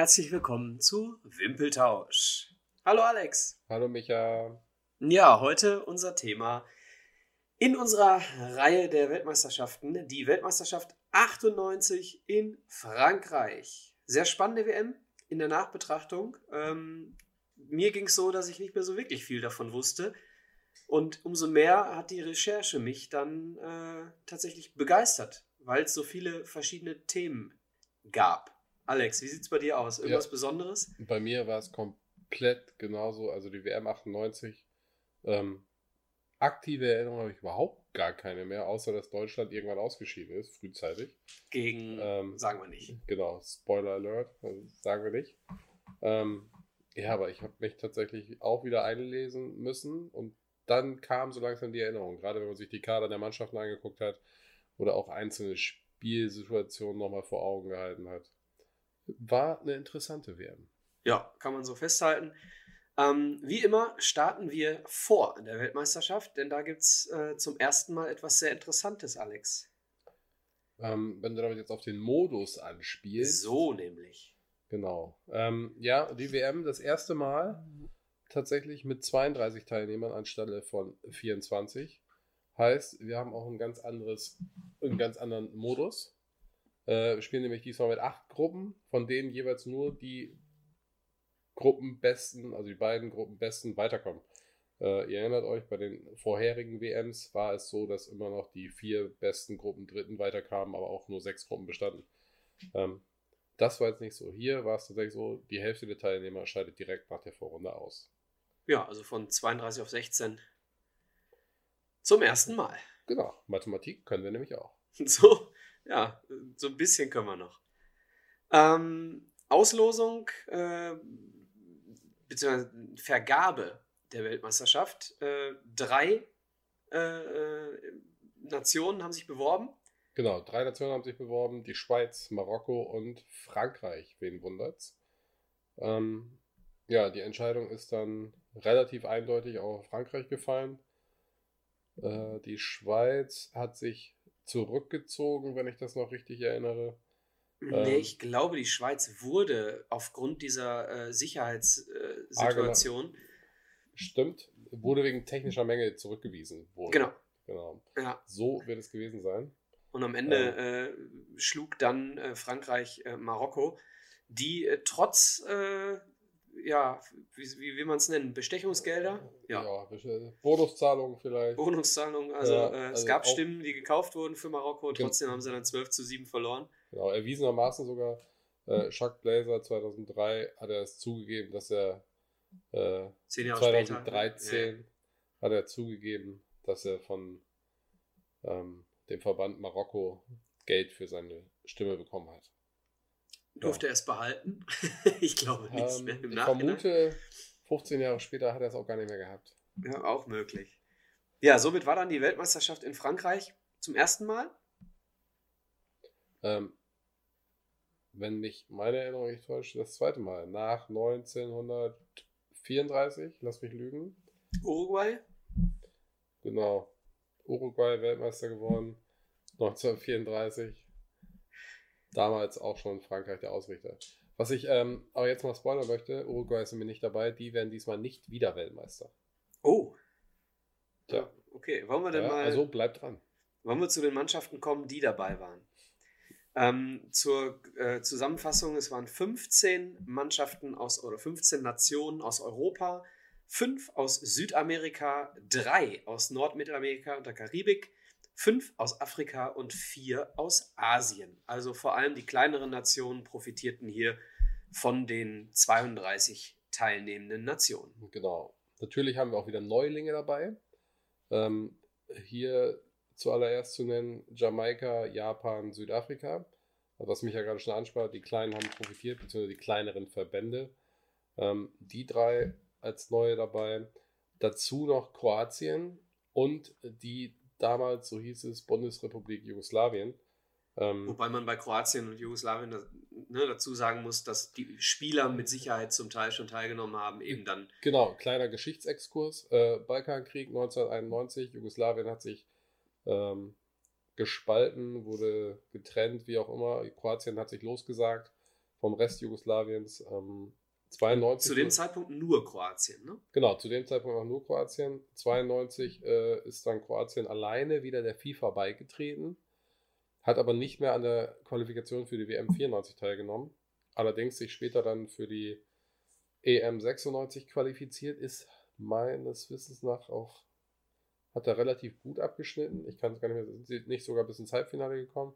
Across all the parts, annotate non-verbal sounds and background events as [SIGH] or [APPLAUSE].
Herzlich willkommen zu Wimpeltausch. Hallo Alex. Hallo Micha. Ja, heute unser Thema in unserer Reihe der Weltmeisterschaften, die Weltmeisterschaft 98 in Frankreich. Sehr spannende WM in der Nachbetrachtung. Ähm, mir ging es so, dass ich nicht mehr so wirklich viel davon wusste. Und umso mehr hat die Recherche mich dann äh, tatsächlich begeistert, weil es so viele verschiedene Themen gab. Alex, wie sieht es bei dir aus? Irgendwas ja, Besonderes? Bei mir war es komplett genauso. Also die WM 98. Ähm, aktive Erinnerung habe ich überhaupt gar keine mehr, außer dass Deutschland irgendwann ausgeschieden ist, frühzeitig. Gegen, ähm, sagen wir nicht. Genau, Spoiler Alert, also sagen wir nicht. Ähm, ja, aber ich habe mich tatsächlich auch wieder einlesen müssen und dann kam so langsam die Erinnerung, gerade wenn man sich die Kader der Mannschaften angeguckt hat oder auch einzelne Spielsituationen nochmal vor Augen gehalten hat. War eine interessante WM. Ja, kann man so festhalten. Ähm, wie immer starten wir vor der Weltmeisterschaft, denn da gibt es äh, zum ersten Mal etwas sehr Interessantes, Alex. Ähm, wenn du damit jetzt auf den Modus anspielst. So nämlich. Genau. Ähm, ja, die WM das erste Mal tatsächlich mit 32 Teilnehmern anstelle von 24. Heißt, wir haben auch ein ganz anderes, einen ganz anderen Modus. Äh, wir spielen nämlich diesmal mit acht Gruppen, von denen jeweils nur die Gruppenbesten, also die beiden Gruppenbesten weiterkommen. Äh, ihr erinnert euch, bei den vorherigen WMs war es so, dass immer noch die vier besten Gruppen Dritten weiterkamen, aber auch nur sechs Gruppen bestanden. Ähm, das war jetzt nicht so. Hier war es tatsächlich so, die Hälfte der Teilnehmer scheidet direkt nach der Vorrunde aus. Ja, also von 32 auf 16 zum ersten Mal. Genau, Mathematik können wir nämlich auch. [LAUGHS] So, ja, so ein bisschen können wir noch. Ähm, Auslosung äh, beziehungsweise Vergabe der Weltmeisterschaft. Äh, drei äh, äh, Nationen haben sich beworben. Genau, drei Nationen haben sich beworben: die Schweiz, Marokko und Frankreich. Wen wundert's? Ähm, ja, die Entscheidung ist dann relativ eindeutig auf Frankreich gefallen. Äh, die Schweiz hat sich zurückgezogen, wenn ich das noch richtig erinnere. Nee, ähm, ich glaube, die Schweiz wurde aufgrund dieser äh, Sicherheitssituation. Äh, genau. Stimmt, wurde wegen technischer Menge zurückgewiesen. Wurde. Genau. genau. Ja. So wird es gewesen sein. Und am Ende ähm. äh, schlug dann äh, Frankreich äh, Marokko, die äh, trotz, ja, wie, wie will man es nennen, Bestechungsgelder? Ja, ja Bonuszahlungen vielleicht. Bonuszahlungen, also, ja, also es gab Stimmen, die gekauft wurden für Marokko, und trotzdem haben sie dann 12 zu 7 verloren. Genau, erwiesenermaßen sogar. Äh, Jacques Blazer 2003 hat er es zugegeben, dass er äh, 2013 später. hat er zugegeben, dass er von ähm, dem Verband Marokko Geld für seine Stimme bekommen hat. Durfte er es behalten? [LAUGHS] ich glaube nicht. Ähm, ich vermute, 15 Jahre später hat er es auch gar nicht mehr gehabt. Ja, auch möglich. Ja, somit war dann die Weltmeisterschaft in Frankreich zum ersten Mal. Ähm, wenn mich meine Erinnerung nicht täuscht, das zweite Mal. Nach 1934, lass mich lügen. Uruguay? Genau. Uruguay Weltmeister geworden. 1934. Damals auch schon Frankreich der Ausrichter. Was ich ähm, aber jetzt mal spoilern möchte, Uruguay ist mir nicht dabei, die werden diesmal nicht wieder Weltmeister. Oh. Ja. Okay, wollen wir denn ja, mal. Also bleibt dran. Wollen wir zu den Mannschaften kommen, die dabei waren? Ähm, zur äh, Zusammenfassung, es waren 15 Mannschaften aus oder 15 Nationen aus Europa, fünf aus Südamerika, drei aus Nordmittelamerika und der Karibik, fünf aus Afrika und vier aus Asien. Also vor allem die kleineren Nationen profitierten hier von den 32 teilnehmenden Nationen. Genau. Natürlich haben wir auch wieder Neulinge dabei. Ähm, hier zuallererst zu nennen Jamaika, Japan, Südafrika. Was mich ja gerade schon ansprach, die Kleinen haben profitiert, beziehungsweise die kleineren Verbände. Ähm, die drei als neue dabei. Dazu noch Kroatien und die damals, so hieß es, Bundesrepublik Jugoslawien. Ähm, Wobei man bei Kroatien und Jugoslawien ne, dazu sagen muss, dass die Spieler mit Sicherheit zum Teil schon teilgenommen haben, eben dann. Genau, kleiner Geschichtsexkurs. Äh, Balkankrieg 1991, Jugoslawien hat sich ähm, gespalten, wurde getrennt, wie auch immer. Kroatien hat sich losgesagt vom Rest Jugoslawiens. Ähm, 92 Zu dem Zeitpunkt nur Kroatien, ne? Genau, zu dem Zeitpunkt auch nur Kroatien. 92 äh, ist dann Kroatien alleine wieder der FIFA beigetreten, hat aber nicht mehr an der Qualifikation für die WM 94 teilgenommen. Allerdings sich später dann für die EM 96 qualifiziert, ist meines Wissens nach auch, hat er relativ gut abgeschnitten. Ich kann es gar nicht mehr, sind sie nicht sogar bis ins Halbfinale gekommen?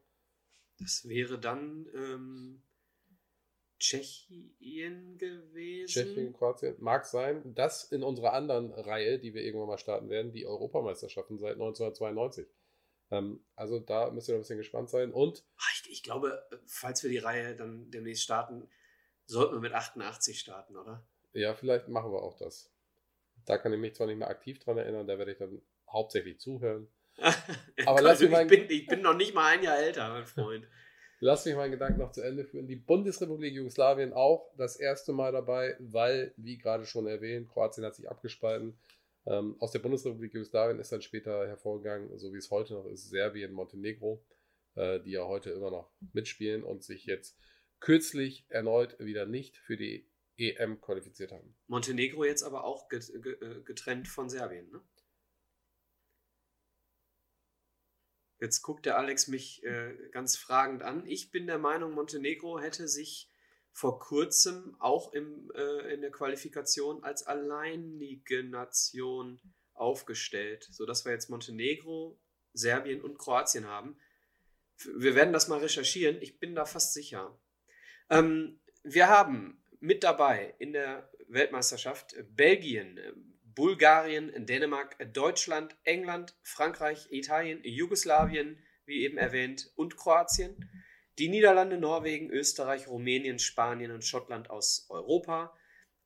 Das wäre dann ähm, Tschechien gewesen. Tschechien, Kroatien. Mag sein. Das in unserer anderen Reihe, die wir irgendwann mal starten werden, die Europameisterschaften seit 1992. Ähm, also da müsst ihr noch ein bisschen gespannt sein. Und Ah, Ich, ich glaube, falls wir die Reihe dann demnächst starten, sollten wir mit 88 starten, oder? ja, vielleicht machen wir auch das. Da kann ich mich zwar nicht mehr aktiv dran erinnern, da werde ich dann hauptsächlich zuhören. [LAUGHS] Aber lass mich ich, bin, ich bin noch nicht mal ein Jahr älter, mein Freund. Lass mich meinen Gedanken noch zu Ende führen. Die Bundesrepublik Jugoslawien auch das erste Mal dabei, weil, wie gerade schon erwähnt, Kroatien hat sich abgespalten. Ähm, aus der Bundesrepublik Jugoslawien ist dann später hervorgegangen, so wie es heute noch ist, Serbien, Montenegro, äh, die ja heute immer noch mitspielen und sich jetzt kürzlich erneut wieder nicht für die EM qualifiziert haben. Montenegro jetzt aber auch äh, getrennt von Serbien, ne? Jetzt guckt der Alex mich äh, ganz fragend an. Ich bin der Meinung, Montenegro hätte sich vor kurzem auch im, äh, in der Qualifikation als alleinige Nation aufgestellt, sodass wir jetzt Montenegro, Serbien und Kroatien haben. Wir werden das mal recherchieren. Ich bin da fast sicher. Ähm, wir haben mit dabei in der Weltmeisterschaft Belgien, Bulgarien, Dänemark, Deutschland, England, Frankreich, Italien, Jugoslawien, wie eben erwähnt, und Kroatien. Die Niederlande, Norwegen, Österreich, Rumänien, Spanien und Schottland aus Europa.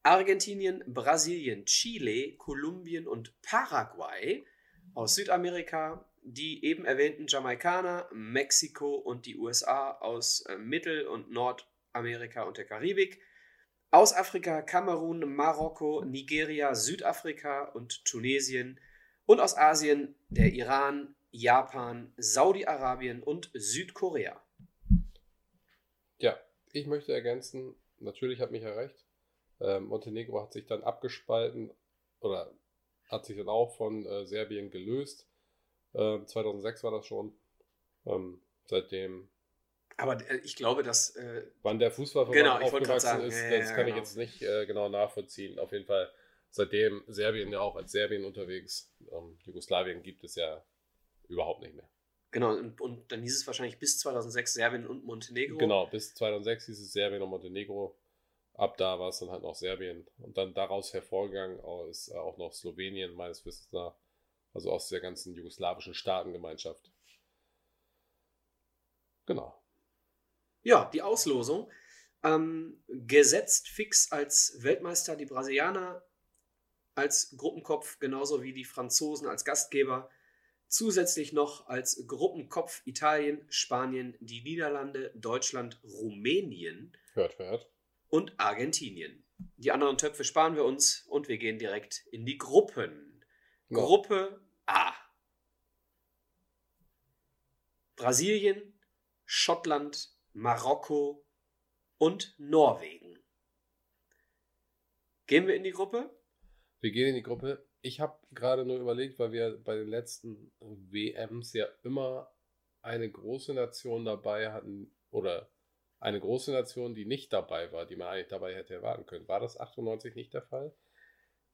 Argentinien, Brasilien, Chile, Kolumbien und Paraguay aus Südamerika. Die eben erwähnten Jamaikaner, Mexiko und die USA aus äh, Mittel- und Nordamerika und der Karibik. Aus Afrika Kamerun, Marokko, Nigeria, Südafrika und Tunesien. Und aus Asien der Iran, Japan, Saudi-Arabien und Südkorea. Ja, ich möchte ergänzen, natürlich hat mich erreicht. Ähm, Montenegro hat sich dann abgespalten oder hat sich dann auch von äh, Serbien gelöst. Ähm, 2006 war das schon. Ähm, seitdem, Aber äh, ich glaube, dass äh, wann der Fußballverband Genau, aufgewachsen sagen, ist, ja, ja, das kann genau. ich jetzt nicht äh, genau nachvollziehen. Auf jeden Fall seitdem Serbien ja auch als Serbien unterwegs. Ähm, Jugoslawien gibt es ja überhaupt nicht mehr. Genau, und, und dann hieß es wahrscheinlich bis 2006 Serbien und Montenegro. Genau, bis 2006 hieß es Serbien und Montenegro. Ab da war es dann halt noch Serbien. Und dann daraus hervorgegangen ist auch noch Slowenien, meines Wissens nach. Also aus der ganzen jugoslawischen Staatengemeinschaft. Genau. Ja, die Auslosung. Ähm, gesetzt fix als Weltmeister die Brasilianer als Gruppenkopf, genauso wie die Franzosen als Gastgeber. Zusätzlich noch als Gruppenkopf Italien, Spanien, die Niederlande, Deutschland, Rumänien Hört, hört. und Argentinien. Die anderen Töpfe sparen wir uns und wir gehen direkt in die Gruppen. Ja. Gruppe A. Brasilien, Schottland, Marokko und Norwegen. Gehen wir in die Gruppe? Wir gehen in die Gruppe. Ich habe gerade nur überlegt, weil wir bei den letzten WMs ja immer eine große Nation dabei hatten oder eine große Nation, die nicht dabei war, die man eigentlich dabei hätte erwarten können. War das 98 nicht der Fall?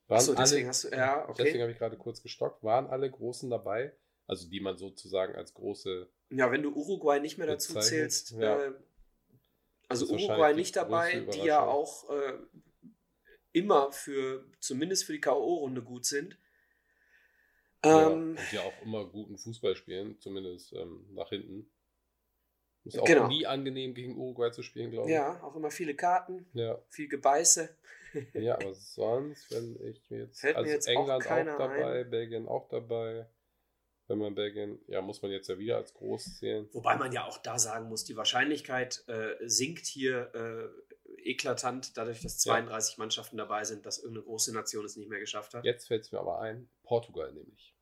Waren Achso, deswegen hast du. Ja, Deswegen okay. habe ich gerade kurz gestockt. Waren alle Großen dabei? Also die man sozusagen als große. Ja, wenn du Uruguay nicht mehr dazu Bezeichnet, zählst. ja. Äh, also Uruguay nicht dabei, die ja auch äh, immer für, zumindest für die K.O.-Runde gut sind. ja, Ähm, und die auch immer guten Fußball spielen, zumindest ähm, nach hinten. Ist auch Genau. nie angenehm gegen Uruguay zu spielen, glaube ich. ja, auch immer viele Karten, Ja, viel Gebeiße. ja, aber sonst, wenn ich mir jetzt. Fällt mir also jetzt auch England auch, keiner dabei, Belgien auch dabei. Wenn man Belgien, ja, muss man jetzt ja wieder als groß zählen. Wobei man ja auch da sagen muss, die Wahrscheinlichkeit äh, sinkt hier äh, eklatant, dadurch, dass Ja. 32 Mannschaften dabei sind, dass irgendeine große Nation es nicht mehr geschafft hat. Jetzt fällt es mir aber ein, Portugal nämlich.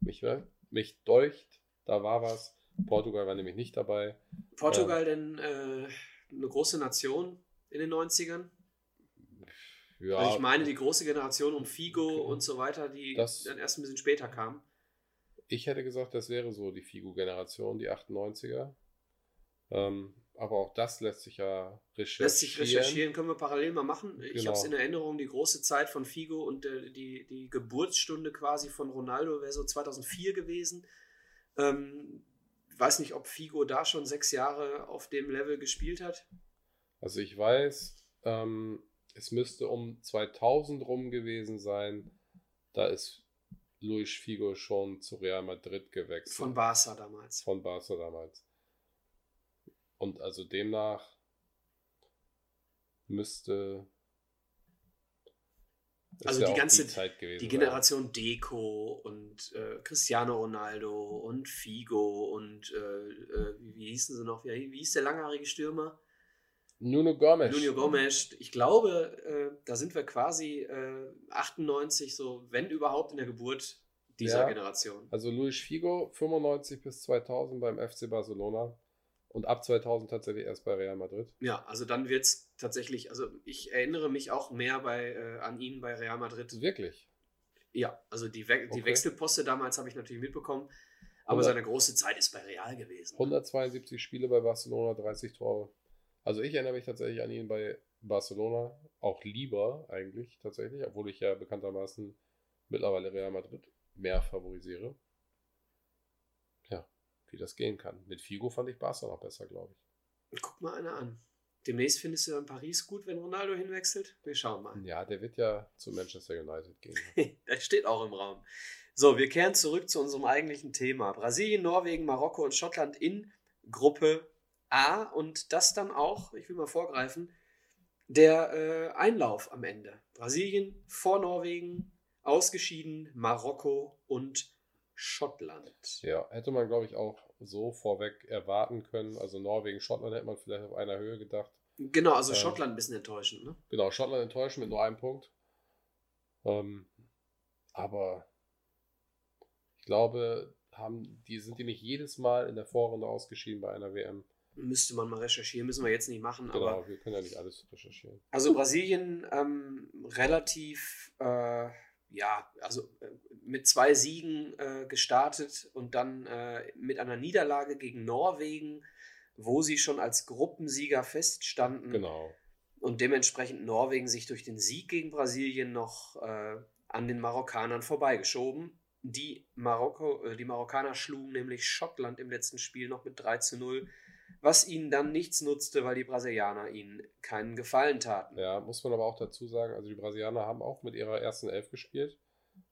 Mich, mich deucht, da war was. Portugal war nämlich nicht dabei. Portugal denn äh, eine große Nation in den 90ern. Ja, Also ich meine die große Generation um Figo Okay. und so weiter, die Das- dann erst ein bisschen später kam. Ich hätte gesagt, das wäre so die Figo-Generation, die 98er. Ähm, aber auch das lässt sich ja recherchieren. Lässt sich recherchieren, können wir parallel mal machen. Ich Genau. habe es in Erinnerung, die große Zeit von Figo und äh, die, die Geburtsstunde quasi von Ronaldo wäre so 2004 gewesen. Ähm, ich weiß nicht, ob Figo da schon sechs Jahre auf dem Level gespielt hat. Also ich weiß, ähm, es müsste um 2000 rum gewesen sein. Da ist Luis Figo schon zu Real Madrid gewechselt. Von Barca damals. von Barca damals. Und also demnach müsste Also ja die ganze- Zeit gewesen Die sein. Generation Deco und äh, Cristiano Ronaldo und Figo und äh, äh, wie, wie hießen sie noch? Wie, wie hieß der langhaarige Stürmer? Nuno Gomes. Nuno Gomes. Ich glaube, äh, da sind wir quasi äh, 98, so wenn überhaupt in der Geburt dieser Ja. Generation. Also Luis Figo 95 bis 2000 beim FC Barcelona und ab 2000 tatsächlich erst bei Real Madrid. Ja, also dann wird es tatsächlich, also ich erinnere mich auch mehr bei, äh, an ihn bei Real Madrid. Wirklich. Ja, also die, We die Okay. Wechselposte damals habe ich natürlich mitbekommen, aber Hundert- seine große Zeit ist bei Real gewesen. 172 Spiele bei Barcelona, 30 Tore. Also ich erinnere mich tatsächlich an ihn bei Barcelona, auch lieber eigentlich tatsächlich, obwohl ich ja bekanntermaßen mittlerweile Real Madrid mehr favorisiere. Ja, wie das gehen kann. Mit Figo fand ich Barca noch besser, glaube ich. Guck mal einer an. Demnächst findest du dann Paris gut, wenn Ronaldo hinwechselt? Wir schauen mal. Ja, der wird ja zu Manchester United gehen. [LAUGHS] das steht auch im Raum. So, wir kehren zurück zu unserem eigentlichen Thema. Brasilien, Norwegen, Marokko und Schottland in Gruppe A und das dann auch, ich will mal vorgreifen, der äh, Einlauf am Ende. Brasilien vor Norwegen, ausgeschieden Marokko und Schottland. Ja, hätte man, glaube ich, auch so vorweg erwarten können. Also Norwegen, Schottland hätte man vielleicht auf einer Höhe gedacht. Genau, also Ähm, Schottland ein bisschen enttäuschend, ne? Genau, Schottland enttäuscht mit nur einem Punkt. Ähm, aber ich glaube, haben, die sind die nicht jedes Mal in der Vorrunde ausgeschieden bei einer WM. Müsste man mal recherchieren, müssen wir jetzt nicht machen, Genau, aber wir können ja nicht alles recherchieren. Also Brasilien ähm, relativ, äh, ja, also äh, mit zwei Siegen äh, gestartet und dann äh, mit einer Niederlage gegen Norwegen, wo sie schon als Gruppensieger feststanden Genau. und dementsprechend Norwegen sich durch den Sieg gegen Brasilien noch äh, an den Marokkanern vorbeigeschoben. Die, Marokko, äh, die Marokkaner schlugen nämlich Schottland im letzten Spiel noch mit 3 zu 0, was ihnen dann nichts nutzte, weil die Brasilianer ihnen keinen Gefallen taten. Ja, muss man aber auch dazu sagen, also die Brasilianer haben auch mit ihrer ersten Elf gespielt.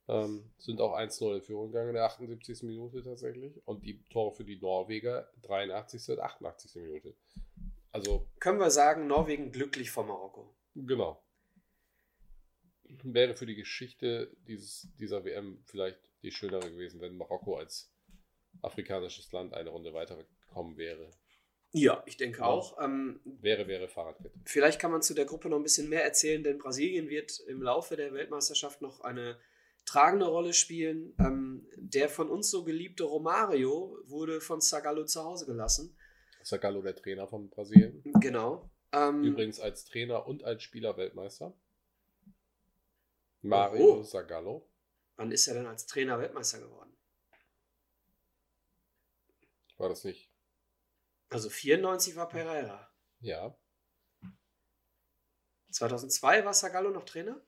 Ähm, sind auch 1-0 in Führung gegangen in der 78. Minute tatsächlich. Und die Tore für die Norweger 83. und 88. Minute. Also, Können wir sagen, Norwegen glücklich vor Marokko. genau. Wäre für die Geschichte dieses, dieser WM vielleicht die schönere gewesen, wenn Marokko als afrikanisches Land eine Runde weitergekommen wäre. Ja, ich denke auch. Ähm, Wäre, wäre Fahrradkette. vielleicht kann man zu der Gruppe noch ein bisschen mehr erzählen, denn Brasilien wird im Laufe der Weltmeisterschaft noch eine tragende Rolle spielen. Ähm, der von uns so geliebte Romario wurde von Zagallo zu Hause gelassen. Zagallo, der Trainer von Brasilien. Genau. Ähm, Übrigens als Trainer und als Spieler Weltmeister. Mario Oh. Zagallo. Wann ist er denn als Trainer Weltmeister geworden? War das nicht? Also 94 war Pereira. Ja, 2002 war Zagallo noch Trainer?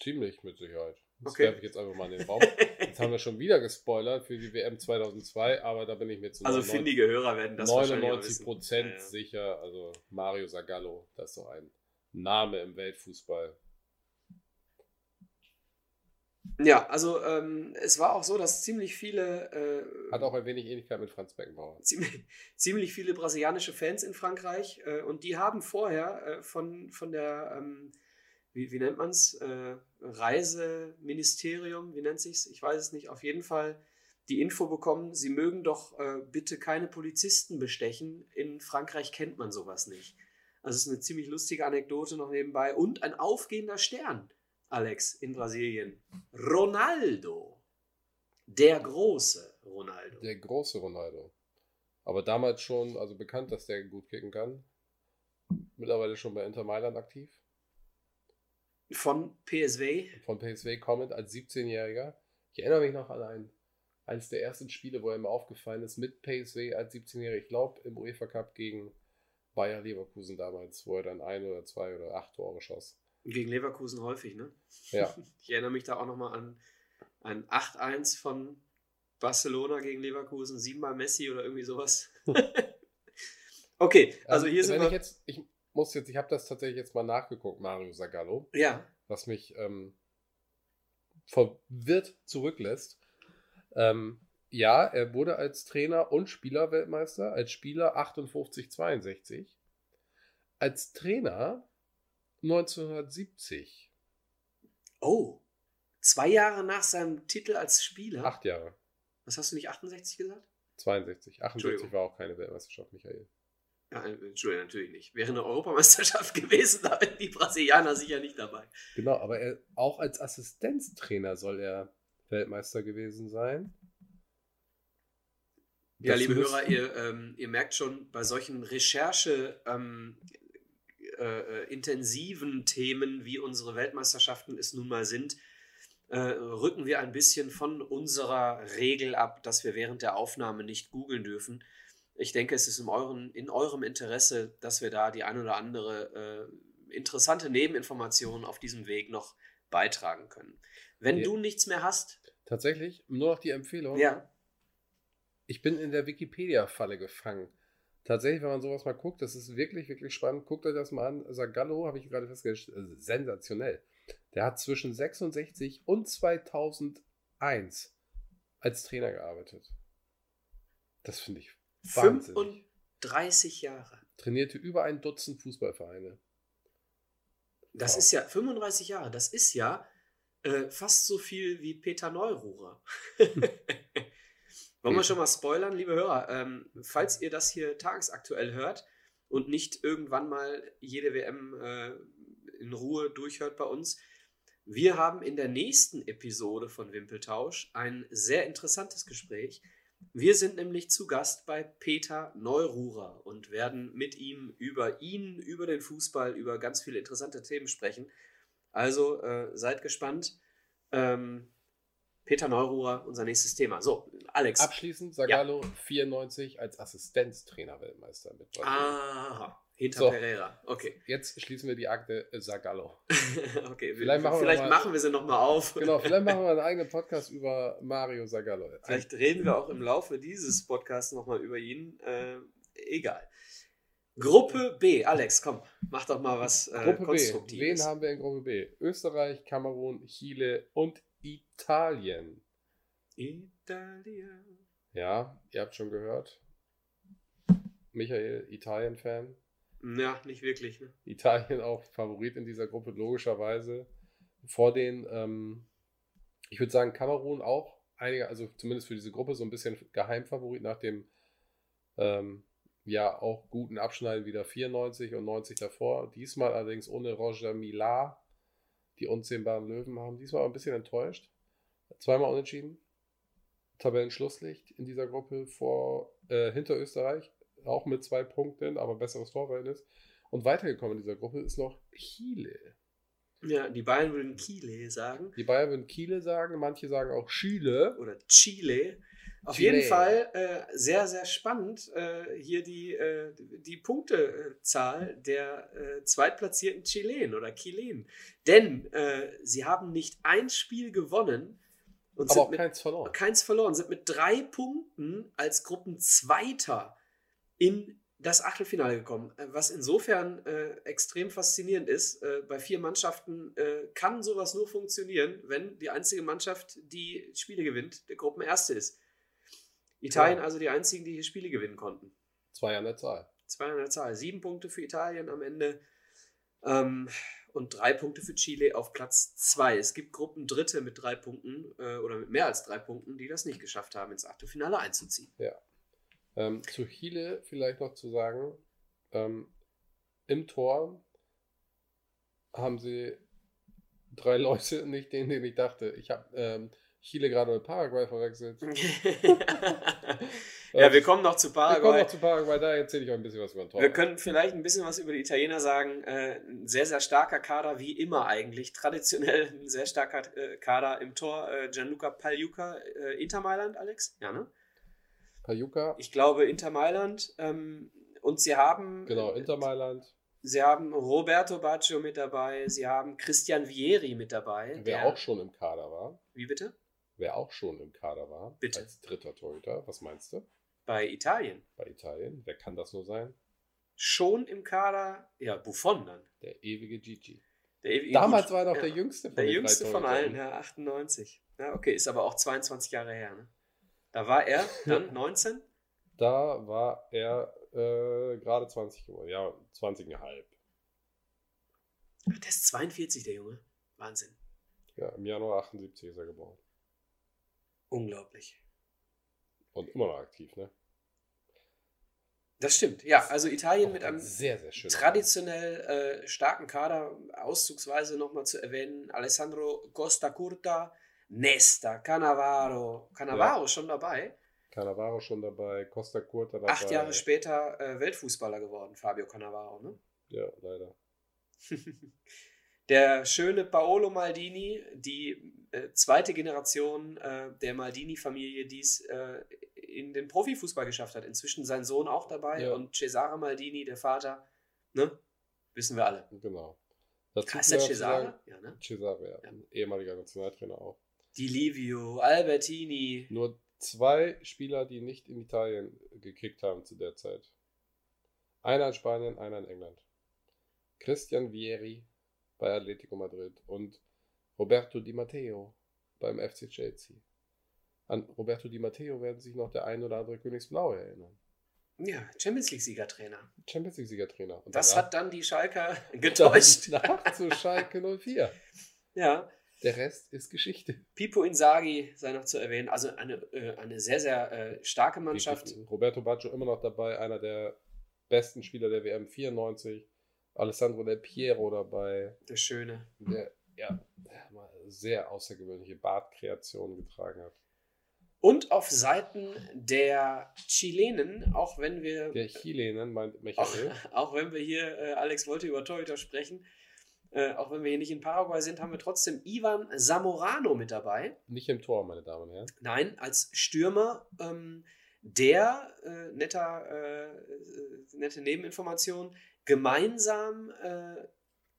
ziemlich mit Sicherheit. Das Okay. werfe ich jetzt einfach mal in den Raum. Jetzt haben wir schon wieder gespoilert für die WM 2002, aber da bin ich mir zu Also 99 findige Hörer werden das wahrscheinlich auch 99 wissen. Prozent Ja, ja. sicher. Also Mario Zagallo, das ist so ein Name im Weltfußball. Ja, also ähm, es war auch so, dass ziemlich viele äh, Hat auch ein wenig Ähnlichkeit mit Franz Beckenbauer. ziemlich, ziemlich viele brasilianische Fans in Frankreich äh, und die haben vorher äh, von, von der, ähm, wie, wie nennt man es, äh, Reiseministerium, wie nennt sich's? Ich weiß es nicht, auf jeden Fall die Info bekommen, sie mögen doch äh, bitte keine Polizisten bestechen. In Frankreich kennt man sowas nicht. Also es ist eine ziemlich lustige Anekdote noch nebenbei und ein aufgehender Stern, Alex, in Brasilien. Ronaldo. Der große Ronaldo. Der große Ronaldo. Aber damals schon, also bekannt, dass der gut kicken kann. mittlerweile schon bei Inter Mailand aktiv. Von PSV. Von PSV kommend als 17-Jähriger. Ich erinnere mich noch an ein, eines der ersten Spiele, wo er mir aufgefallen ist, mit PSV als 17-Jähriger. Ich glaube, im UEFA Cup gegen Bayer Leverkusen damals, wo er dann ein oder zwei oder acht Tore schoss. Gegen Leverkusen häufig, ne? Ja. [LAUGHS] Ich erinnere mich da auch nochmal an ein 8-1 von Barcelona gegen Leverkusen, siebenmal Messi oder irgendwie sowas. [LAUGHS] okay, also hier Ähm, sind wenn wir. ich jetzt, ich muss jetzt, ich habe das tatsächlich jetzt mal nachgeguckt, Mario Zagallo, ja, was mich ähm, verwirrt zurücklässt. Ähm, ja, er wurde als Trainer und Spieler Weltmeister, als Spieler 58, 62, als Trainer 1970, oh, zwei Jahre nach seinem Titel als Spieler. acht Jahre, Was hast du nicht 68 gesagt? 62, 78 Entschuldigung. war auch keine Weltmeisterschaft, Michael. Ja, Entschuldigung, natürlich nicht. Wäre eine Europameisterschaft [LAUGHS] gewesen, da wären die Brasilianer sicher nicht dabei. Genau, aber er, auch als Assistenztrainer soll er Weltmeister gewesen sein. Ja, Das liebe Hörer, ihr, ähm, ihr merkt schon, bei solchen Recherche ähm, äh, äh, intensiven Themen, wie unsere Weltmeisterschaften es nun mal sind, äh, rücken wir ein bisschen von unserer Regel ab, dass wir während der Aufnahme nicht googeln dürfen. Ich denke, es ist in, euren, in eurem Interesse, dass wir da die ein oder andere äh, interessante Nebeninformation auf diesem Weg noch beitragen können. Wenn Ja. du nichts mehr hast, Tatsächlich, nur noch die Empfehlung. ja, Ich bin in der Wikipedia-Falle gefangen. Tatsächlich, wenn man sowas mal guckt, das ist wirklich, wirklich spannend. Guckt euch das mal an. Zagallo, habe ich gerade festgestellt, äh, sensationell. Der hat zwischen 66 und 2001 als Trainer gearbeitet. Das finde ich wahnsinnig. 35 Jahre. Trainierte über ein Dutzend Fußballvereine. Das Wow. ist ja 35 Jahre. Das ist ja äh, fast so viel wie Peter Neururer. [LAUGHS] Wollen wir schon mal spoilern, liebe Hörer? Ähm, falls ihr das hier tagesaktuell hört und nicht irgendwann mal jede WM äh, in Ruhe durchhört bei uns, wir haben in der nächsten Episode von Wimpeltausch ein sehr interessantes Gespräch. Wir sind nämlich zu Gast bei Peter Neururer und werden mit ihm über ihn, über den Fußball, über ganz viele interessante Themen sprechen. Also äh, seid gespannt. Ähm, Peter Neururer, unser nächstes Thema. So, Alex. Abschließend Zagallo 94 als Assistenztrainer Weltmeister mit. Aha, hinter So. Pereira. Okay. Jetzt schließen wir die Akte äh, Zagallo. [LAUGHS] okay. Vielleicht machen wir vielleicht noch mal- machen wir sie nochmal auf. Genau, vielleicht machen wir einen [LAUGHS] eigenen Podcast über Mario Zagallo. Vielleicht reden wir auch im Laufe dieses Podcasts nochmal über ihn. Äh, egal. Gruppe B. Alex, komm, mach doch mal was äh, Gruppe B. Konstruktives. Wen haben wir in Gruppe B? Österreich, Kamerun, Chile und Italien. Italien. Ja, ihr habt schon gehört. Michael, Italien-Fan. Ja, nicht wirklich. Ne? Italien auch Favorit in dieser Gruppe, logischerweise. Vor den, ähm, ich würde sagen, Kamerun auch einige, also zumindest für diese Gruppe so ein bisschen Geheimfavorit nach dem ähm, ja auch guten Abschneiden wieder 94 und 90 davor. Diesmal allerdings ohne Roger Millar. Die unzähmbaren Löwen haben diesmal ein bisschen enttäuscht. Zweimal unentschieden. Tabellenschlusslicht in dieser Gruppe vor äh, hinter Österreich, auch mit zwei Punkten, aber besseres Torverhältnis. Und weitergekommen in dieser Gruppe ist noch Chile. Ja, die Bayern würden Chile sagen. Die Bayern würden Chile sagen, manche sagen auch Chile. Oder Chile. Auf Chile. jeden Fall äh, sehr, sehr spannend äh, hier die, äh, die Punktezahl der äh, zweitplatzierten Chilen oder Chilen. Denn äh, sie haben nicht ein Spiel gewonnen und Aber sind auch mit keins verloren. keins verloren, sind mit drei Punkten als Gruppenzweiter in das Achtelfinale gekommen. Äh, Was insofern äh, extrem faszinierend ist. Äh, bei vier Mannschaften äh, kann sowas nur funktionieren, wenn die einzige Mannschaft, die Spiele gewinnt, der Gruppenerste ist. Italien Ja. also die einzigen, die hier Spiele gewinnen konnten. Zwei an der Zahl. Zwei an der Zahl. Sieben Punkte für Italien am Ende ähm, und drei Punkte für Chile auf Platz zwei. Es gibt Gruppen Dritte mit drei Punkten äh, oder mit mehr als drei Punkten, die das nicht geschafft haben, ins Achtelfinale einzuziehen. Ähm, zu Chile vielleicht noch zu sagen, ähm, im Tor haben sie drei [LAUGHS] Leute, nicht den, den ich dachte. Ich habe ähm, Chile gerade mit Paraguay verwechselt. [LAUGHS] Ja, wir kommen noch zu Wir kommen Paraguay. noch zu Paraguay, da erzähle ich euch ein bisschen was über den Tor. Wir können vielleicht ein bisschen was über die Italiener sagen. Äh, ein sehr, sehr starker Kader, wie immer eigentlich. Traditionell ein sehr starker äh, Kader im Tor. Äh, Gianluca Pagliuca, Inter Mailand, Alex? Ja, ne? Pajuka, Ich glaube Inter Mailand. Ähm, und sie haben, genau, Inter Mailand. sie haben Roberto Baggio mit dabei. Sie haben Christian Vieri mit dabei. Wer der- auch schon im Kader war. Wie bitte? Wer auch schon im Kader war. Bitte. Als dritter Torhüter. Was meinst du? Bei Italien. Bei Italien. Wer kann das nur sein? Schon im Kader, ja, Buffon dann. Der ewige Gigi. Der ewige- Damals gut, war er noch ja. der jüngste von Der jüngste von allen, ja, 98. Ja, okay, ist aber auch 22 Jahre her. Ne? Da war er [LAUGHS] dann 19. Da war er äh, gerade 20 geworden. Ja, 20,5. Ach, Der ist 42, der Junge. Wahnsinn. Ja, im Januar 78 ist er geboren. Unglaublich. Und immer noch aktiv, ne? Das stimmt. Ja, also Italien mit einem sehr, sehr schön. traditionell äh, starken Kader, auszugsweise nochmal zu erwähnen, Alessandro Costa Curta, Nesta, Cannavaro. Cannavaro schon dabei. Cannavaro schon dabei, Costa Curta dabei. Acht Jahre später äh, Weltfußballer geworden, Fabio Cannavaro. Ne? Ja, leider. [LAUGHS] Der schöne Paolo Maldini, die äh, zweite Generation äh, der Maldini-Familie, die es äh, in den Profifußball geschafft hat. Inzwischen sein Sohn auch dabei Ja. und Cesare Maldini, der Vater, ne? Wissen wir alle. Genau. Dazu Heißt der Cesare? Ja, ne? Cesare, ja. Ja. Ein ehemaliger Nationaltrainer auch. Di Livio, Albertini. Nur zwei Spieler, die nicht in Italien gekickt haben zu der Zeit. Einer in Spanien, einer in England. Christian Vieri bei Atletico Madrid und Roberto Di Matteo beim FC Chelsea. An Roberto Di Matteo werden sich noch der ein oder andere Königsblaue erinnern. Ja, Champions League-Siegertrainer. Champions League-Siegertrainer. Und Das danach- hat dann die Schalker [LAUGHS] [LAUGHS] getäuscht. Danach zu Schalke 04. ja. Der Rest ist Geschichte. Pipo Inzaghi sei noch zu erwähnen. Also eine, äh, eine sehr, sehr äh, starke Mannschaft. Roberto Baggio immer noch dabei, einer der besten Spieler der WM 94. Alessandro Del Piero dabei, Der Schöne. der ja mal sehr außergewöhnliche Bartkreationen getragen hat. Und auf Seiten der Chilenen, auch wenn wir Der Chilenen meint auch, Michael. auch wenn wir hier, äh, Alex wollte über Torhüter sprechen, äh, auch wenn wir hier nicht in Paraguay sind, haben wir trotzdem Ivan Zamorano mit dabei. Nicht im Tor, meine Damen und Herren. Nein, als Stürmer, ähm, der, äh, netter, äh, äh, nette Nebeninformation, gemeinsam äh,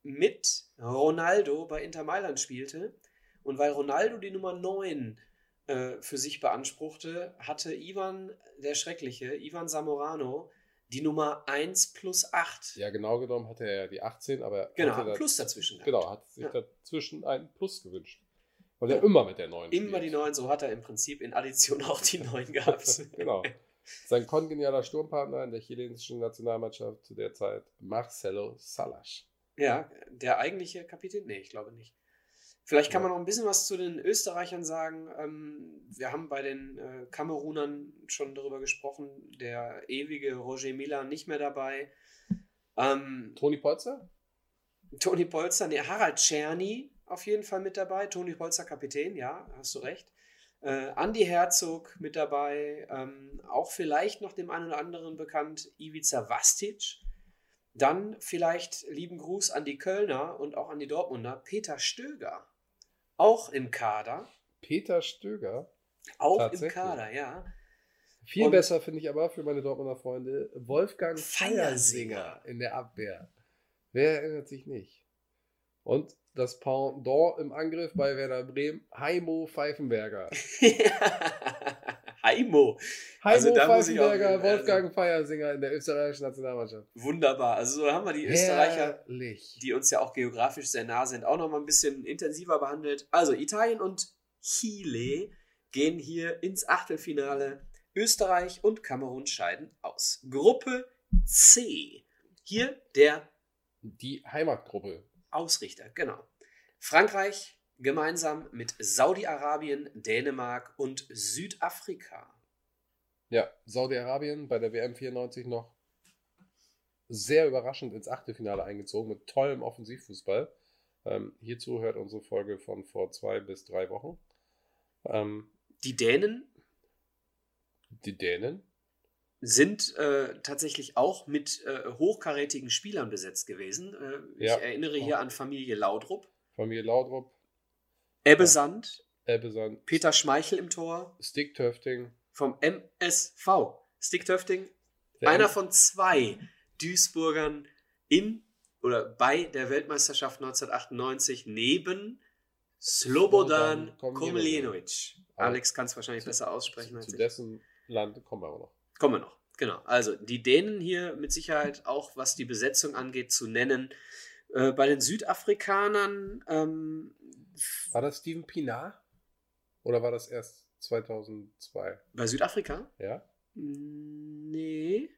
mit Ronaldo bei Inter Mailand spielte. Und weil Ronaldo die Nummer 9 äh, für sich beanspruchte, hatte Ivan, der Schreckliche, Ivan Zamorano, die Nummer 1 plus 8. Ja, genau genommen hatte er ja die 18, aber genau, hat ein Plus dazwischen. gehabt. genau, hat sich Ja. dazwischen ein Plus gewünscht. Weil er immer mit der 9 Immer die spielt. 9, so hat er im Prinzip in Addition auch die 9 [LAUGHS] gehabt. genau. Sein kongenialer Sturmpartner in der chilenischen Nationalmannschaft zu der Zeit, Marcelo Salas. Ja, der eigentliche Kapitän? Nee, ich glaube nicht. Vielleicht kann Ja. man noch ein bisschen was zu den Österreichern sagen. Ähm, wir haben bei den äh, Kamerunern schon darüber gesprochen. Der ewige Roger Miller nicht mehr dabei. Ähm, Toni Polzer? Toni Polster, nee, Harald Czerny auf jeden Fall mit dabei. Toni Polster Kapitän, ja, hast du recht. Äh, Andi Herzog mit dabei. Ähm, auch vielleicht noch dem einen oder anderen bekannt Ivica Vastic. Dann vielleicht lieben Gruß an die Kölner und auch an die Dortmunder. Peter Stöger. Auch im Kader. Peter Stöger. Auch im. Kader, ja. Viel Und- besser finde ich aber für meine Dortmunder Freunde Wolfgang Feiersinger. Feiersinger in der Abwehr. Wer erinnert sich nicht? Und das Pendant im Angriff bei Werder Bremen, Heimo Pfeifenberger. [LAUGHS] Heimo. Heimo Also ich auch- Pfeifenberger, also- Wolfgang Feiersinger in der österreichischen Nationalmannschaft. Wunderbar. Also so haben wir die Österreicher. Herrlich. die uns ja auch geografisch sehr nah sind, auch noch mal ein bisschen intensiver behandelt. Also Italien und Chile gehen hier ins Achtelfinale. Österreich und Kamerun scheiden aus. Gruppe C. Hier der Die Heimatgruppe. Ausrichter, genau. Frankreich gemeinsam mit Saudi-Arabien, Dänemark und Südafrika. Ja, Saudi-Arabien bei der WM 94 noch sehr überraschend ins Achtelfinale eingezogen mit tollem Offensivfußball. Ähm, hierzu hört unsere Folge von vor zwei bis drei Wochen. Ähm, Die Dänen, die Dänen, sind äh, tatsächlich auch mit äh, hochkarätigen Spielern besetzt gewesen. Äh, Ja. Ich erinnere hier an Familie Laudrup, Familie Laudrup, Ebbe Sand, Ebbesand, Peter Schmeichel im Tor Stick Töfting. vom MSV. Stick Töfting, der einer M- von zwei Duisburgern in oder bei der Weltmeisterschaft 1998 neben Slobodan Komljenovic. Alex kann es wahrscheinlich besser aussprechen als Zu ich. dessen Land kommen wir aber noch. Kommen wir noch. Genau. Also die Dänen hier mit Sicherheit auch, was die Besetzung angeht, zu nennen. Äh, bei den Südafrikanern, ähm, War das Steven Pinar? Oder war das erst 2002? bei Südafrika? Ja? Nee.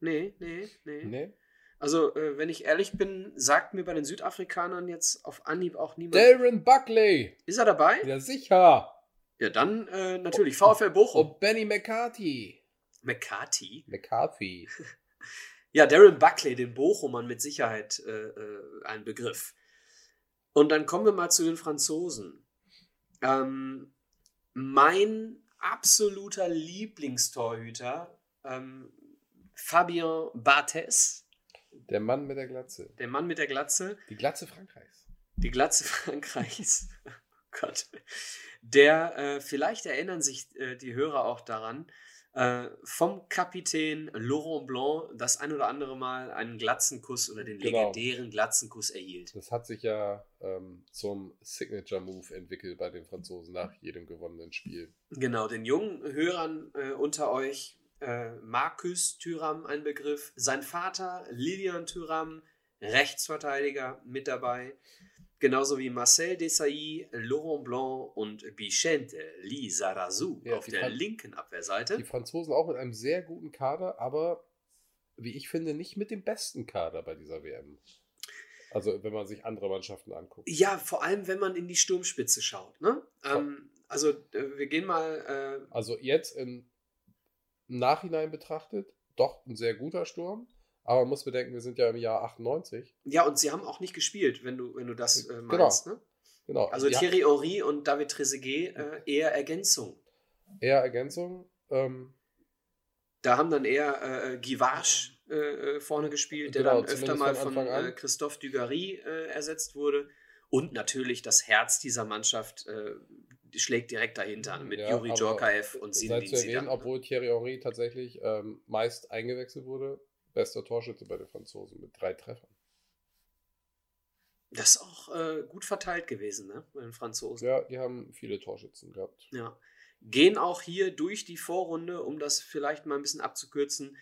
Nee, nee, nee. Nee? Also, äh, wenn ich ehrlich bin, sagt mir bei den Südafrikanern jetzt auf Anhieb auch niemand. Darren Buckley! Ist er dabei? Ja, sicher! Ja, dann äh, natürlich VfL Bochum. Und Benny McCarthy. McCarthy. [LAUGHS] McCarthy. Ja, Darren Buckley, den Bochumern mit Sicherheit äh, äh, ein Begriff. Und dann kommen wir mal zu den Franzosen. Ähm, mein absoluter Lieblingstorhüter, ähm, Fabien Barthez, Der Mann mit der Glatze. der Mann mit der Glatze, Die Glatze Frankreichs. die Glatze [LAUGHS] Frankreichs. Gott. Der, äh, vielleicht erinnern sich äh, die Hörer auch daran, äh, vom Kapitän Laurent Blanc das ein oder andere Mal einen Glatzenkuss oder den Genau. legendären Glatzenkuss erhielt. Das hat sich ja ähm, zum Signature-Move entwickelt bei den Franzosen nach jedem gewonnenen Spiel. Genau, den jungen Hörern äh, unter euch, äh, Marcus Thuram ein Begriff, sein Vater Lilian Thuram, Rechtsverteidiger mit dabei, genauso wie Marcel Desailly, Laurent Blanc und Vicente Lizarazu Ja, auf der Fran- linken Abwehrseite. Die Franzosen auch mit einem sehr guten Kader, aber wie ich finde, nicht mit dem besten Kader bei dieser WM. Also, wenn man sich andere Mannschaften anguckt. Ja, vor allem, wenn man in die Sturmspitze schaut. Ne? Ähm, also, äh, wir gehen mal. Also, jetzt im Nachhinein betrachtet, doch ein sehr guter Sturm. Aber man muss bedenken, wir sind ja im Jahr 98. Äh, ja, und sie haben auch nicht gespielt, wenn du, wenn du das äh, Genau. meinst. Ne? Genau. Also, die Thierry Henry und David Trezeguet äh, eher Ergänzung. eher Ergänzung. Ähm, Da haben dann eher äh, Givage äh, äh, vorne gespielt, der Genau, dann öfter mal von von äh, Christophe Dugarry äh, ersetzt wurde. Und natürlich das Herz dieser Mannschaft äh, schlägt direkt dahinter mit Ja, Juri aber Djorkaeff und Zinedine Zidane. obwohl Thierry Henry tatsächlich ähm, meist eingewechselt wurde, bester Torschütze bei den Franzosen mit drei Treffern. Das ist auch äh, gut verteilt gewesen, ne? Bei den Franzosen. Ja, die haben viele Torschützen gehabt. Ja. Gehen auch hier durch die Vorrunde, um das vielleicht mal ein bisschen abzukürzen,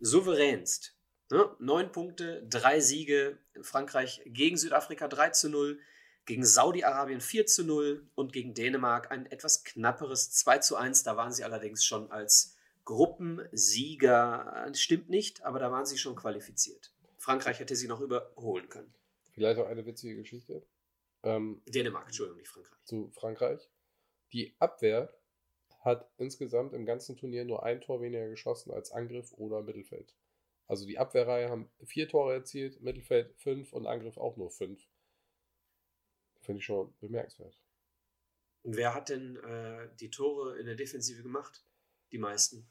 souveränst. Ne? Neun Punkte, drei Siege. Frankreich gegen Südafrika 3 zu 0, gegen Saudi-Arabien 4 zu 0 und gegen Dänemark ein etwas knapperes 2 zu 1. Da waren sie allerdings schon als Gruppensieger. Stimmt nicht, aber da waren sie schon qualifiziert. Frankreich hätte sie noch überholen können. Vielleicht auch eine witzige Geschichte ähm, Dänemark, Entschuldigung, nicht Frankreich. zu Frankreich. Die Abwehr hat insgesamt im ganzen Turnier nur ein Tor weniger geschossen als Angriff oder Mittelfeld. Also die Abwehrreihe haben vier Tore erzielt, Mittelfeld fünf und Angriff auch nur fünf. Finde ich schon bemerkenswert. Und wer hat denn äh, die Tore in der Defensive gemacht? Die meisten.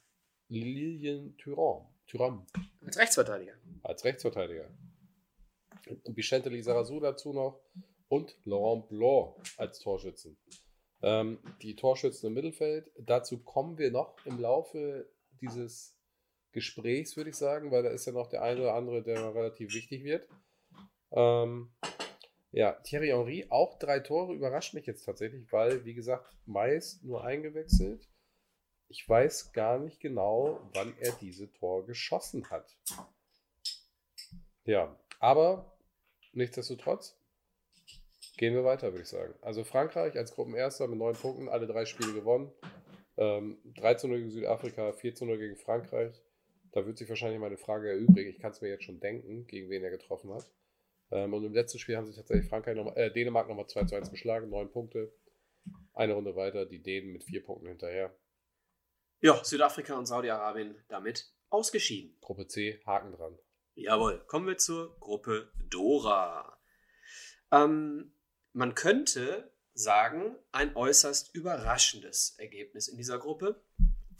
Lilian Thuram, Thuram Als Rechtsverteidiger. als Rechtsverteidiger. Und Vicente Lizarazu dazu noch und Laurent Blanc als Torschützen. Ähm, die Torschützen im Mittelfeld, dazu kommen wir noch im Laufe dieses Gesprächs, würde ich sagen, weil da ist ja noch der eine oder andere, der relativ wichtig wird. Ähm, ja, Thierry Henry, auch drei Tore, überrascht mich jetzt tatsächlich, weil, wie gesagt, meist nur eingewechselt. Ich weiß gar nicht genau, wann er diese Tor geschossen hat. Ja, aber nichtsdestotrotz gehen wir weiter, würde ich sagen. Also Frankreich als Gruppenerster mit neun Punkten, alle drei Spiele gewonnen. Ähm, 3 zu 0 gegen Südafrika, 4 zu 0 gegen Frankreich. Da wird sich wahrscheinlich meine Frage erübrigen. Ich kann es mir jetzt schon denken, gegen wen er getroffen hat. Ähm, und im letzten Spiel haben sich tatsächlich Frankreich noch äh, Dänemark nochmal 2 zu 1 geschlagen, neun Punkte. Eine Runde weiter, die Dänen mit vier Punkten hinterher. Ja, Südafrika und Saudi-Arabien damit ausgeschieden. Gruppe C, Haken dran. Jawohl, kommen wir zur Gruppe Dora. Ähm, man könnte sagen, ein äußerst überraschendes Ergebnis in dieser Gruppe.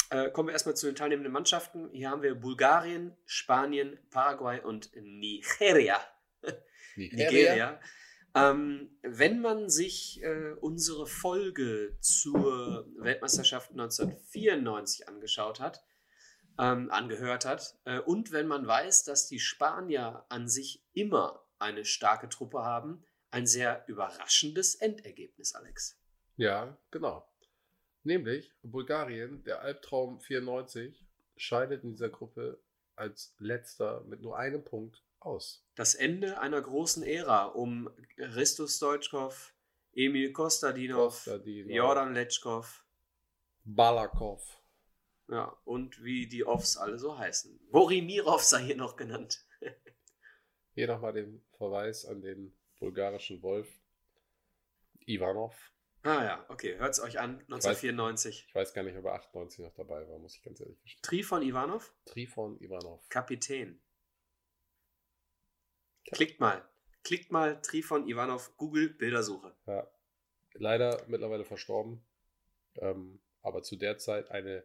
Äh, kommen wir erstmal zu den teilnehmenden Mannschaften. Hier haben wir Bulgarien, Spanien, Paraguay und Nigeria. [LAUGHS] Nigeria. Nigeria. Ähm, wenn man sich äh, unsere Folge zur Weltmeisterschaft 1994 angeschaut hat, ähm, angehört hat, äh, und wenn man weiß, dass die Spanier an sich immer eine starke Truppe haben, ein sehr überraschendes Endergebnis, Alex. Ja, genau. Nämlich Bulgarien, der Albtraum 94, scheidet in dieser Gruppe als letzter mit nur einem Punkt aus. Das Ende einer großen Ära um Ristus Stoichkov, Emil Kostadinov, Kostadinov. Jordan Letschkov, Balakov. ja, und wie die Offs alle so heißen. Borimirov sei hier noch genannt. [LAUGHS] Hier nochmal den Verweis an den bulgarischen Wolf Ivanov. Ah ja, okay, hört's euch an, 1994. Ich weiß gar nicht, ob er 98 noch dabei war, muss ich ganz ehrlich gestehen. Trifon Ivanov, Trifon Ivanov. Kapitän. Klickt mal. Klickt mal Trifon Ivanov, Google Bildersuche. Ja. Leider mittlerweile verstorben. Ähm, aber zu der Zeit eine,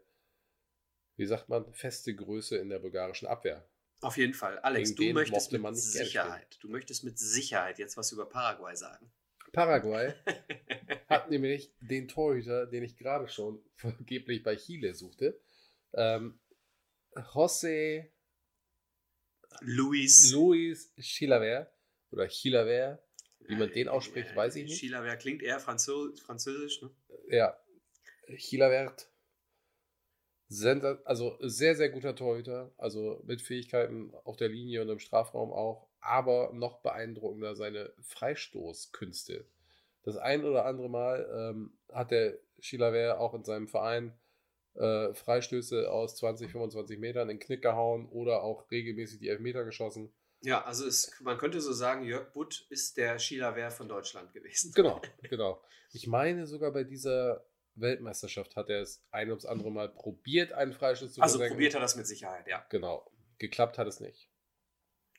wie sagt man, feste Größe in der bulgarischen Abwehr. Auf jeden Fall. Alex, Gegen du möchtest mit Sicherheit, du möchtest mit Sicherheit jetzt was über Paraguay sagen. Paraguay [LAUGHS] hat nämlich den Torhüter, den ich gerade schon [LAUGHS] vergeblich bei Chile suchte. Ähm, José Luis. Luis Chilaver oder Chilaver, wie man den ausspricht, weiß ich nicht. Chilaver klingt eher Franzö französisch, ne? Ja, Chilavert. Also sehr, sehr guter Torhüter, also mit Fähigkeiten auf der Linie und im Strafraum auch, aber noch beeindruckender seine Freistoßkünste. Das ein oder andere Mal ähm, hat der Chilavert auch in seinem Verein äh, Freistöße aus 20, 25 Metern in den Knick gehauen oder auch regelmäßig die Elfmeter geschossen. Ja, also es, man könnte so sagen, Jörg Butt ist der Chilaver von Deutschland gewesen. Genau, [LAUGHS] genau. Ich meine sogar bei dieser Weltmeisterschaft hat er es ein ums andere Mal probiert, einen Freistoß zu Also versenken. probiert er das mit Sicherheit, ja. Genau. Geklappt hat es nicht.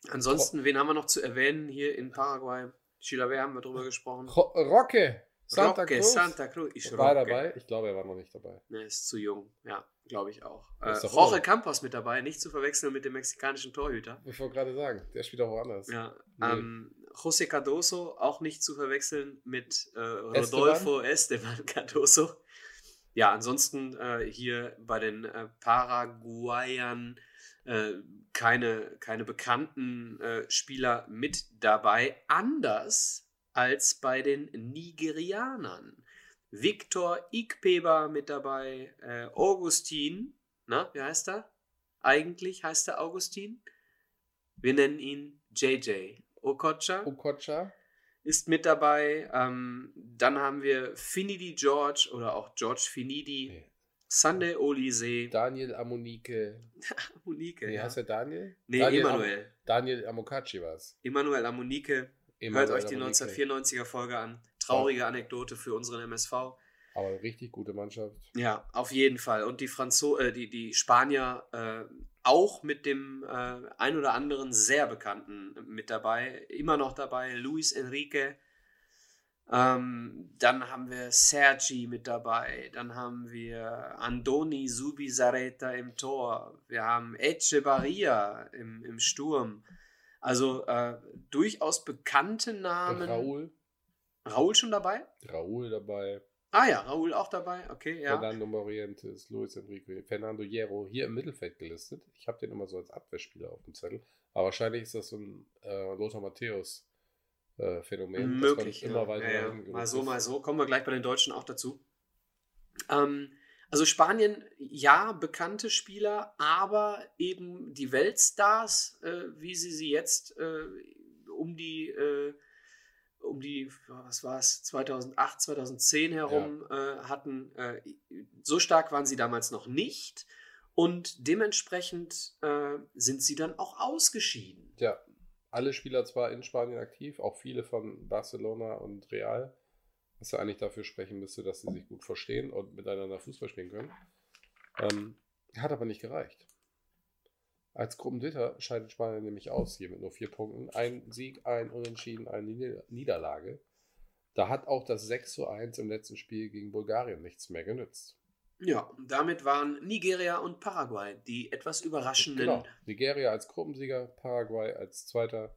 Ansonsten, wen haben wir noch zu erwähnen hier in Paraguay? Chilaver haben wir drüber gesprochen. Ro Roque Santa Roque, Cruz Santa Cruz. Ich war Roque. dabei. Ich glaube, er war noch nicht dabei. Ne, ist zu jung. Ja, glaube ich auch. Äh, Jorge irre. Campos mit dabei, nicht zu verwechseln mit dem mexikanischen Torhüter. Ich wollte gerade sagen, der spielt auch woanders. Ja, Nee. ähm, José Cardoso, auch nicht zu verwechseln mit äh, Esteban? Rodolfo Esteban Cardoso. Ja, ansonsten äh, hier bei den äh, Paraguayern äh, keine, keine bekannten äh, Spieler mit dabei, anders als bei den Nigerianern. Victor Ikpeba mit dabei, äh, Augustin, na, wie heißt er? Eigentlich heißt er Augustin. Wir nennen ihn JJ. Okocha Okocha, ist mit dabei. Ähm, dann haben wir Finidi George oder auch George Finidi, Nee. Sunday Olise, Daniel Amunike. [LAUGHS] Amunike. Nee, ja. heißt er Daniel? Nee, Daniel Emanuel. Am Daniel Amokachi war es. Emanuel Amunike. Hört euch die 1994er Folge an. Traurige Anekdote für unseren MSV. Aber eine richtig gute Mannschaft. Ja, auf jeden Fall. Und die Franzo äh, die, die Spanier äh, auch mit dem äh, ein oder anderen sehr bekannten mit dabei, immer noch dabei, Luis Enrique. Ähm, dann haben wir Sergi mit dabei, dann haben wir Andoni Subizarreta im Tor, wir haben Echevarria im, im Sturm. Also äh, durchaus bekannte Namen. Raúl. Raúl schon dabei? Raúl dabei. Ah ja, Raúl auch dabei, okay, ja. Fernando Morientes, Luis Enrique, Fernando Hierro hier im Mittelfeld gelistet. Ich habe den immer so als Abwehrspieler auf dem Zettel. Aber wahrscheinlich ist das so ein äh, Lothar Matthäus äh, Möglich. Immer ja. weiter ja, ja. Mal so, mal so. Kommen wir gleich bei den Deutschen auch dazu. Ähm, also Spanien, ja, bekannte Spieler, aber eben die Weltstars, äh, wie sie sie jetzt äh, um die, äh, um die, was war es, 2008, 2010 herum äh, hatten. Äh, so stark waren sie damals noch nicht. Und dementsprechend äh, sind sie dann auch ausgeschieden. Ja, alle Spieler zwar in Spanien aktiv, auch viele von Barcelona und Real, was ja eigentlich dafür sprechen müsste, dass sie sich gut verstehen und miteinander Fußball spielen können. Ähm, hat aber nicht gereicht. Als Gruppendritter scheidet Spanien nämlich aus, hier mit nur vier Punkten. Ein Sieg, ein Unentschieden, eine Nieder- Niederlage. Da hat auch das 6 zu 1 im letzten Spiel gegen Bulgarien nichts mehr genützt. Ja, und damit waren Nigeria und Paraguay die etwas überraschenden. Genau. Nigeria als Gruppensieger, Paraguay als Zweiter.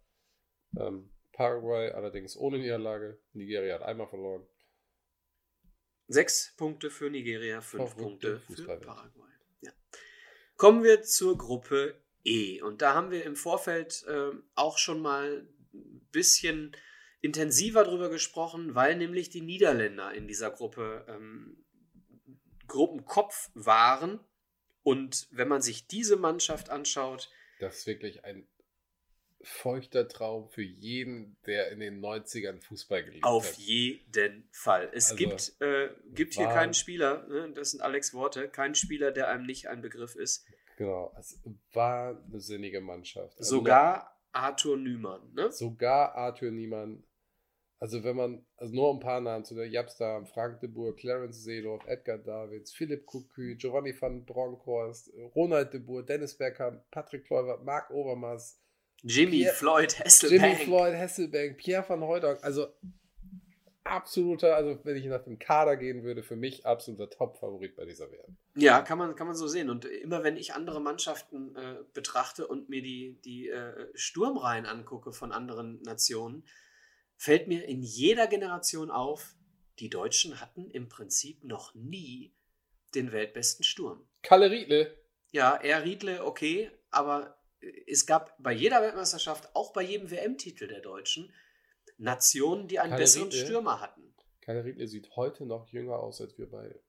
Ähm, Paraguay allerdings ohne Niederlage. Nigeria hat einmal verloren. Sechs Punkte für Nigeria, fünf Verrückte Punkte für. Paraguay. Ja. Kommen wir zur Gruppe E. Und da haben wir im Vorfeld äh, auch schon mal ein bisschen intensiver drüber gesprochen, weil nämlich die Niederländer in dieser Gruppe ähm, Gruppenkopf waren. Und wenn man sich diese Mannschaft anschaut, Das ist wirklich ein feuchter Traum für jeden, der in den 90ern Fußball geliebt Auf hat. jeden Fall. Es Also, gibt, äh, gibt hier keinen Spieler, ne, das sind Alex Worte, keinen Spieler, der einem nicht ein Begriff ist. Genau, es war eine sinnige Mannschaft. Also Sogar Arthur Nümann. Ne? sogar Arthur Niemann. Also wenn man, also nur ein paar Namen zu der Japstam, Frank de Boer, Clarence Seedorf, Edgar Davids, Philipp Cocu, Giovanni van Bronckhorst, Ronald de Boer, Dennis Bergkamp, Patrick Kluivert, Marc Overmars, Jimmy Pierre- Floyd Jimmy Hasselbank. Floyd, Hasselbank, Pierre van Hooydonk, also absoluter, also wenn ich nach dem Kader gehen würde, für mich absoluter Top-Favorit bei dieser WM. Ja, kann man, kann man so sehen. Und immer wenn ich andere Mannschaften äh, betrachte und mir die, die äh, Sturmreihen angucke von anderen Nationen, fällt mir in jeder Generation auf, die Deutschen hatten im Prinzip noch nie den weltbesten Sturm. Kalle Riedle, Ja, er Riedle, okay, aber es gab bei jeder Weltmeisterschaft, auch bei jedem WM-Titel der Deutschen, Nationen, die einen Kalle besseren Riedle? Stürmer hatten. Kalle Riedle sieht heute noch jünger aus als wir beide.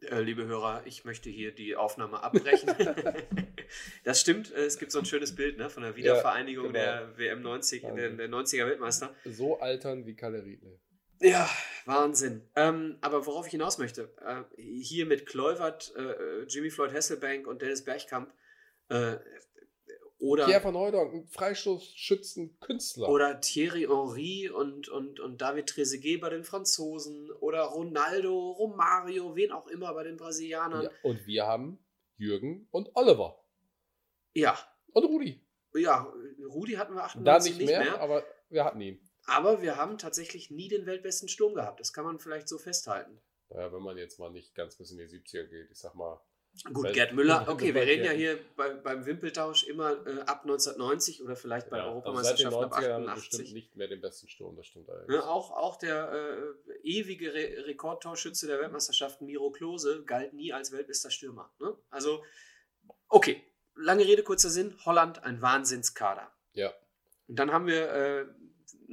Äh, liebe Hörer, ich möchte hier die Aufnahme abbrechen. [LAUGHS] das stimmt, äh, es gibt so ein schönes Bild ne, von der Wiedervereinigung genau. der WM 90, der, der 90er Weltmeister. So altern wie Kalle Riedle. Ja, Wahnsinn. Ähm, aber worauf ich hinaus möchte, äh, hier mit Kluivert, äh, Jimmy Floyd Hasselbank und Dennis Bergkamp äh, oder, Pierre van Hooydonk, ein Freistoßschützen-Künstler. oder Thierry Henry und, und, und David Trezeguet bei den Franzosen oder Ronaldo, Romario, wen auch immer bei den Brasilianern. Ja, und wir haben Jürgen und Oliver. Ja, Und Rudi. ja, Rudi hatten wir Da 98 nicht mehr, aber wir hatten ihn. Aber wir haben tatsächlich nie den weltbesten Sturm gehabt. Das kann man vielleicht so festhalten. Naja, wenn man jetzt mal nicht ganz bis in die 70er geht, ich sag mal, Gut, Weil- Gerd Müller, okay, wir reden ja hier bei, beim Wimpeltausch immer äh, ab 1990 oder vielleicht bei ja, also Europameisterschaften ab 90ern bestimmt 88. nicht mehr den besten Sturm, das stimmt allerdings. Ne, auch, auch der äh, ewige Re Rekordtorschütze der Weltmeisterschaften, Miro Klose, galt nie als weltbester Stürmer. Ne? Also, okay, lange Rede, kurzer Sinn. Holland, ein Wahnsinnskader. Ja. Und dann haben wir äh,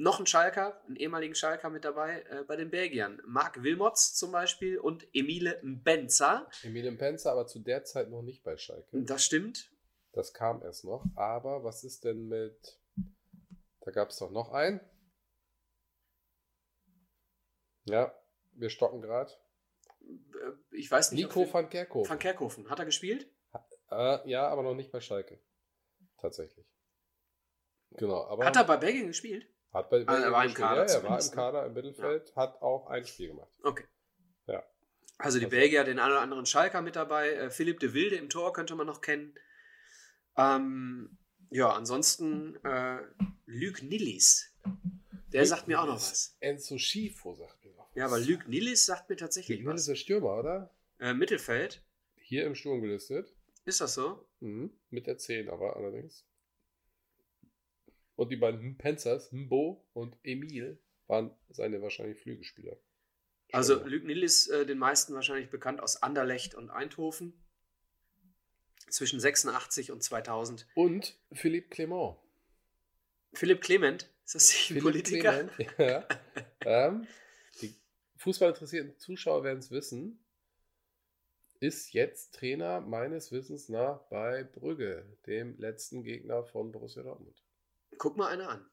noch einen Schalker, einen ehemaligen Schalker mit dabei äh, bei den Belgiern. Marc Wilmots zum Beispiel und Emile Mbenza. Emilien Penzer, aber zu der Zeit noch nicht bei Schalke. Das stimmt. Das kam erst noch. Aber was ist denn mit. Da gab es doch noch einen. Ja, wir stocken gerade. Äh, Ich weiß nicht. Nico van Kerkhoff. van Kerkhoven. Hat er gespielt? Äh, ja, aber noch nicht bei Schalke. Tatsächlich. Genau, aber Hat er bei Belgien gespielt? Hat bei Ah, er war im. Kader Ja, er war im ne? Kader im Mittelfeld, hat auch ein Spiel gemacht. Okay. Ja. Also die Also- Belgier, den einen oder anderen Schalker mit dabei. Äh, Philipp de Wilde im Tor könnte man noch kennen. Ähm, ja, ansonsten äh, Luc Nillis. Der sagt mir auch noch was. Enzo Schifo sagt mir noch was. Ja, aber Luc Nillis sagt mir tatsächlich Luc Nilles ist was. der Stürmer, oder? Äh, Mittelfeld. Hier im Sturm gelistet. Ist das so? Mhm. Mit der 10 aber allerdings. Und die beiden Panzers, Mbo und Emil, waren seine wahrscheinlich Flügelspieler. Also Stürmer. Luc Nillis, äh, den meisten wahrscheinlich bekannt aus Anderlecht und Eindhoven. Zwischen 86 und 2000. Und Philippe Clement. Philipp Clement, ist das nicht ein Philipp Politiker? Clement, ja. [LAUGHS] ähm, die fußballinteressierten Zuschauer werden es wissen. Ist jetzt Trainer meines Wissens nach bei Brügge, dem letzten Gegner von Borussia Dortmund. Guck mal einer an.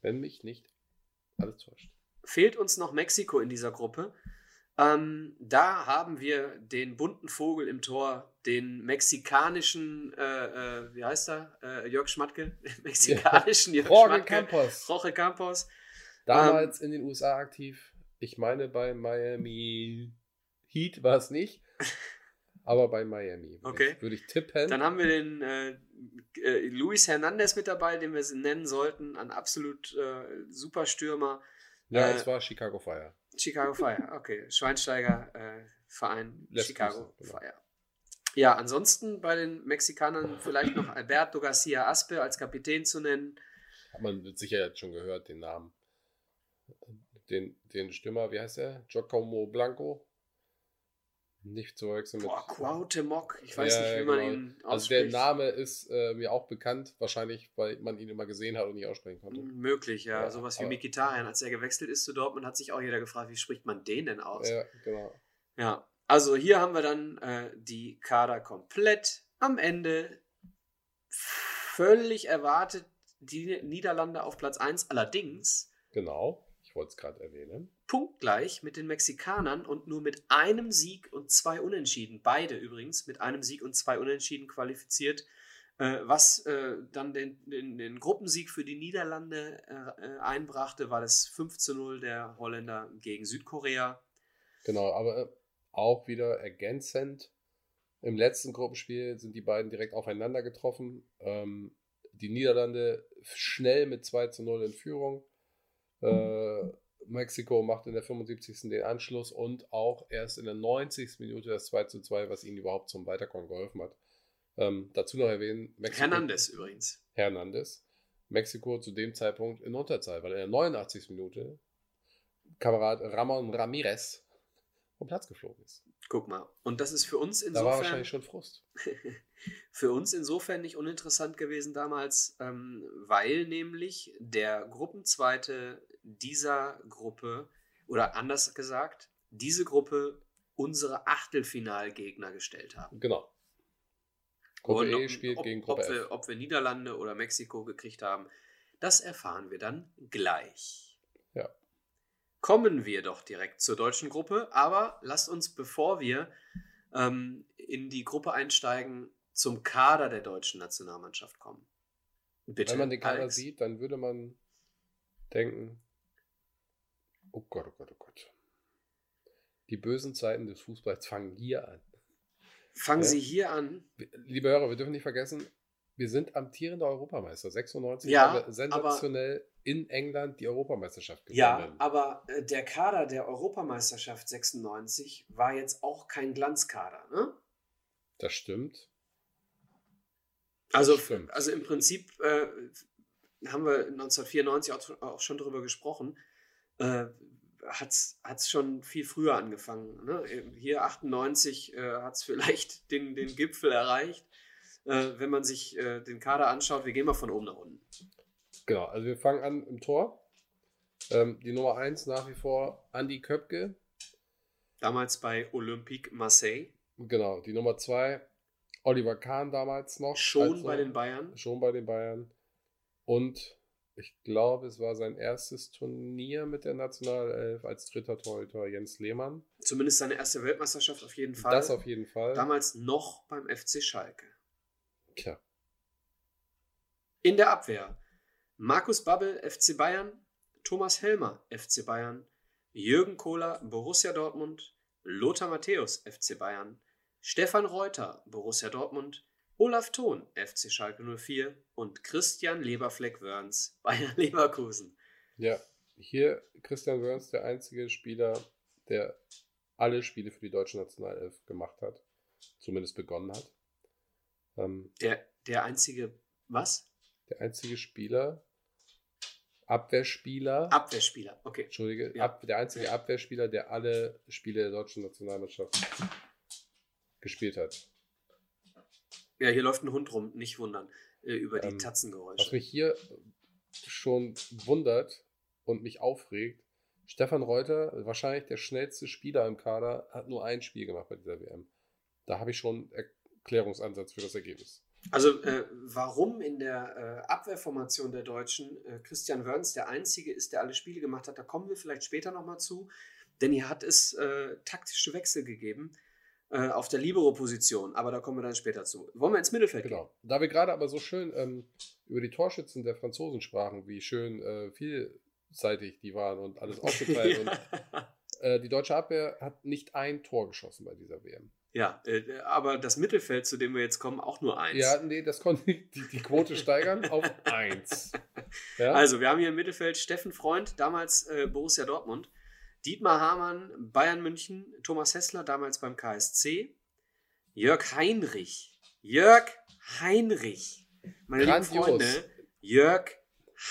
Wenn mich nicht alles täuscht. fehlt uns noch Mexiko in dieser Gruppe. Ähm, da haben wir den bunten Vogel im Tor, den mexikanischen, äh, äh, wie heißt er? Äh, Jörg Schmatke? [LAUGHS] mexikanischen Jörg Jorge Schmatke. Campos. Jorge Campos. Damals in den USA aktiv. Ich meine, bei Miami Heat war es nicht. Aber bei Miami. würde Okay. Ich, würde ich tippen. Dann haben wir den äh, äh, Luis Hernandez mit dabei, den wir nennen sollten. Ein absolut äh, super Stürmer. ja, äh, es war Chicago Fire. Chicago Fire, okay. Schweinsteiger, äh, Verein Lässt Chicago grüßen, genau. Fire. Ja, ansonsten bei den Mexikanern vielleicht noch Alberto Garcia Aspe als Kapitän zu nennen. Hat man mit Sicherheit schon gehört, den Namen. Den, den Stürmer, wie heißt er? Giacomo Blanco. Nicht zu verwechseln mit. Boah, Cuauhtémoc, ich weiß Ja, nicht, wie man genau. ihn Also der ausspricht. Name ist äh, mir auch bekannt, wahrscheinlich, weil man ihn immer gesehen hat und nicht aussprechen konnte. Möglich, ja. Ja, Sowas wie Mikitarian. Als er gewechselt ist zu Dortmund, hat sich auch jeder gefragt, wie spricht man den denn aus? Ja, genau. Ja, also hier haben wir dann äh, die Kader komplett. Am Ende völlig erwartet die Niederlande auf Platz 1, allerdings Genau. Wollte es gerade erwähnen. punktgleich mit den Mexikanern und nur mit einem Sieg und zwei Unentschieden. Beide übrigens mit einem Sieg und zwei Unentschieden qualifiziert. Äh, was äh, dann den, den, den Gruppensieg für die Niederlande äh, äh, einbrachte, war das 5 zu 0 der Holländer gegen Südkorea. Genau, aber äh, auch wieder ergänzend. Im letzten Gruppenspiel sind die beiden direkt aufeinander getroffen. Ähm, die Niederlande schnell mit 2 zu 0 in Führung. Äh, Mexiko macht in der 75. den Anschluss und auch erst in der 90. Minute das 2 zu 2, was ihnen überhaupt zum Weiterkommen geholfen hat. Ähm, dazu noch erwähnen, Mexiko, Hernandez übrigens. Hernandez. Mexiko zu dem Zeitpunkt in Unterzahl, weil in der 89. Minute Kamerad Ramon Ramirez vom Platz geflogen ist. Guck mal. Und das ist für uns Da war insofern, wahrscheinlich schon Frust. [LAUGHS] für uns insofern nicht uninteressant gewesen damals, ähm, weil nämlich der Gruppenzweite dieser Gruppe, oder anders gesagt, diese Gruppe unsere Achtelfinalgegner gestellt haben. Genau. Gruppe Und E spielt ob, gegen Gruppe ob wir, ob wir Niederlande oder Mexiko gekriegt haben, das erfahren wir dann gleich. Kommen wir doch direkt zur deutschen Gruppe, aber lasst uns, bevor wir ähm, in die Gruppe einsteigen, zum Kader der deutschen Nationalmannschaft kommen. Bitte. Wenn man den Kader Alex. sieht, dann würde man denken, oh Gott, oh Gott, oh Gott. Die bösen Zeiten des Fußballs fangen hier an. Fangen Ja. Sie hier an. Liebe Hörer, wir dürfen nicht vergessen, wir sind amtierender Europameister. 96 Ja, haben wir sensationell in England die Europameisterschaft gewonnen. Ja, aber äh, der Kader der Europameisterschaft 96 war jetzt auch kein Glanzkader, ne? Das stimmt. Also, stimmt. also im Prinzip äh, haben wir 1994 auch, auch schon drüber gesprochen, äh, hat es schon viel früher angefangen. Ne? Hier 98 äh, hat es vielleicht den, den Gipfel erreicht. Äh, wenn man sich äh, den Kader anschaut, wir gehen mal von oben nach unten. Genau, also wir fangen an im Tor. Ähm, die Nummer 1 nach wie vor Andy Köpke. Damals bei Olympique Marseille, Genau, die Nummer 2 Oliver Kahn damals noch. schon Also- bei den Bayern. Schon bei den Bayern. Und ich glaube, es war sein erstes Turnier mit der Nationalelf als dritter Torhüter Jens Lehmann. Zumindest seine erste Weltmeisterschaft auf jeden Fall. Das auf jeden Fall. Damals noch beim FC Schalke. Tja, In der Abwehr Markus Babbel, FC Bayern, Thomas Helmer, FC Bayern, Jürgen Kohler, Borussia Dortmund, Lothar Matthäus, FC Bayern, Stefan Reuter, Borussia Dortmund, Olaf Thon, FC Schalke 04 und Christian Leberfleck-Wörns, [LAUGHS] Bayer Leverkusen. ja. Hier Christian Wörns, der einzige Spieler, der alle Spiele für die deutsche Nationalelf gemacht hat. Zumindest begonnen hat. Ähm, Der, der einzige, was? der einzige Spieler, Abwehrspieler, Abwehrspieler. Okay. Entschuldige, Ja. ab, der einzige Abwehrspieler, der alle Spiele der deutschen Nationalmannschaft gespielt hat. Ja, hier läuft ein Hund rum, nicht wundern, äh, über die Ähm, Was Tatzengeräusche. mich hier schon wundert und mich aufregt, Stefan Reuter, wahrscheinlich der schnellste Spieler im Kader, hat nur ein Spiel gemacht bei dieser WM. Da habe ich schon Erklärungsansatz für das Ergebnis. Also, äh, warum in der äh, Abwehrformation der Deutschen äh, Christian Wörns der Einzige ist, der alle Spiele gemacht hat, da kommen wir vielleicht später nochmal zu. Denn hier hat es äh, taktische Wechsel gegeben äh, auf der Libero-Position. Aber da kommen wir dann später zu. Wollen wir ins Mittelfeld Genau. Da wir gerade aber so schön ähm, über die Torschützen der Franzosen sprachen, wie schön äh, vielseitig die waren und alles [LAUGHS] aufgeteilt. gehen? und, die deutsche Abwehr hat nicht ein Tor geschossen bei dieser WM. Ja, äh, aber das Mittelfeld, zu dem wir jetzt kommen, auch nur eins. Ja, nee, das konnte die, die Quote steigern auf [LAUGHS] eins. Ja? Also, wir haben hier im Mittelfeld Steffen Freund, damals äh, Borussia Dortmund. Dietmar Hamann, Bayern München, Thomas Hessler, damals beim KSC, Jörg Heinrich. Jörg Heinrich. Meine lieben Grandios. Freunde, Jörg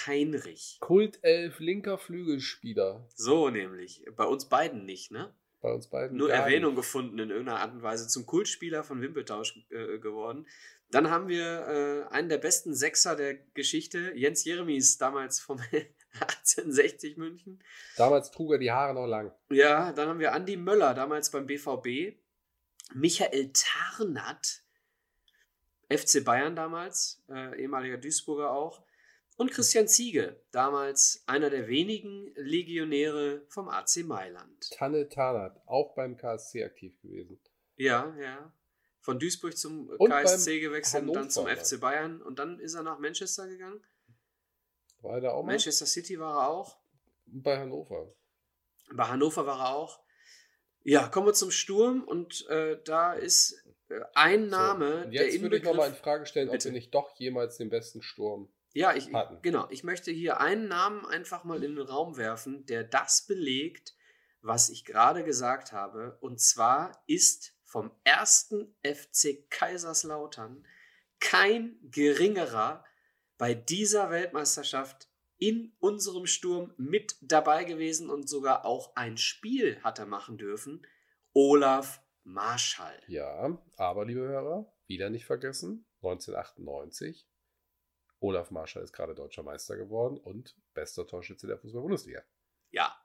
Heinrich. Kultelf linker Flügelspieler. So nämlich. Bei uns beiden nicht, ne? Bei uns beiden. Nur Erwähnung nicht. gefunden in irgendeiner Art und Weise zum Kultspieler von Wimpeltausch äh, geworden. Dann haben wir äh, einen der besten Sechser der Geschichte, Jens Jeremies, damals vom [LAUGHS] 1860 München. Damals trug er die Haare noch lang. Ja, dann haben wir Andi Möller, damals beim BVB. Michael Tarnath, FC Bayern damals, äh, ehemaliger Duisburger auch. Und Christian Ziege, damals einer der wenigen Legionäre vom AC Mailand. Tanne Tarnath, auch beim KSC aktiv gewesen. Ja, ja. Von Duisburg zum Und KSC gewechselt und dann zum FC Bayern. Und dann ist er nach Manchester gegangen. War er da auch mal? Manchester City war er auch. Bei Hannover. Bei Hannover war er auch. Ja, kommen wir zum Sturm. Und äh, da ist äh, ein Name, So, und der jetzt würde ich nochmal in. Frage stellen, ob Bitte. wir nicht doch jemals den besten Sturm. Ja, ich, hatten. genau. Ich möchte hier einen Namen einfach mal in den Raum werfen, der das belegt, was ich gerade gesagt habe. Und zwar ist vom ersten FC Kaiserslautern kein geringerer bei dieser Weltmeisterschaft in unserem Sturm mit dabei gewesen und sogar auch ein Spiel hat er machen dürfen. Olaf Marschall. Ja, aber liebe Hörer, wieder nicht vergessen, 1998. Olaf Marschall ist gerade deutscher Meister geworden und bester Torschütze der Fußball-Bundesliga. Ja,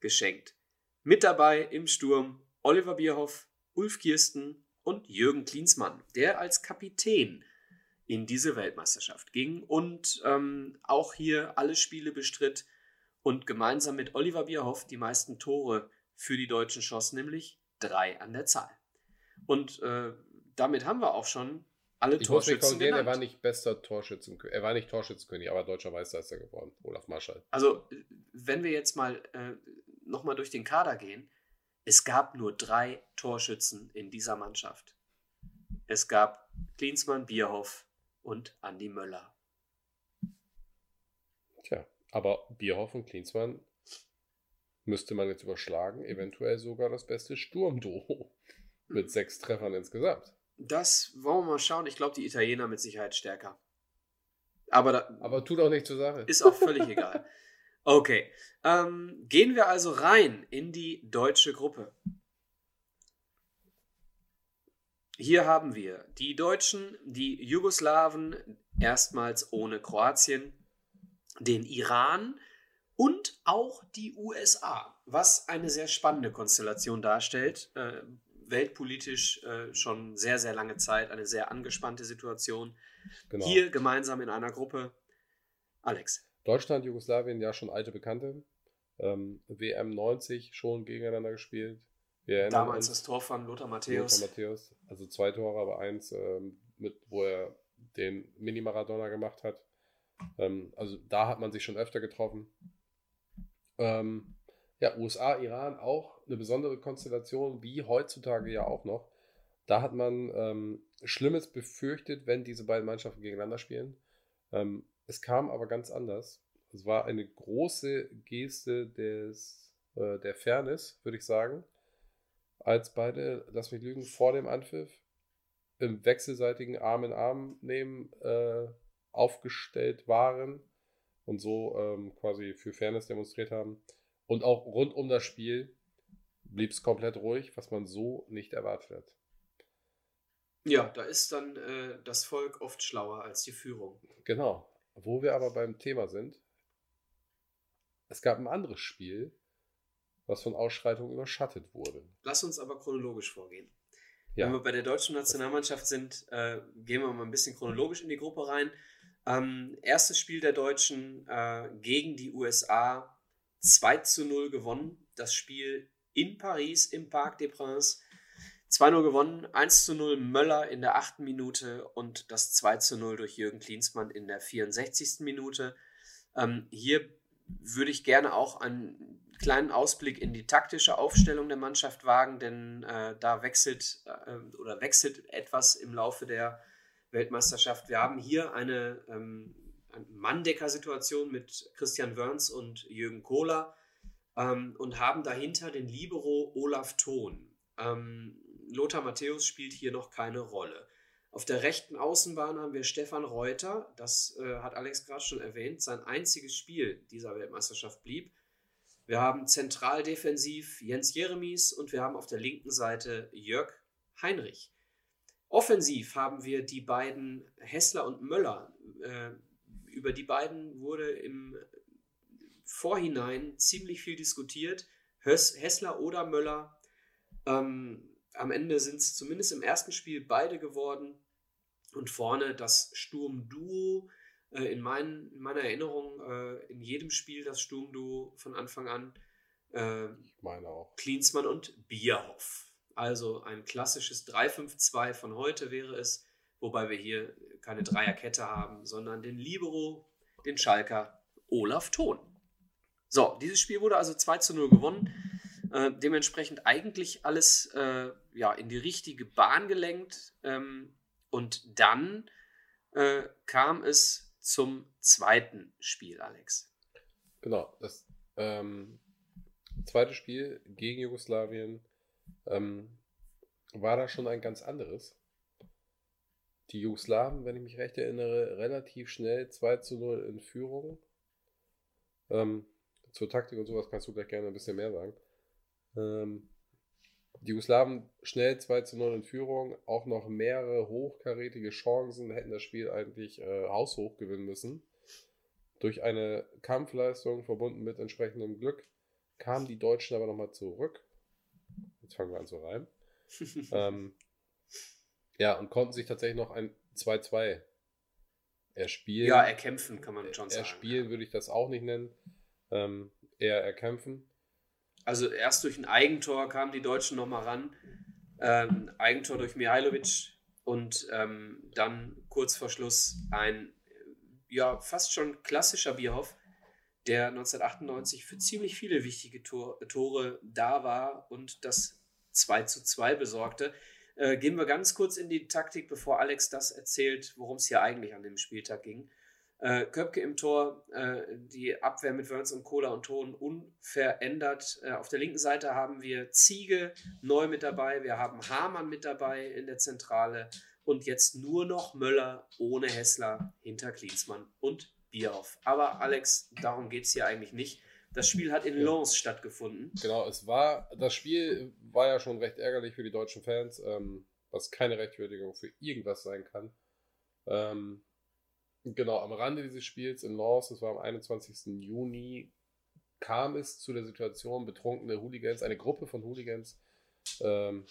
geschenkt. Mit dabei im Sturm Oliver Bierhoff, Ulf Kirsten und Jürgen Klinsmann, der als Kapitän in diese Weltmeisterschaft ging und ähm, auch hier alle Spiele bestritt und gemeinsam mit Oliver Bierhoff die meisten Tore für die Deutschen schoss, nämlich drei an der Zahl. Und äh, damit haben wir auch schon alle Ich muss Torschützen korrigieren, er war nicht bester Torschützenkönig. Er war nicht Torschützenkönig, aber deutscher Meister ist er geworden. Olaf Marschall. Also, wenn wir jetzt mal äh, nochmal durch den Kader gehen, es gab nur drei Torschützen in dieser Mannschaft. Es gab Klinsmann, Bierhoff und Andi Möller. Tja, aber Bierhoff und Klinsmann müsste man jetzt überschlagen. Eventuell sogar das beste Sturmduo. [LAUGHS] Mit sechs Treffern insgesamt. Das wollen wir mal schauen. Ich glaube, die Italiener mit Sicherheit stärker. Aber da Aber tut auch nicht zur Sache. ist auch völlig egal. Okay, ähm, gehen wir also rein in die deutsche Gruppe. Hier haben wir die Deutschen, die Jugoslawen, erstmals ohne Kroatien, den Iran und auch die USA, was eine sehr spannende Konstellation darstellt. Äh, weltpolitisch äh, schon sehr, sehr lange Zeit eine sehr angespannte Situation. Genau. Hier gemeinsam in einer Gruppe. Alex. Deutschland, Jugoslawien, ja schon alte Bekannte. Ähm, WM 90 schon gegeneinander gespielt. Damals das Tor von Lothar Lothar Matthäus. Matthäus. Also zwei Tore, aber eins, ähm, mit, wo er den Mini-Maradona gemacht hat. Ähm, also da hat man sich schon öfter getroffen. Ähm, ja, USA, Iran auch eine besondere Konstellation, wie heutzutage ja auch noch. Da hat man ähm, Schlimmes befürchtet, wenn diese beiden Mannschaften gegeneinander spielen. Ähm, es kam aber ganz anders. Es war eine große Geste des, äh, der Fairness, würde ich sagen, als beide, lass mich lügen, vor dem Anpfiff im wechselseitigen Arm in Arm nehmen äh, aufgestellt waren und so ähm, quasi für Fairness demonstriert haben. Und auch rund um das Spiel blieb es komplett ruhig, was man so nicht erwartet hat. Ja, da ist dann äh, das Volk oft schlauer als die Führung. Genau. Wo wir aber beim Thema sind, es gab ein anderes Spiel, was von Ausschreitungen überschattet wurde. Lass uns aber chronologisch vorgehen. Ja. Wenn wir bei der deutschen Nationalmannschaft sind, äh, gehen wir mal ein bisschen chronologisch in die Gruppe rein. Ähm, erstes Spiel der Deutschen äh, gegen die USA 2 zu 0 gewonnen. Das Spiel in Paris im Parc des Princes. 2-0 gewonnen, 1 zu 0 Möller in der 8. Minute und das 2 zu 0 durch Jürgen Klinsmann in der 64. Minute. Ähm, hier würde ich gerne auch einen kleinen Ausblick in die taktische Aufstellung der Mannschaft wagen, denn äh, da wechselt äh, oder wechselt etwas im Laufe der Weltmeisterschaft. Wir haben hier eine, ähm, eine Manndecker-Situation mit Christian Wörns und Jürgen Kohler. ähm, und haben dahinter den Libero Olaf Thon. Ähm, Lothar Matthäus spielt hier noch keine Rolle. Auf der rechten Außenbahn haben wir Stefan Reuter, das äh, hat Alex gerade schon erwähnt, sein einziges Spiel dieser Weltmeisterschaft blieb. Wir haben zentral defensiv Jens Jeremies und wir haben auf der linken Seite Jörg Heinrich. Offensiv haben wir die beiden Hessler und Möller. Äh, über die beiden wurde im Vorhinein ziemlich viel diskutiert. Hessler oder Möller. Ähm, am Ende sind es zumindest im ersten Spiel beide geworden. Und vorne das Sturm-Duo. Äh, in, mein, in, meiner Erinnerung äh, in jedem Spiel das Sturm-Duo von Anfang an. Äh, ich meine auch. Klinsmann und Bierhoff. Also ein klassisches 3-5-2 von heute wäre es, wobei wir hier keine Dreierkette haben, sondern den Libero, den Schalker Olaf Thon. So, dieses Spiel wurde also 2 zu 0 gewonnen. Äh, dementsprechend eigentlich alles äh, ja, in die richtige Bahn gelenkt. Ähm, und dann äh, kam es zum zweiten Spiel, Alex. Genau, das ähm, zweite Spiel gegen Jugoslawien ähm, war da schon ein ganz anderes. Die Jugoslawen, wenn ich mich recht erinnere, relativ schnell 2 zu 0 in Führung. Ähm, zur Taktik und sowas kannst du gleich gerne ein bisschen mehr sagen. Ähm, die Jugoslawen schnell 2 zu 0 in Führung, auch noch mehrere hochkarätige Chancen, hätten das Spiel eigentlich äh, haushoch gewinnen müssen. Durch eine Kampfleistung verbunden mit entsprechendem Glück kamen die Deutschen aber nochmal zurück Jetzt fangen wir an zu reimen. [LAUGHS] ähm, ja, und konnten sich tatsächlich noch ein 2-2 erspielen. Ja, erkämpfen kann man schon sagen. Erspielen würde ich das auch nicht nennen. Ähm, eher erkämpfen. Also erst durch ein Eigentor kamen die Deutschen nochmal ran. Ähm, Eigentor durch Mihailovic und ähm, dann kurz vor Schluss ein ja fast schon klassischer Bierhoff, der 1998 für ziemlich viele wichtige Tor Tore da war und das 2 zu 2 besorgte. Äh, gehen wir ganz kurz in die Taktik, bevor Alex das erzählt, worum es hier eigentlich an dem Spieltag ging. Äh, Köpke im Tor, äh, die Abwehr mit Wörns und Kohler und Ton unverändert. Äh, auf der linken Seite haben wir Ziege neu mit dabei, wir haben Hamann mit dabei in der Zentrale und jetzt nur noch Möller ohne Hessler hinter Klinsmann und Bierhoff. Aber Alex, darum geht es hier eigentlich nicht. Das Spiel hat in ja. Lens stattgefunden. Genau, es war, das Spiel war ja schon recht ärgerlich für die deutschen Fans, ähm, was keine Rechtfertigung für irgendwas sein kann. Ähm, genau, am Rande dieses Spiels in Lens, das war am 21. Juni, kam es zu der Situation, betrunkene Hooligans, eine Gruppe von Hooligans, ähm,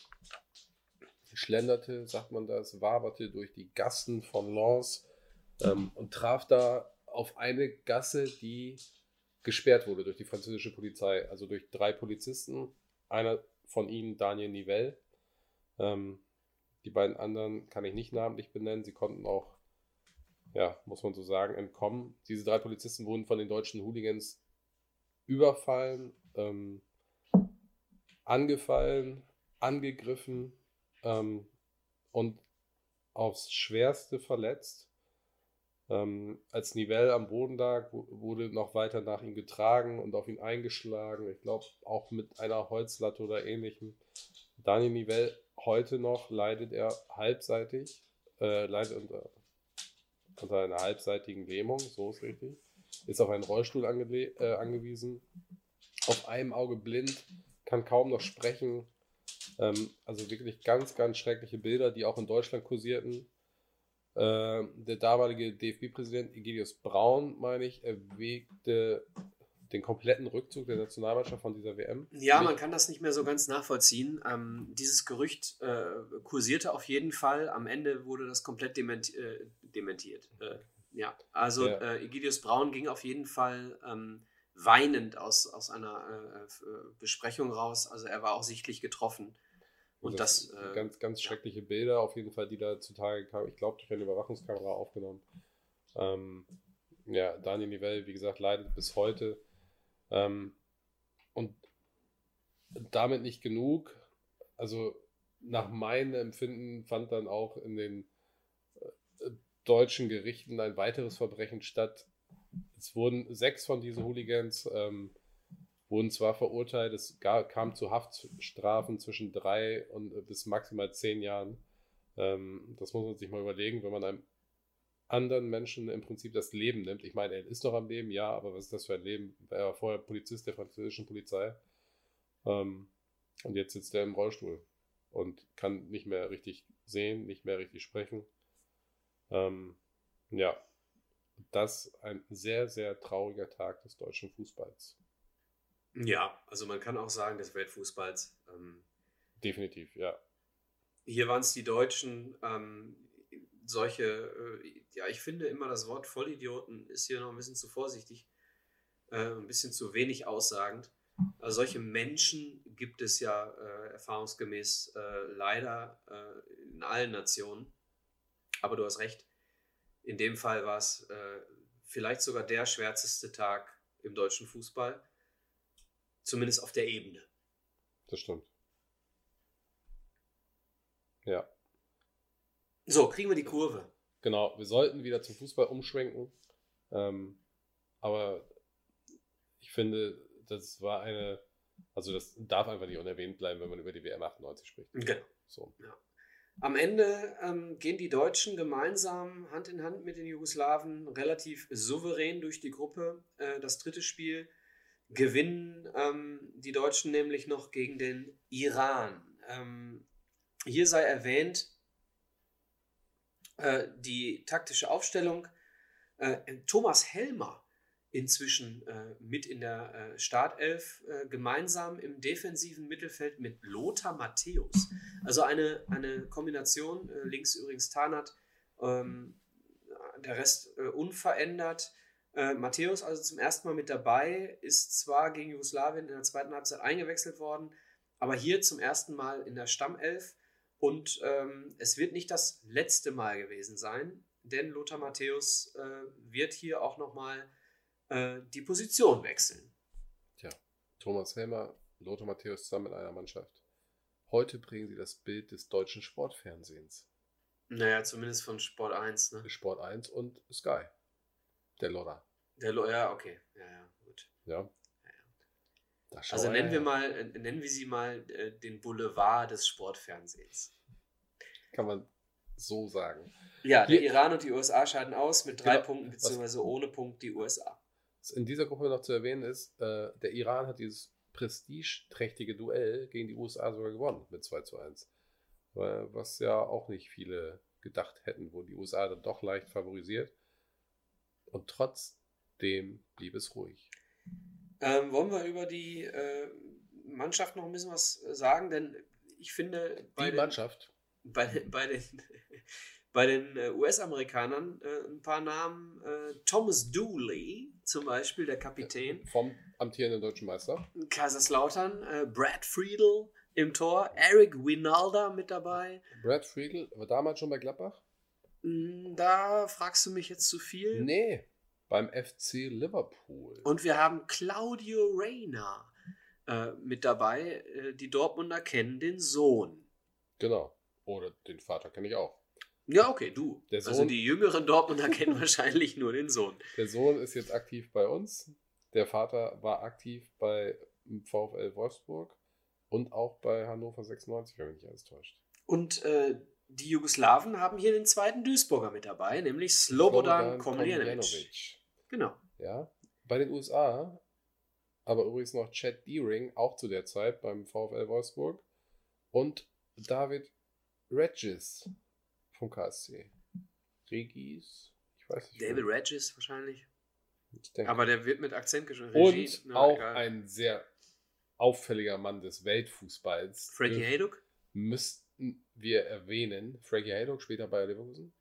schlenderte, sagt man das, waberte durch die Gassen von Lens ähm, und traf da auf eine Gasse, die gesperrt wurde durch die französische Polizei, also durch drei Polizisten. Einer von ihnen, Daniel Nivelle. Ähm, die beiden anderen kann ich nicht namentlich benennen. Sie konnten auch, ja, muss man so sagen, entkommen. Diese drei Polizisten wurden von den deutschen Hooligans überfallen, ähm, angefallen, angegriffen ähm, und aufs Schwerste verletzt. Ähm, als Nivelle am Boden lag, wurde noch weiter nach ihm getragen und auf ihn eingeschlagen. Ich glaube, auch mit einer Holzlatte oder ähnlichem. Daniel Nivelle, heute noch leidet er halbseitig, äh, leidet unter, unter einer halbseitigen Lähmung, so ist richtig. Ist auf einen Rollstuhl äh, angewiesen. Auf einem Auge blind, kann kaum noch sprechen. Ähm, also wirklich ganz, ganz schreckliche Bilder, die auch in Deutschland kursierten. Äh, der damalige DFB-Präsident Egidius Braun, meine ich, erwägte den kompletten Rückzug der Nationalmannschaft von dieser WM. Ja, man kann das nicht mehr so ganz nachvollziehen. Ähm, dieses Gerücht äh, kursierte auf jeden Fall. Am Ende wurde das komplett dementi äh, dementiert. Äh, ja, also ja. Äh, Egidius Braun ging auf jeden Fall ähm, weinend aus, aus einer äh, Besprechung raus. Also er war auch sichtlich getroffen. Und das, das äh, ganz, ganz schreckliche Bilder, auf jeden Fall, die da zutage kamen. Ich glaube, durch eine Überwachungskamera aufgenommen. Ähm, ja, Daniel Nivelle, wie gesagt, leidet bis heute. Ähm, und damit nicht genug. Also nach meinem Empfinden fand dann auch in den äh, deutschen Gerichten ein weiteres Verbrechen statt. Es wurden sechs von diesen Hooligans ähm, wurden zwar verurteilt, es kam zu Haftstrafen zwischen drei und äh, bis maximal zehn Jahren. Ähm, das muss man sich mal überlegen, wenn man einem anderen Menschen im Prinzip das Leben nimmt. Ich meine, er ist noch am Leben, ja, aber was ist das für ein Leben? Er war vorher Polizist der französischen Polizei. Ähm, und jetzt sitzt er im Rollstuhl und kann nicht mehr richtig sehen, nicht mehr richtig sprechen. Ähm, ja, das ein sehr, sehr trauriger Tag des deutschen Fußballs. Ja, also man kann auch sagen, des Weltfußballs. Ähm, Definitiv, ja. hier waren es die Deutschen, ähm, solche, äh, ja, ich finde immer das Wort Vollidioten ist hier noch ein bisschen zu vorsichtig, äh, ein bisschen zu wenig aussagend. Also solche Menschen gibt es ja äh, erfahrungsgemäß äh, leider äh, in allen Nationen. Aber du hast recht, in dem Fall war es äh, vielleicht sogar der schwärzeste Tag im deutschen Fußball, zumindest auf der Ebene. Das stimmt. Ja, So, kriegen wir die Kurve. genau. Wir sollten wieder zum Fußball umschwenken. Ähm, aber ich finde, das war eine, also das darf einfach nicht unerwähnt bleiben, wenn man über die WM 98 spricht. Genau. So. Am Ende ähm, gehen die Deutschen gemeinsam Hand in Hand mit den Jugoslawen relativ souverän durch die Gruppe. Äh, das dritte Spiel gewinnen ähm, die Deutschen nämlich noch gegen den Iran. Ähm, hier sei erwähnt, äh, die taktische Aufstellung. Äh, Thomas Helmer inzwischen äh, mit in der äh, Startelf, äh, gemeinsam im defensiven Mittelfeld mit Lothar Matthäus. Also eine, eine Kombination, äh, links übrigens Tarnat, ähm, der Rest unverändert. Äh, Matthäus also zum ersten Mal mit dabei, ist zwar gegen Jugoslawien in der zweiten Halbzeit eingewechselt worden, aber hier zum ersten Mal in der Stammelf. Und ähm, es wird nicht das letzte Mal gewesen sein, denn Lothar Matthäus äh, wird hier auch nochmal äh, die Position wechseln. Thomas Helmer, Lothar Matthäus zusammen in einer Mannschaft. Heute bringen sie das Bild des deutschen Sportfernsehens. Naja, zumindest von Sport 1. Ne? Sport 1 und Sky. Der Lodder. Der Lo ja, okay. Ja, ja, gut. Ja. Schau Also nennen wir mal, äh, nennen wir sie mal äh, den Boulevard des Sportfernsehens. Kann man so sagen. Ja, der Hier- Iran und die USA scheiden aus mit drei Genau. Punkten, beziehungsweise ohne Punkt die USA. Was in dieser Gruppe noch zu erwähnen ist, äh, der Iran hat dieses prestigeträchtige Duell gegen die USA sogar gewonnen mit 2 zu 1. Weil- Was ja auch nicht viele gedacht hätten, wo die USA dann doch leicht favorisiert. Und trotzdem blieb es ruhig. Ähm, wollen wir über die äh, Mannschaft noch ein bisschen was äh, sagen? Denn ich finde, bei Die den, Mannschaft, bei, den- bei den, [LAUGHS] bei den äh, US-Amerikanern äh, ein paar Namen. Äh, Thomas Dooley zum Beispiel, der Kapitän. vom amtierenden deutschen Meister. Kaiserslautern, äh, Brad Friedel im Tor, Eric Winalda mit dabei. Brad Friedel war damals schon bei Gladbach? Mm, Da fragst du mich jetzt zu viel. Nee, beim FC Liverpool. Und wir haben Claudio Reyna äh, mit dabei. Äh, die Dortmunder kennen den Sohn. Genau. Oder den Vater kenne ich auch. Ja, okay, du. Der also Sohn- die jüngeren Dortmunder kennen [LAUGHS] wahrscheinlich nur den Sohn. Der Sohn ist jetzt aktiv bei uns. Der Vater war aktiv bei VfL Wolfsburg und auch bei Hannover 96, wenn mich nicht alles täuscht. Und äh, die Jugoslawen haben hier den zweiten Duisburger mit dabei, nämlich Slobodan Komljenovic. Komljenovic. Genau. Ja. Bei den USA, aber übrigens noch Chad Deering, auch zu der Zeit beim VfL Wolfsburg. Und David Regis vom KSC. Regis? Ich weiß nicht. David Regis wahrscheinlich. Ich denke. Aber der wird mit Akzent geschrieben. Und na, auch egal. ein sehr auffälliger Mann des Weltfußballs. Frankie Hayduk? Müssten wir erwähnen. Frankie Hayduk, später bei Leverkusen.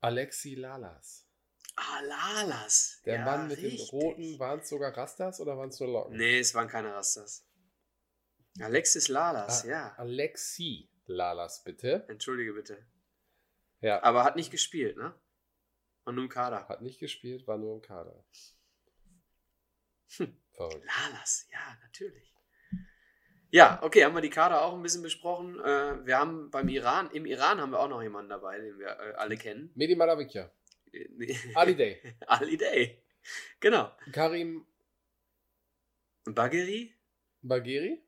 Alexi Lalas. Ah, Lalas. Der Ja, Mann mit richtig. den roten, waren es sogar Rastas oder waren es nur Locken? Nee, es waren keine Rastas. Alexis Lalas, Ah, ja. Alexi Lalas, bitte. Entschuldige bitte. Ja, Aber hat nicht gespielt, ne? War nur im Kader. hat nicht gespielt, war nur im Kader. Hm. Verrückt. Lalas, ja, natürlich. Ja, okay, haben wir die Kader auch ein bisschen besprochen. Äh, wir haben beim Iran, im Iran haben wir auch noch jemanden dabei, den wir äh, alle kennen. Medi Malavikia. Äh, nee. Ali Day. [LAUGHS] Ali Day. Genau. Karim Bagheri? Bagheri,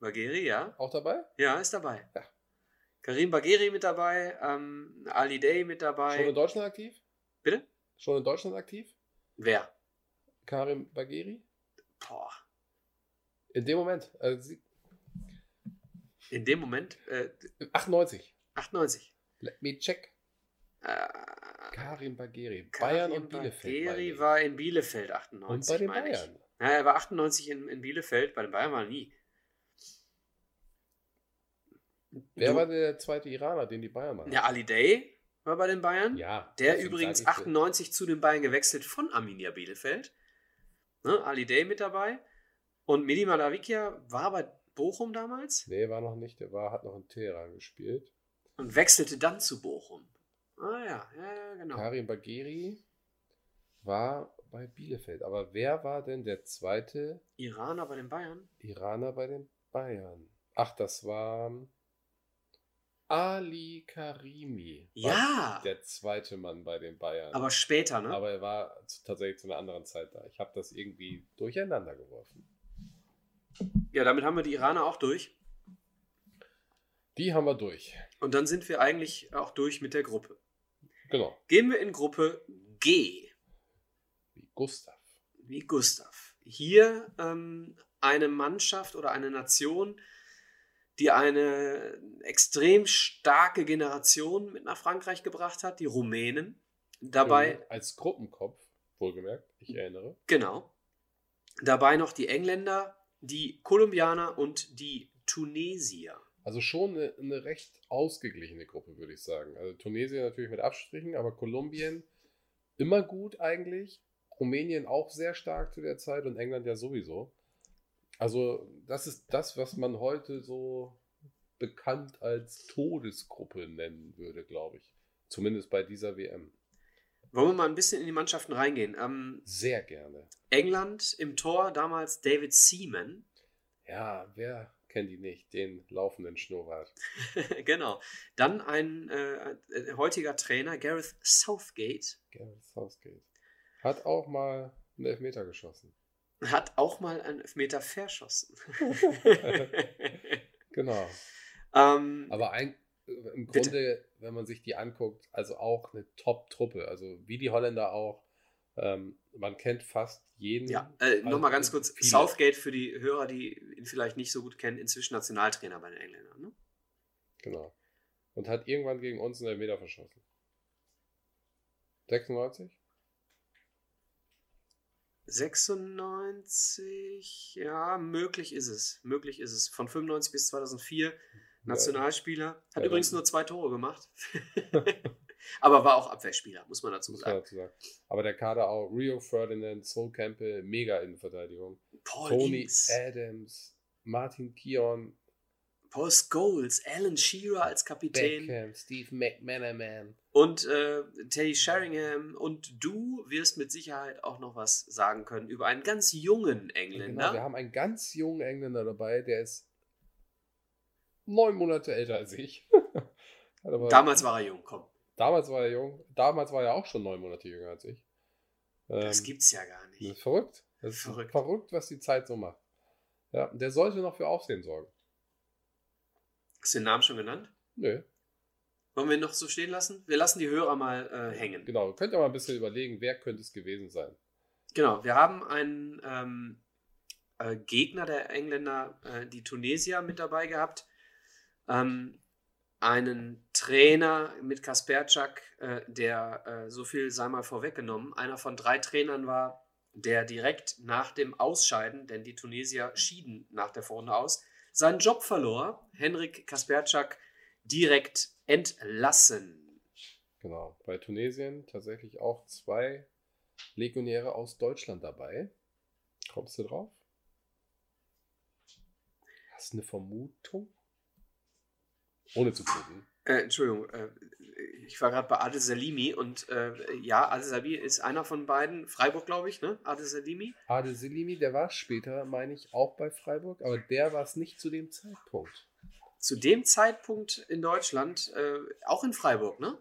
Bagheri, ja. auch dabei? Ja, ist dabei. Ja. Karim Bagheri mit dabei, ähm, Ali Day mit Schon dabei. in Deutschland aktiv? Bitte? Schon in Deutschland aktiv? Wer? Karim Bagheri? Boah. In dem Moment. Also In dem Moment, äh, 98. 98. Let me check. Äh, Karim Bagheri. Bayern und Bielefeld. Bagheri war in Bielefeld 98. und bei den meine ich. Bayern. Ja, er war 98 in, in Bielefeld, bei den Bayern war er nie. Wer Du- war der zweite Iraner, den die Bayern machen? Ja, Ali Day war bei den Bayern. Ja. Der übrigens sag ich, 98 zu den Bayern gewechselt von Arminia Bielefeld. Ne, Ali Day mit dabei. Und Midi Malavikia war bei Bochum damals Nee, war noch nicht. Der war, hat noch in Teheran gespielt. und wechselte dann zu Bochum. Ah ja, ja, ja genau. Karim Bagheri war bei Bielefeld. Aber wer war denn der zweite Iraner bei den Bayern? Iraner bei den Bayern? Ach, das war Ali Karimi. Ja, Der zweite Mann bei den Bayern. aber später, ne? Aber er war tatsächlich zu einer anderen Zeit da. Ich habe das irgendwie durcheinander geworfen. Ja, damit haben wir die Iraner auch durch. Die haben wir durch. Und dann sind wir eigentlich auch durch mit der Gruppe. Genau. Gehen wir in Gruppe G, Wie Gustav. wie Gustav. Hier ähm, eine Mannschaft oder eine Nation, die eine extrem starke Generation mit nach Frankreich gebracht hat, die Rumänen. Dabei. Als Gruppenkopf, wohlgemerkt, ich erinnere. genau, dabei noch die Engländer, die Kolumbianer und die Tunesier. Also schon eine, eine recht ausgeglichene Gruppe, würde ich sagen. Also Tunesien natürlich mit Abstrichen, aber Kolumbien immer gut eigentlich. Rumänien auch sehr stark zu der Zeit und England ja sowieso. Also das ist das, was man heute so bekannt als Todesgruppe nennen würde, glaube ich. Zumindest bei dieser WM. Wollen wir mal ein bisschen in die Mannschaften reingehen? Ähm, Sehr gerne. England im Tor damals David Seaman. Ja, wer kennt ihn nicht? Den laufenden Schnurrbart. [LAUGHS] genau. Dann ein äh, äh, heutiger Trainer, Gareth Southgate, Gareth Southgate. Hat auch mal einen Elfmeter geschossen. hat auch mal einen Elfmeter verschossen. [LAUGHS] [LAUGHS] Genau. ähm, Aber ein, im Bitte. Grunde, wenn man sich die anguckt, also auch eine Top-Truppe. Also wie die Holländer auch. Ähm, man kennt fast jeden. ja, äh, Also nochmal ganz kurz. viele. Southgate für die Hörer, die ihn vielleicht nicht so gut kennen, inzwischen Nationaltrainer bei den Engländern. Ne? Genau. Und hat irgendwann gegen uns einen Elfmeter verschossen. 96? 96, ja, möglich ist es. Möglich ist es. Von 95 bis 2004 Nationalspieler. Hat Ja, übrigens nur zwei Tore gemacht. [LAUGHS] [LAUGHS] Aber war auch Abwehrspieler, muss man dazu Muss man sagen. dazu sagen. Aber der Kader auch. Rio Ferdinand, Sol Campbell, mega Innenverteidigung. Paul Tony Ings, Adams, Martin Kion, Paul Scholes, Alan Shearer als Kapitän Beckham, Steve McManaman. und äh, Teddy Sheringham. Und du wirst mit Sicherheit auch noch was sagen können über einen ganz jungen Genau, wir Engländer. haben einen ganz jungen Engländer dabei, der ist neun Monate älter als ich. [LAUGHS] Damals war er jung, komm. damals war er jung. Damals war er auch schon neun Monate jünger als ich. Das Ähm, gibt's ja gar Das nicht. ist verrückt. Das ist Verrückt. verrückt. was die Zeit so macht. Ja, der sollte noch für Aufsehen sorgen. Hast du den Namen schon genannt? Nö. Wollen wir ihn noch so stehen lassen? Wir lassen die Hörer mal äh, hängen. Genau. Könnt ihr mal ein bisschen überlegen, wer könnte es gewesen sein? Genau, wir haben einen ähm, äh, Gegner der Engländer, äh, die Tunesier, mit dabei gehabt. Ähm, einen Trainer mit Kasperczak, äh, der, äh, so viel sei mal vorweggenommen, einer von drei Trainern war, der direkt nach dem Ausscheiden, denn die Tunesier schieden nach der Vorrunde aus, seinen Job verlor. Henrik Kasperczak direkt entlassen. Genau. Bei Tunesien tatsächlich auch zwei Legionäre aus Deutschland dabei. Kommst du drauf? Hast du eine Vermutung? Ohne zu gucken. Äh, Entschuldigung, äh, ich war gerade bei Adel Salimi und äh, ja, Adel Salimi ist einer von beiden. Freiburg, glaube ich, ne? Adel Salimi. Adel Selimi, der war später, meine ich, auch bei Freiburg, aber der war es nicht zu dem Zeitpunkt. Zu dem Zeitpunkt in Deutschland, äh, auch in Freiburg, ne?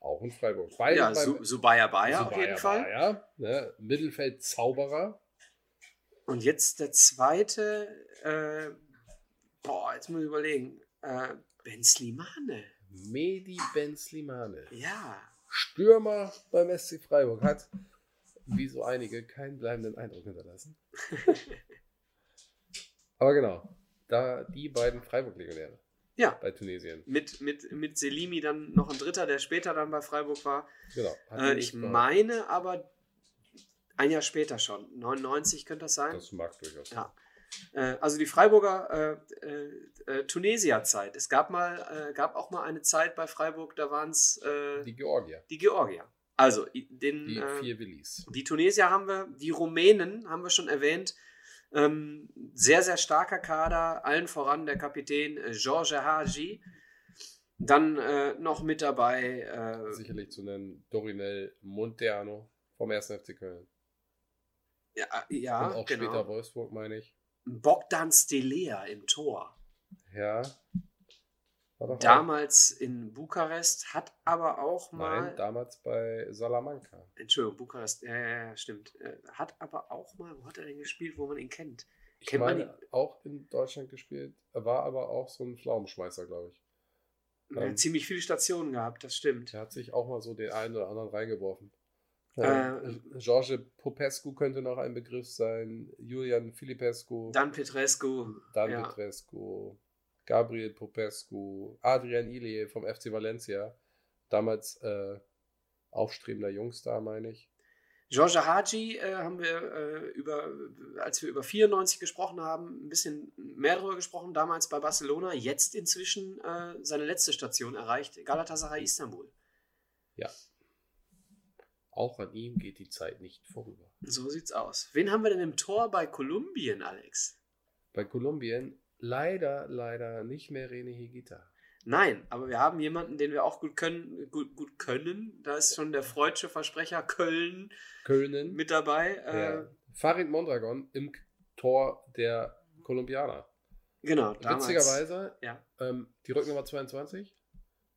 Auch in Freiburg. Beide ja, beim- Su Subaya Bayer auf Subaya jeden Fall. Bayer, ne? Mittelfeld Zauberer. Und jetzt der zweite, äh, boah, jetzt muss ich überlegen, äh, Ben Slimane. Medi Ben Slimane. Ja. Stürmer beim SC Freiburg hat, wie so einige, keinen bleibenden Eindruck hinterlassen. [LAUGHS] Aber genau, da die beiden Freiburg-Legionäre Ja. bei Tunesien. Mit, mit, mit Selimi dann noch ein Dritter, der später dann bei Freiburg war. Genau. Äh, ich meine aber ein Jahr später schon. 99 könnte das sein. Das mag durchaus. Ja. Äh, also die Freiburger äh, äh, äh, Tunesier-Zeit. Es gab, mal, äh, gab auch mal eine Zeit bei Freiburg, da waren es äh, Die die, Georgier, Georgier. Also den, die vier Willis. die Tunesier haben wir, die Rumänen haben wir schon erwähnt. Ähm, sehr, sehr starker Kader, allen voran der Kapitän äh, George Hagi. Dann noch mit dabei Sicherlich zu nennen Dorinel Monteano vom 1. FC Köln. ja, ja Und auch genau. später Wolfsburg, meine ich. Bogdan Stelea im Tor. Ja. Doch auch- Damals in Bukarest, hat aber auch mal. Nein, damals bei Salamanca. Entschuldigung, Bukarest, ja, ja, ja, stimmt. Äh, Hat aber auch mal, wo hat er denn gespielt, wo man ihn kennt? Ich Kennt man meine, auch in Deutschland gespielt. Er war aber auch so ein Pflaumenschmeißer, glaube ich. Er hat Ähm. ziemlich viele Stationen gehabt, das stimmt. Der hat sich auch mal so den einen oder anderen reingeworfen. Äh, Ähm, George Popescu könnte noch ein Begriff sein. Julian Filipescu, Dann Petrescu. Dan ja. Petrescu, Gabriel Popescu, Adrian Ilie vom FC Valencia. Damals äh, aufstrebender Jungstar, meine ich. George Hagi äh, haben wir äh, über, als wir über 94 gesprochen haben, ein bisschen mehr darüber gesprochen, damals bei Barcelona, jetzt inzwischen äh, seine letzte Station erreicht, Galatasaray Istanbul. Ja. Auch an ihm geht die Zeit nicht vorüber. So sieht's aus. Wen haben wir denn im Tor bei Kolumbien, Alex? Bei Kolumbien leider, leider nicht mehr René Higuita. Nein, aber wir haben jemanden, den wir auch gut können. Gut, gut können. Da ist schon der freudsche Versprecher Köln Köln. mit dabei. Äh. Farid Mondragon im Tor der Kolumbianer. Genau, damals. Witzigerweise, Ja. ähm, die Rücknummer 22,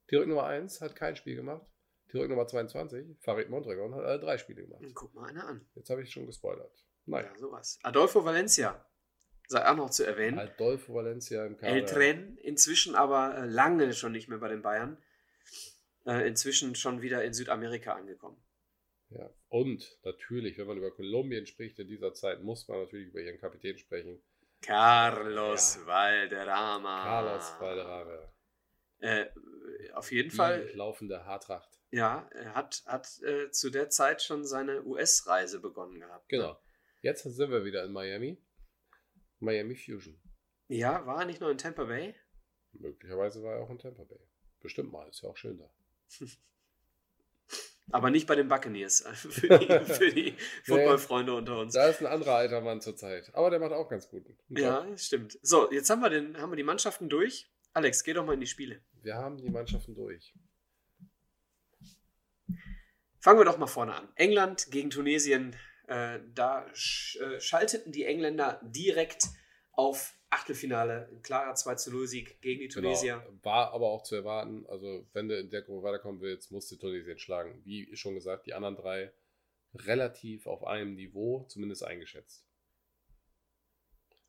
die Rücknummer 1 hat kein Spiel gemacht. Die Rücknummer 22, Farid Mondragon, hat alle drei Spiele gemacht. Guck mal einer an. Jetzt habe ich schon gespoilert. Naja, Ja, sowas. Adolfo Valencia, sei auch noch zu erwähnen. Adolfo Valencia im Kader. El Tren, inzwischen aber äh, lange schon nicht mehr bei den Bayern. Äh, inzwischen schon wieder in Südamerika angekommen. Ja. Und natürlich, wenn man über Kolumbien spricht in dieser Zeit, muss man natürlich über ihren Kapitän sprechen. Carlos Ja. Valderrama. Carlos Valderrama. Äh, auf jeden Die Fall, laufende Haartracht. Ja, er hat, hat äh, zu der Zeit schon seine US-Reise begonnen gehabt. Genau. Jetzt sind wir wieder in Miami. Miami Fusion. Ja, war er nicht noch in Tampa Bay? Möglicherweise war er auch in Tampa Bay. Bestimmt mal, ist ja auch schön da. [LAUGHS] Aber nicht bei den Buccaneers. für die, [LAUGHS] für die Footballfreunde unter uns. Da ist ein anderer alter Mann zurzeit. Aber der macht auch ganz gut. Ja, stimmt. So, jetzt haben wir, den, haben wir die Mannschaften durch. Alex, geh doch mal in die Spiele. Wir haben die Mannschaften durch. Fangen wir doch mal vorne an. England gegen Tunesien. Äh, da sch äh, schalteten die Engländer direkt auf Achtelfinale. Ein klarer 2 zu 0 Sieg gegen die Tunesier. Genau. War aber auch zu erwarten. Also, wenn du in der Gruppe weiterkommen willst, musst du Tunesien schlagen. Wie schon gesagt, die anderen drei relativ auf einem Niveau, zumindest eingeschätzt.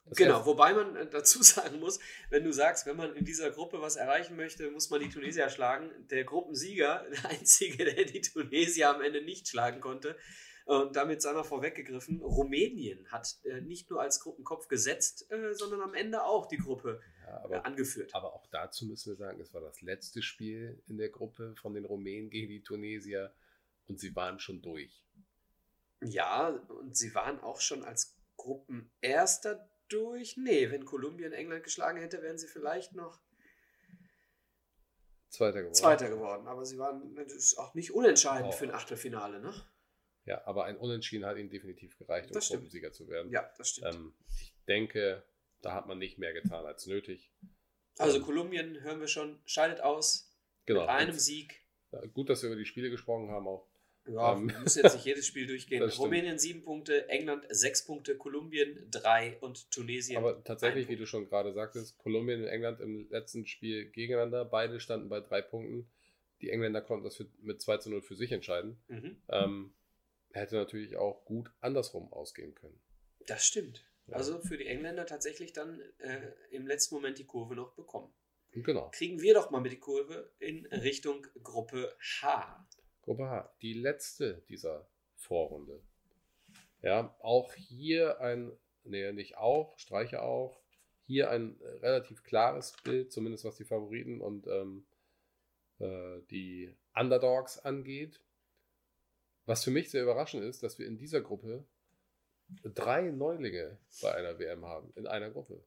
Das Genau, wobei man äh, dazu [LAUGHS] sagen muss, wenn du sagst, wenn man in dieser Gruppe was erreichen möchte, muss man die Tunesier schlagen. Der Gruppensieger, [LAUGHS] der einzige, der die Tunesier am Ende nicht schlagen konnte, und damit sei mal vorweggegriffen, Rumänien hat äh, nicht nur als Gruppenkopf gesetzt, äh, sondern am Ende auch die Gruppe Ja, äh, aber, angeführt. aber auch dazu müssen wir sagen, es war das letzte Spiel in der Gruppe von den Rumänen gegen die Tunesier und sie waren schon durch. Ja, und sie waren auch schon als Gruppenerster durch. Nee, wenn Kolumbien England geschlagen hätte, wären sie vielleicht noch Zweiter geworden. Zweiter geworden. Aber sie waren das ist auch nicht unentscheidend Oh. für ein Achtelfinale, ne? Ja, aber ein Unentschieden hat ihnen definitiv gereicht, um. Gruppensieger zu werden. Ja, das stimmt. Ähm, ich denke, da hat man nicht mehr getan als nötig. also ähm, Kolumbien, hören wir schon, scheidet aus Genau. mit einem Sieg. ja, gut, dass wir über die Spiele gesprochen haben auch. Ja, ähm, wir müssen jetzt nicht jedes Spiel [LAUGHS] durchgehen. Rumänien sieben Punkte, England sechs Punkte, Kolumbien drei und Tunesien. Aber tatsächlich, wie du schon gerade sagtest, Kolumbien und England im letzten Spiel gegeneinander, beide standen bei drei Punkten. Die Engländer konnten das für, mit 2 zu 0 für sich entscheiden. Mhm, Ähm, hätte natürlich auch gut andersrum ausgehen können. das stimmt. Ja. Also für die Engländer tatsächlich dann äh, im letzten Moment die Kurve noch bekommen. Genau. Kriegen wir doch mal mit die Kurve in Richtung Gruppe H. Gruppe H, die letzte dieser Vorrunde. Ja, auch hier ein, nee, nicht auch, streiche auch, hier ein relativ klares Bild, zumindest was die Favoriten und ähm, äh, die Underdogs angeht. Was für mich sehr überraschend ist, dass wir in dieser Gruppe drei Neulinge bei einer WM haben, in einer Gruppe.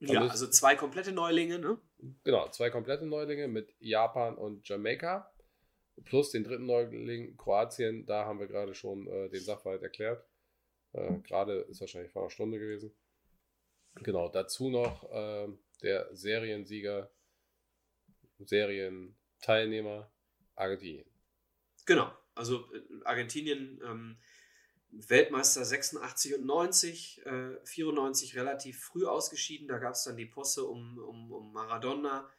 Ja, das- also zwei komplette Neulinge, ne? Genau, zwei komplette Neulinge mit Japan und Jamaika. Plus den dritten Neuling Kroatien, da haben wir gerade schon äh, den Sachverhalt erklärt. Äh, gerade ist wahrscheinlich vor einer Stunde gewesen. Genau, dazu noch äh, der Seriensieger, Serienteilnehmer Argentinien. Genau. Also äh, Argentinien ähm, Weltmeister 86 und 90, äh, 94 relativ früh ausgeschieden. Da gab es dann die Posse um, um, um Maradona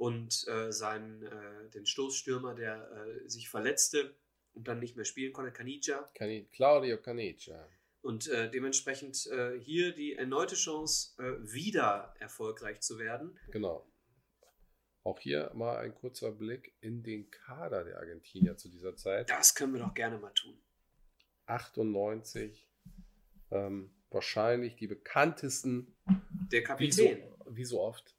und äh, seinen, äh, den Stoßstürmer, der äh, sich verletzte und dann nicht mehr spielen konnte, Caniggia. Cani Claudio Canicia. Und äh, dementsprechend äh, hier die erneute Chance, äh, wieder erfolgreich zu werden. Genau. Auch hier mal ein kurzer Blick in den Kader der Argentinier zu dieser Zeit. Das können wir doch gerne mal tun. 98. Ähm, wahrscheinlich die bekanntesten Der Wie Kapitän. so, wie so oft.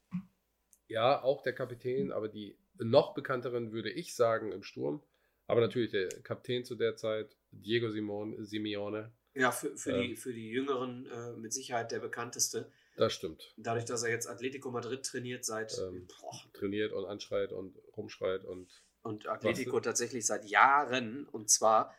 Ja, auch der Kapitän, aber die noch bekannteren würde ich sagen im Sturm. Aber natürlich der Kapitän zu der Zeit, Diego Simon, Simeone. Ja, für, für, Ähm. die, für die Jüngeren äh, mit Sicherheit der bekannteste. Das stimmt. Dadurch, dass er jetzt Atletico Madrid trainiert seit Ähm. Trainiert und anschreit und rumschreit und und Atletico tatsächlich seit Jahren und zwar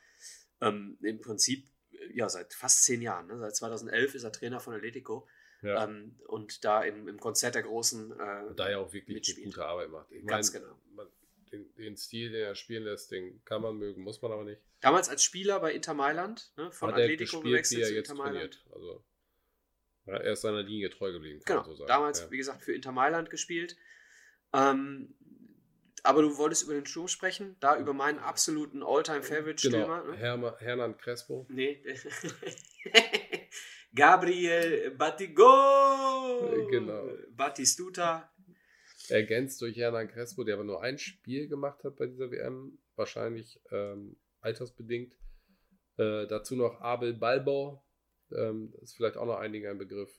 ähm, im Prinzip ja seit fast zehn Jahren. Ne? Seit 2011 ist er Trainer von Atletico ja, ähm, und da im, im Konzert der Großen. Äh, da er auch wirklich mitspielt. gute Arbeit macht. Ich Ganz meine, genau. man, den, den Stil, den er spielen lässt, den kann man mögen, muss man aber nicht. Damals als Spieler bei Inter Mailand, ne? von Hat Atletico gespielt, gewechselt er zu Inter Mailand. trainiert. Also ja, er ist seiner Linie treu geblieben, kann Genau, man so sagen. damals, ja. wie gesagt, für Inter Mailand gespielt. Ähm, aber du wolltest über den Sturm sprechen, da über meinen absoluten All-Time-Favorite-Stürmer. Genau, Ne? Herma, Hernan Crespo. Nee. [LAUGHS] Gabriel Batigo! Genau. Batistuta. ergänzt durch Hernan Crespo, der aber nur ein Spiel gemacht hat bei dieser WM, wahrscheinlich ähm, altersbedingt. Äh, dazu noch Abel Balbo, ähm, das ist vielleicht auch noch einigen ein Begriff.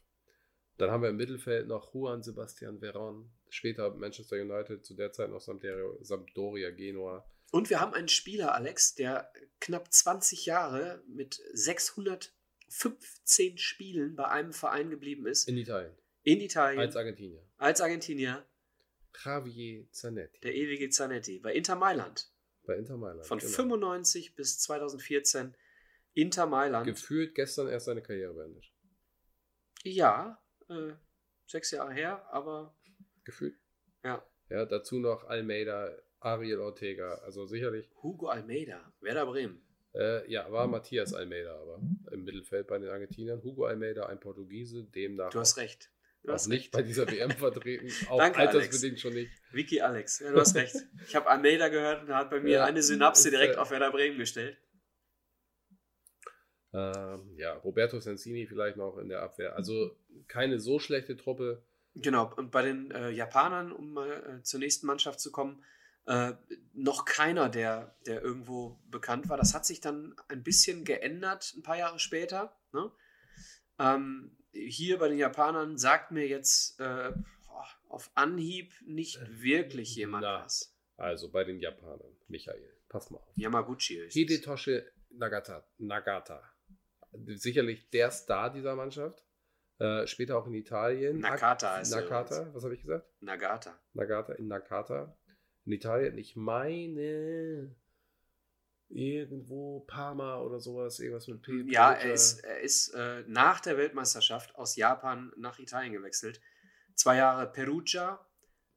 Dann haben wir im Mittelfeld noch Juan Sebastian Veron, später Manchester United, zu der Zeit noch Sampdoria, Genua. Und wir haben einen Spieler, Alex, der knapp 20 Jahre mit 615 Spielen bei einem Verein geblieben ist. In Italien, In Italien. als Argentinier. als Argentinier. Javier Zanetti Der ewige Zanetti. Bei Inter Mailand. bei Inter Mailand. Von genau. 95 bis 2014 Inter Mailand. Gefühlt gestern erst seine Karriere beendet. ja, äh, sechs Jahre her, aber Gefühlt. ja. Ja, dazu noch Almeida, Ariel Ortega, also sicherlich Hugo Almeida, Werder Bremen. Äh, ja, war Matthias Almeida aber im Mittelfeld bei den Argentiniern. Hugo Almeida, ein Portugiese, demnach Du hast recht. Du auch hast nicht recht. bei dieser WM [LAUGHS] vertreten, auch Danke, altersbedingt schon nicht. Vicky Alex, ja, du hast recht. Ich habe Almeida gehört und er hat bei mir Ja, eine Synapse direkt äh, auf Werder Bremen gestellt. Ähm, ja, Roberto Sensini vielleicht noch in der Abwehr. Also keine so schlechte Truppe. Genau, und bei den äh, Japanern, um mal äh, zur nächsten Mannschaft zu kommen, äh, noch keiner, der, der irgendwo bekannt war. Das hat sich dann ein bisschen geändert, ein paar Jahre später. Ne? Ähm, hier bei den Japanern sagt mir jetzt äh, auf Anhieb nicht wirklich jemand na. was. Also bei den Japanern. Michael, pass mal auf. Yamaguchi höchstens. Hidetoshi Nagata. Nagata. Sicherlich der Star dieser Mannschaft. Äh, später auch in Italien. Nakata heißt Nakata, was habe ich gesagt? Nagata. Nagata, in Nakata, in Italien. Ich meine irgendwo Parma oder sowas, irgendwas mit P. Ja, er ist, er ist äh, nach der Weltmeisterschaft aus Japan nach Italien gewechselt. Zwei Jahre Perugia,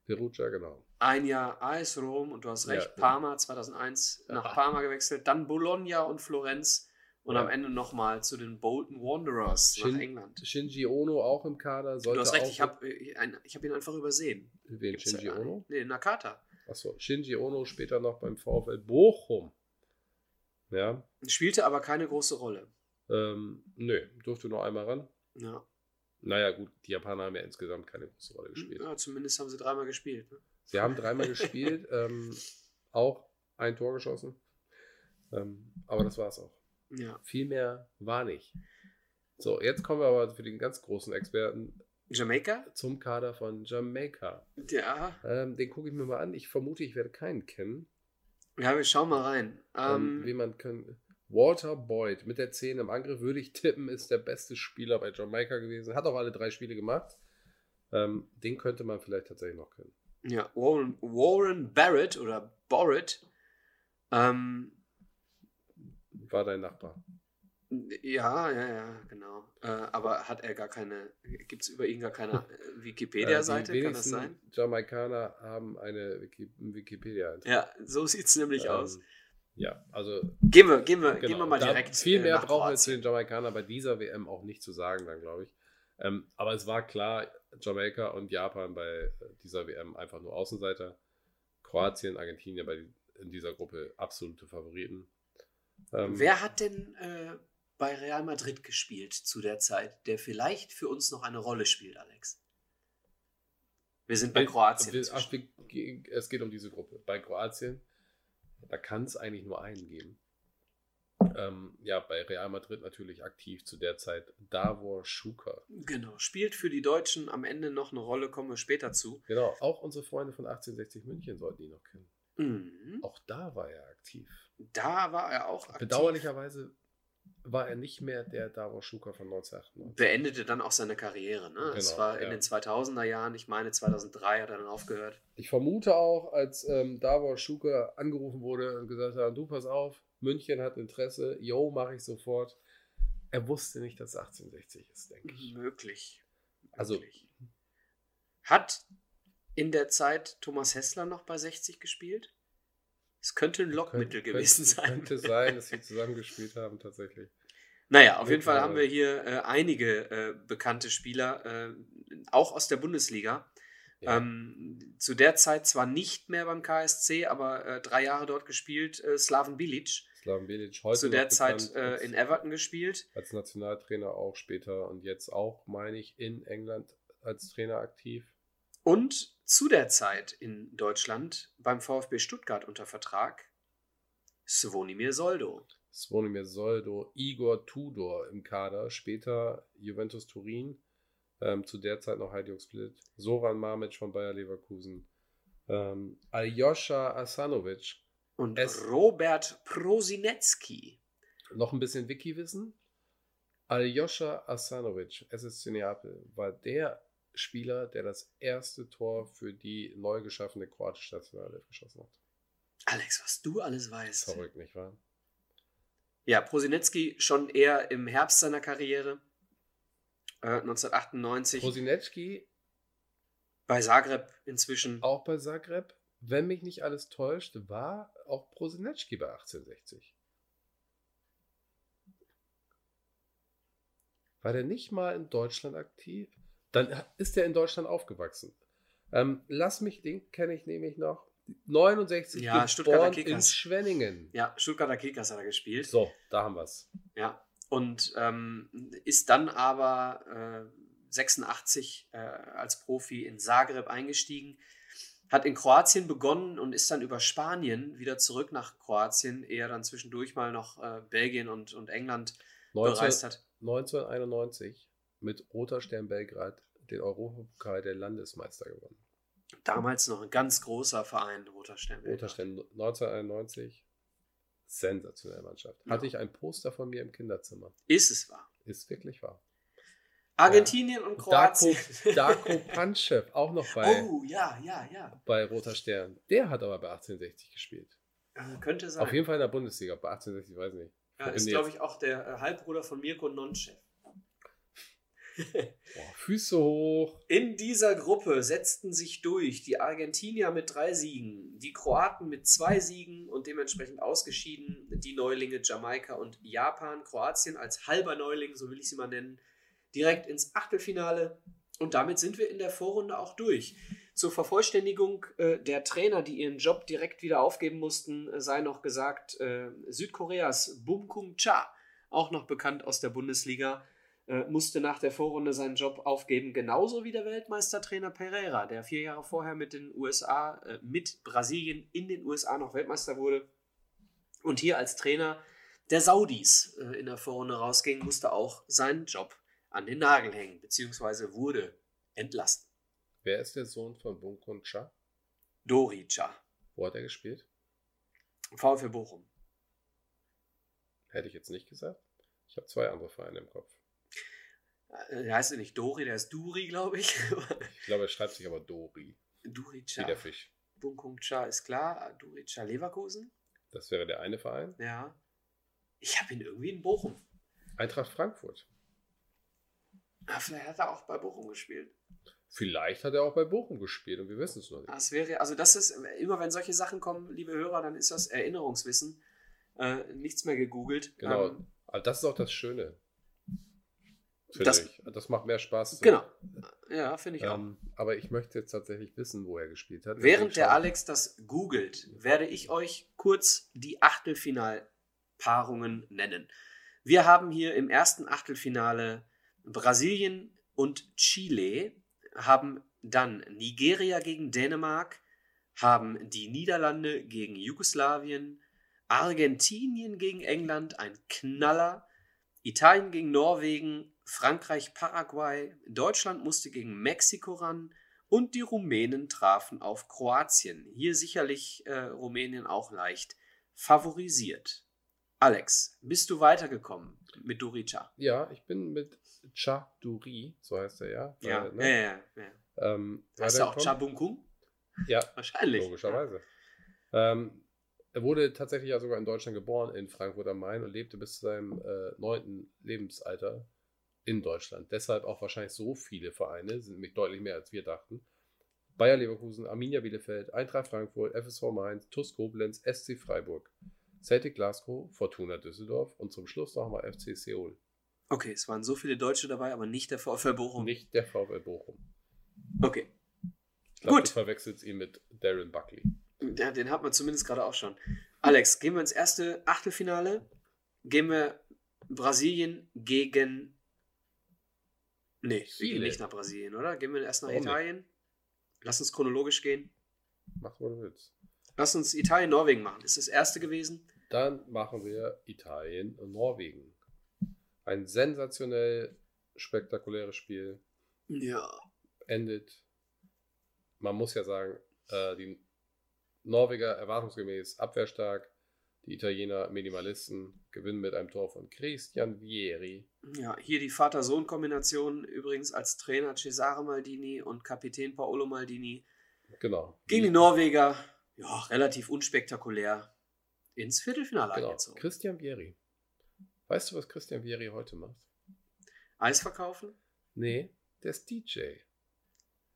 Perugia, genau. ein Jahr AS Rom und du hast recht, Ja. Parma 2001 [LAUGHS] nach Aha. Parma gewechselt, dann Bologna und Florenz und Ja. am Ende nochmal zu den Bolton Wanderers Shin- nach England. Shinji Ono auch im Kader. Du hast recht, ich habe ich hab ihn einfach übersehen. Wen, Gibt's Shinji ja Ono? Nee, Nakata. Achso, Shinji Ono später noch beim VfL Bochum. Ja, Spielte aber keine große Rolle. ähm, nö, durfte noch einmal ran. Ja. Naja, gut, die Japaner haben ja insgesamt keine große Rolle gespielt. Ja, zumindest haben sie dreimal gespielt. Ne? Sie haben dreimal gespielt, [LAUGHS] ähm, auch ein Tor geschossen. Ähm, aber das war es auch. Ja. Viel mehr war nicht. So, jetzt kommen wir aber für den ganz großen Experten Jamaika? zum Kader von Jamaika. Ja. Ähm, den gucke ich mir mal an. Ich vermute, ich werde keinen kennen. Ja, wir schauen mal rein. Ähm, Ähm, wie man kann. Walter Boyd mit der 10 im Angriff würde ich tippen, ist der beste Spieler bei Jamaika gewesen. Hat auch alle drei Spiele gemacht. Ähm, den könnte man vielleicht tatsächlich noch kennen. ja, Warren, Warren Barrett oder Borrett. Ähm, War dein Nachbar. Ja, ja, ja, genau. Äh, aber hat er gar keine, gibt es über ihn gar keine [LAUGHS] äh, Äh, Wikipedia-Seite? die Kann das sein? Jamaikaner haben eine Wiki Wikipedia. Ja, so sieht es nämlich aus. Ähm, ja, also Gehen wir, gehen wir, Genau. gehen wir mal Da- direkt. Viel äh, mehr brauchen wir zu den Jamaikanern bei dieser WM auch nicht zu sagen, dann glaube ich. Ähm, aber es war klar, Jamaika und Japan bei äh, dieser WM einfach nur Außenseiter. Kroatien, Argentinien bei in dieser Gruppe absolute Favoriten. Ähm, Wer hat denn äh, bei Real Madrid gespielt zu der Zeit, der vielleicht für uns noch eine Rolle spielt, Alex? Wir sind bei Kroatien. Wir, ach, wir, es geht um diese Gruppe. Bei Kroatien, da kann es eigentlich nur einen geben. Ähm, ja, bei Real Madrid natürlich aktiv zu der Zeit Davor Schuka. Genau, spielt für die Deutschen am Ende noch eine Rolle, kommen wir später zu. Genau, auch unsere Freunde von 1860 München sollten ihn noch kennen. Mhm. Auch da war er aktiv. Da war er auch aktiv. Bedauerlicherweise war er nicht mehr der Davor Schuka von 1998. Beendete dann auch seine Karriere. Ne? es Genau, war in ja. den 2000er Jahren, ich meine 2003 hat er dann aufgehört. Ich vermute auch, als ähm, Davor Schuka angerufen wurde und gesagt hat, du pass auf, München hat Interesse, yo, mache ich sofort. Er wusste nicht, dass es 1860 ist, denke ich. Möglich. Also-. Hat in der Zeit Thomas Hessler noch bei 60 gespielt? Es könnte ein Lockmittel Könnte- gewesen könnte, sein. Könnte sein, [LAUGHS] dass sie zusammengespielt haben, tatsächlich. Naja, auf jeden Fall Mittlerweile. haben wir hier äh, einige äh, bekannte Spieler, äh, auch aus der Bundesliga. Ja. Ähm, zu der Zeit zwar nicht mehr beim KSC, aber äh, drei Jahre dort gespielt. Äh, Slaven Bilic, Slaven Bilic heute zu der Zeit äh, als, in Everton gespielt. als Nationaltrainer auch später und jetzt auch, meine ich, in England als Trainer aktiv. Und zu der Zeit in Deutschland beim VfB Stuttgart unter Vertrag Svonimir Soldo. Svonimir Soldo, Igor Tudor im Kader, später Juventus Turin, ähm, zu der Zeit noch Hajduk Split, Soran Mamic von Bayer Leverkusen, ähm, Aljoscha Asanovic, Und Es- Robert Prosinecki. noch ein bisschen Wiki-Wissen. Aljoscha Asanovic, SSC Neapel, war der Spieler, der das erste Tor für die neu geschaffene kroatische Nationalelf geschossen hat. Alex, was du alles weißt. Verrückt, nicht wahr? Ja, Prosinecki schon eher im Herbst seiner Karriere. Äh, 1998 Prosinecki bei Zagreb inzwischen. auch bei Zagreb, wenn mich nicht alles täuscht, war auch Prosinecki bei 1860. War der nicht mal in Deutschland aktiv? Dann ist er in Deutschland aufgewachsen. Ähm, lass mich, den kenne ich nämlich noch. 69 Ja, Stuttgarter geboren in. Schwenningen. Ja, Stuttgarter Kickers hat er gespielt. So, da haben wir es. Ja. Und ähm, ist dann aber äh, 86 äh, als Profi in Zagreb eingestiegen. Hat in Kroatien begonnen und ist dann über Spanien wieder zurück nach Kroatien, ehe dann zwischendurch mal noch äh, Belgien und, und England 19, bereist hat. 1991 mit Roter Stern Belgrad den Europapokal der Landesmeister gewonnen. Damals noch ein ganz großer Verein, Roter Stern. Roter Stern 1991. Sensationelle Mannschaft. Ja. Hatte ich ein Poster von mir im Kinderzimmer. Ist es wahr. Ist wirklich wahr. Argentinien und Darko, Kroatien. Darko [LAUGHS] Panchev, auch noch bei, oh, ja, ja, ja. bei Roter Stern. Der hat aber bei 1860 gespielt. Äh, könnte sein. Auf jeden Fall in der Bundesliga. Bei 1860, weiß ich nicht. ja, ist, glaube ich, auch der äh, Halbbruder von Mirko Nonchev. Boah, Füße hoch. In dieser Gruppe setzten sich durch die Argentinier mit drei Siegen, die Kroaten mit zwei Siegen und dementsprechend ausgeschieden die Neulinge Jamaika und Japan. Kroatien als halber Neuling, so will ich sie mal nennen, direkt ins Achtelfinale. Und damit sind wir in der Vorrunde auch durch. Zur Vervollständigung äh, der Trainer, die ihren Job direkt wieder aufgeben mussten, äh, sei noch gesagt, äh, Südkoreas Bum Kung Cha, auch noch bekannt aus der Bundesliga, äh, musste nach der Vorrunde seinen Job aufgeben, genauso wie der Weltmeistertrainer Pereira, der vier Jahre vorher mit den USA, äh, mit Brasilien in den USA noch Weltmeister wurde und hier als Trainer der Saudis äh, in der Vorrunde rausging, musste auch seinen Job an den Nagel hängen, beziehungsweise wurde entlassen. Wer ist der Sohn von Bunkun Cha? Dorica, Wo hat er gespielt? VfL Bochum. Hätte ich jetzt nicht gesagt. Ich habe zwei andere Vereine im Kopf. Äh, Der heißt ja nicht Dori, der ist Duri, glaube ich. Ich glaube, er schreibt sich aber Dori. Wie Durica. der Fisch. Bunkung Cha ist klar. Durica Leverkusen. Das wäre der eine Verein. Ja. Ich habe ihn irgendwie in Bochum. Eintracht Frankfurt. Ah, vielleicht hat er auch bei Bochum gespielt. Vielleicht hat er auch bei Bochum gespielt und wir wissen es noch nicht. Das wäre, also das ist, immer wenn solche Sachen kommen, liebe Hörer, dann ist das Erinnerungswissen. Äh, nichts mehr gegoogelt. Genau. Ähm, Aber das ist auch das Schöne. Das- ich. Das macht mehr Spaß. genau. Ja, finde ich auch. Ähm, aber ich möchte jetzt tatsächlich wissen, wo er gespielt hat. Während der Alex das googelt, werde ich euch kurz die Achtelfinalpaarungen nennen. Wir haben hier im ersten Achtelfinale Brasilien und Chile, haben dann Nigeria gegen Dänemark, haben die Niederlande gegen Jugoslawien, Argentinien gegen England, ein Knaller, Italien gegen Norwegen, Frankreich, Paraguay, Deutschland musste gegen Mexiko ran und die Rumänen trafen auf Kroatien. Hier sicherlich äh, Rumänien auch leicht favorisiert. Alex, bist du weitergekommen mit Durica? Ja, ich bin mit Chaduri, so heißt er ja. Ja, Weil, ja, ne, ja. ja. ähm, Heißt er auch. Chabunkung? Ja, Wahrscheinlich. logischerweise. Ähm, er wurde tatsächlich ja sogar in Deutschland geboren, in Frankfurt am Main und lebte bis zu seinem äh, neunten Lebensalter in Deutschland. Deshalb auch wahrscheinlich so viele Vereine, sind nämlich deutlich mehr als wir dachten. Bayer Leverkusen, Arminia Bielefeld, Eintracht Frankfurt, FSV Mainz, TuS Koblenz, SC Freiburg, Celtic Glasgow, Fortuna Düsseldorf und zum Schluss nochmal FC Seoul. Okay, es waren so viele Deutsche dabei, aber nicht der VfL Bochum. Nicht der VfL Bochum. Okay, Ich glaube, Gut. du verwechselst ihn mit Darren Buckley. ja, den hat man zumindest gerade auch schon. Alex, gehen wir ins erste Achtelfinale. Gehen wir Brasilien gegen. Nee, wir Chile. gehen nicht nach Brasilien, oder? Gehen wir erst nach Warum nicht? Italien? Lass uns chronologisch gehen. Mach, was du willst. Lass uns Italien-Norwegen machen. Ist das erste gewesen. Dann machen wir Italien und Norwegen. Ein sensationell spektakuläres Spiel. Ja. Endet, man muss ja sagen, äh, die Norweger erwartungsgemäß abwehrstark, die Italiener Minimalisten gewinnen mit einem Tor von Christian Vieri. Ja, hier die Vater-Sohn-Kombination übrigens als Trainer Cesare Maldini und Kapitän Paolo Maldini. Genau. Gegen die Norweger, ja, relativ unspektakulär ins Viertelfinale Genau. eingezogen. Christian Vieri. Weißt du, was Christian Vieri heute macht? Eis verkaufen? Nee, der ist DJ.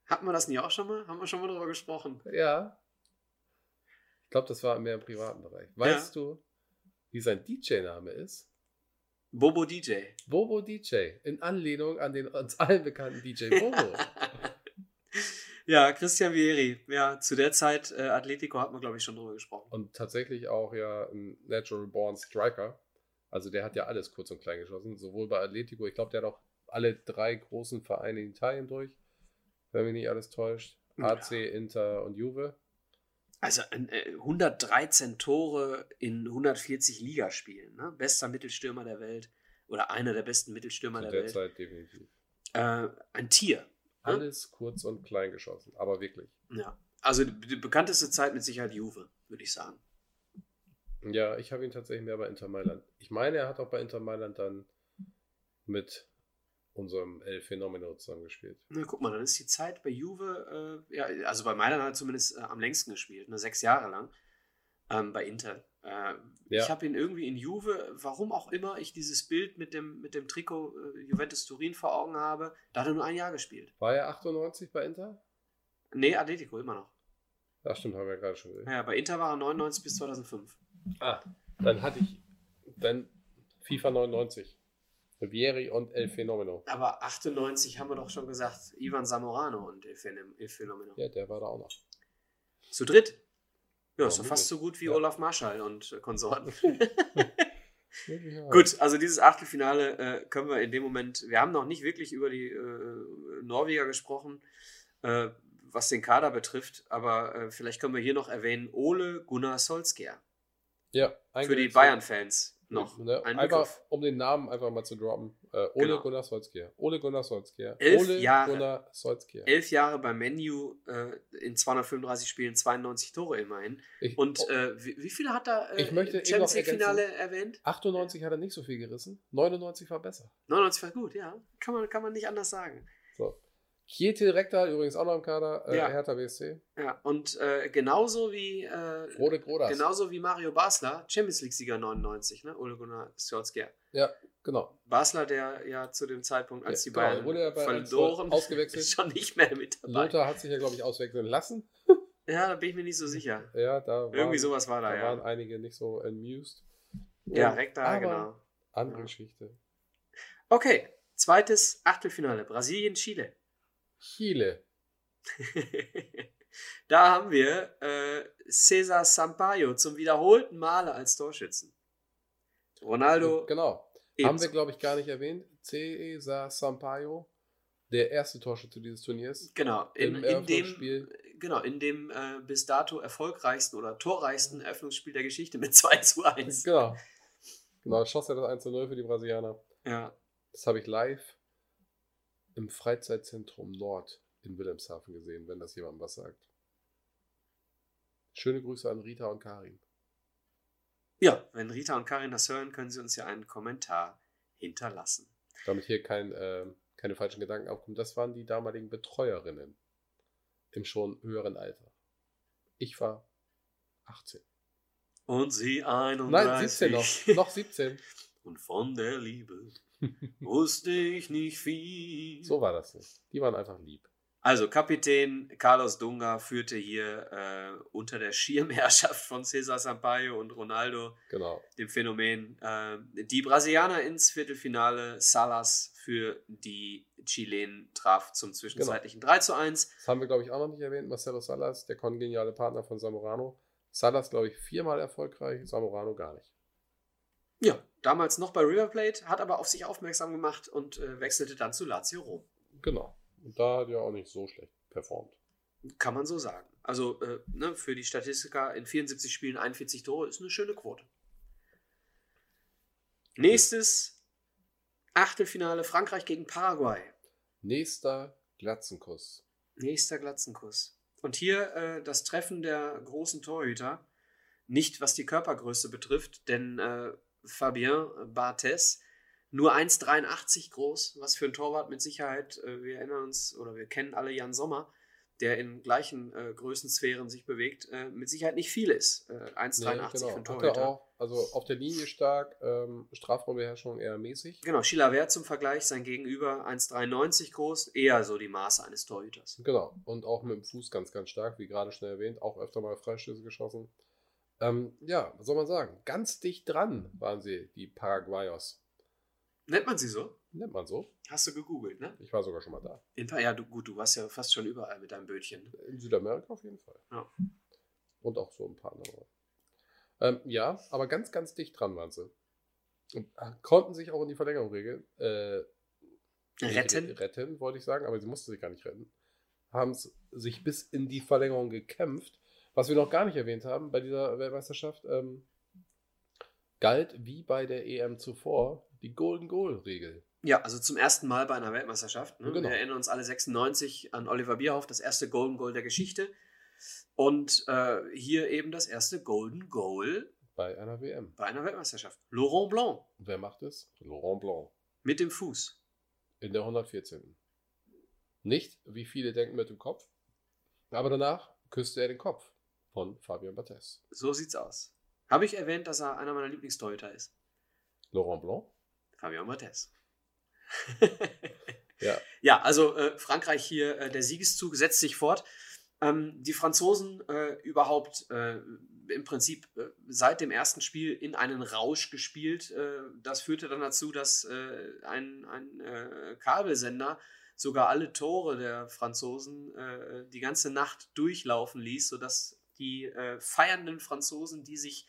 Hatten wir das nie auch schon mal? Haben wir schon mal darüber gesprochen? Ja. Ich glaube, das war mehr im privaten Bereich. Weißt du, wie sein DJ-Name ist? Bobo DJ. Bobo DJ. In Anlehnung an den uns allen bekannten DJ Bobo. [LAUGHS] Ja, Christian Vieri. Ja, zu der Zeit äh, Atletico hat man, glaube ich, schon drüber gesprochen. Und tatsächlich auch ja ein Natural Born Striker. Also der hat ja alles kurz und klein geschossen. Sowohl bei Atletico, ich glaube, der hat auch alle drei großen Vereine in Italien durch. Wenn mich nicht alles täuscht. Ja. AC, Inter und Juve. Also äh, 113 Tore in 140 Ligaspielen. Ne? Bester Mittelstürmer der Welt. Oder einer der besten Mittelstürmer Zu der, der Welt. Zeit definitiv. Äh, ein Tier. Alles kurz und klein geschossen. Aber wirklich. Ja. Also die, die bekannteste Zeit mit Sicherheit Juve, würde ich sagen. Ja, ich habe ihn tatsächlich mehr bei Inter Mailand. Ich meine, er hat auch bei Inter Mailand dann mit unserem El Fenomeno zusammengespielt. Na, guck mal, dann ist die Zeit bei Juve, äh, ja, also bei Mailand hat er zumindest äh, am längsten gespielt, ne, sechs Jahre lang. Ähm, bei Inter. Äh, Ja. Ich habe ihn irgendwie in Juve, warum auch immer ich dieses Bild mit dem, mit dem Trikot äh, Juventus Turin vor Augen habe, da hat er nur ein Jahr gespielt. War er 98 bei Inter? Nee, Atletico immer noch. Ja, stimmt, haben wir ja gerade schon gesehen. Ja, bei Inter war er 99 bis 2005. Ah, dann hatte ich dann FIFA 99. Vieri und El Fenomeno. Aber 98 haben wir doch schon gesagt, Ivan Zamorano und El Phenom- El Fenomeno. Ja, der war da auch noch. Zu dritt. Ja, ist doch fast so gut wie Ja. Olaf Marschall und äh, Konsorten. [LAUGHS] [LAUGHS] Gut, also dieses Achtelfinale äh, können wir in dem Moment, wir haben noch nicht wirklich über die äh, Norweger gesprochen, äh, was den Kader betrifft, aber äh, vielleicht können wir hier noch erwähnen, Ole Gunnar Solskjaer. Ja, Für die Bayern-Fans noch. Ne, ein einfach, Begriff. um den Namen einfach mal zu droppen. Äh, Ole Genau. Gunnar Solskjaer. Ole Gunnar Solskjaer. Elf Ole Jahre. Gunnar Solskjaer. Elf Jahre beim Menu, äh, in 235 Spielen 92 Tore immerhin. Ich, Und oh, äh, wie, wie viele hat er äh, Ich möchte Champions League-Finale erwähnt? 98 hat er nicht so viel gerissen. 99 war besser. 99 war gut, ja. Kann man, kann man nicht anders sagen. Kjetil Rektal übrigens auch noch im Kader. Äh, Ja. Hertha BSC. Ja, und äh, genauso wie äh, Rode Grodas. genauso wie Mario Basler, Champions League-Sieger 99, ne? Ole Gunnar Solskjaer. Ja, genau. Basler, der ja zu dem Zeitpunkt, als Ja, die genau, Bayern wurde ja bei verloren, [LAUGHS] ausgewechselt. schon nicht mehr mit dabei. Lothar hat sich ja, glaube ich, auswechseln lassen. Ja, da bin ich mir nicht so sicher. Ja, da waren, Irgendwie sowas war da, da waren ja. einige nicht so amused. Ja, Rektar, aber genau. Andere Ja. Geschichte. Okay, zweites Achtelfinale, Brasilien-Chile. Chile. [LAUGHS] da haben wir äh, Cesar Sampaio zum wiederholten Male als Torschützen. Ronaldo Genau. ebenso. Haben wir, glaube ich, gar nicht erwähnt. Cesar Sampaio, der erste Torschütze dieses Turniers. Genau, in, Im in dem, genau, in dem äh, bis dato erfolgreichsten oder torreichsten Eröffnungsspiel der Geschichte mit [LAUGHS] 2 zu 1. Genau. Genau, schoss er das 1 zu 0 für die Brasilianer. Ja, Das habe ich live im Freizeitzentrum Nord in Wilhelmshaven gesehen, wenn das jemandem was sagt. Schöne Grüße an Rita und Karin. ja, wenn Rita und Karin das hören, können sie uns ja einen Kommentar hinterlassen. Damit hier kein, äh, keine falschen Gedanken aufkommen. Das waren die damaligen Betreuerinnen im schon höheren Alter. Ich war 18. Und sie 31. Nein, 17 noch. Noch 17. [LAUGHS] Und von der Liebe wusste ich nicht viel. So war das nicht. Die waren einfach lieb. Also Kapitän Carlos Dunga führte hier äh, unter der Schirmherrschaft von Cesar Sampaio und Ronaldo, Genau. dem Phänomen, äh, die Brasilianer ins Viertelfinale. Salas für die Chilenen traf zum zwischenzeitlichen 3 zu 1. Das haben wir, glaube ich, auch noch nicht erwähnt. Marcelo Salas, der kongeniale Partner von Zamorano. Salas, glaube ich, viermal erfolgreich, Zamorano gar nicht. Ja, damals noch bei River Plate, hat aber auf sich aufmerksam gemacht und äh, wechselte dann zu Lazio Rom. Genau. Und da hat er auch nicht so schlecht performt. Kann man so sagen. Also äh, ne, für die Statistiker in 74 Spielen 41 Tore ist eine schöne Quote. Nächstes Achtelfinale Frankreich gegen Paraguay. Nächster Glatzenkuss. Nächster Glatzenkuss. Und hier äh, das Treffen der großen Torhüter. Nicht was die Körpergröße betrifft, denn äh, Fabien Barthez nur 1,83 groß, was für ein Torwart mit Sicherheit, äh, wir erinnern uns oder wir kennen alle Jan Sommer, der in gleichen äh, Größensphären sich bewegt, äh, mit Sicherheit nicht viel ist. Äh, 1,83 für einen er Torhüter. auch, also auf der Linie stark, ähm, Strafraumbeherrschung eher mäßig. Genau, Chilavert zum Vergleich, sein Gegenüber 1,93 groß, eher so die Maße eines Torhüters. Genau. Und auch mit dem Fuß ganz, ganz stark, wie gerade schon erwähnt, auch öfter mal Freistöße geschossen. Ähm, ja, was soll man sagen? Ganz dicht dran waren sie, die Paraguayos. Nennt man sie so? Nennt man so. Hast du gegoogelt, ne? Ich war sogar schon mal da. In, ja, du, gut, du warst ja fast schon überall mit deinem Bötchen. In Südamerika auf jeden Fall. Ja. Und auch so ein paar andere. Ähm, ja, aber ganz, ganz dicht dran waren sie. Und äh, konnten sich auch in die Verlängerung regeln. Äh, Retten? Retten, wollte ich sagen, aber sie mussten sich gar nicht retten. Haben es sich bis in die Verlängerung gekämpft. Was wir noch gar nicht erwähnt haben bei dieser Weltmeisterschaft, ähm, galt wie bei der EM zuvor die Golden Goal-Regel. Ja, also zum ersten Mal bei einer Weltmeisterschaft. Ne? Genau. Wir erinnern uns alle 96 an Oliver Bierhoff, das erste Golden Goal der Geschichte. Und äh, hier eben das erste Golden Goal Bei einer WM. bei einer Weltmeisterschaft. Laurent Blanc Und wer macht es? Laurent Blanc. mit dem Fuß. In der 114. Nicht, wie viele denken, mit dem Kopf. Aber danach küsste er den Kopf von Fabian Barthez. So sieht's aus. Habe ich erwähnt, dass er einer meiner Lieblingstorhüter ist? Laurent Blanc? Fabian Barthez. [LAUGHS] Ja. Ja, also äh, Frankreich hier, äh, der Siegeszug setzt sich fort. Ähm, die Franzosen äh, überhaupt äh, im Prinzip äh, seit dem ersten Spiel in einen Rausch gespielt. Äh, das führte dann dazu, dass ein, ein Kabelsender sogar alle Tore der Franzosen die ganze Nacht durchlaufen ließ, sodass die äh, feiernden Franzosen, die sich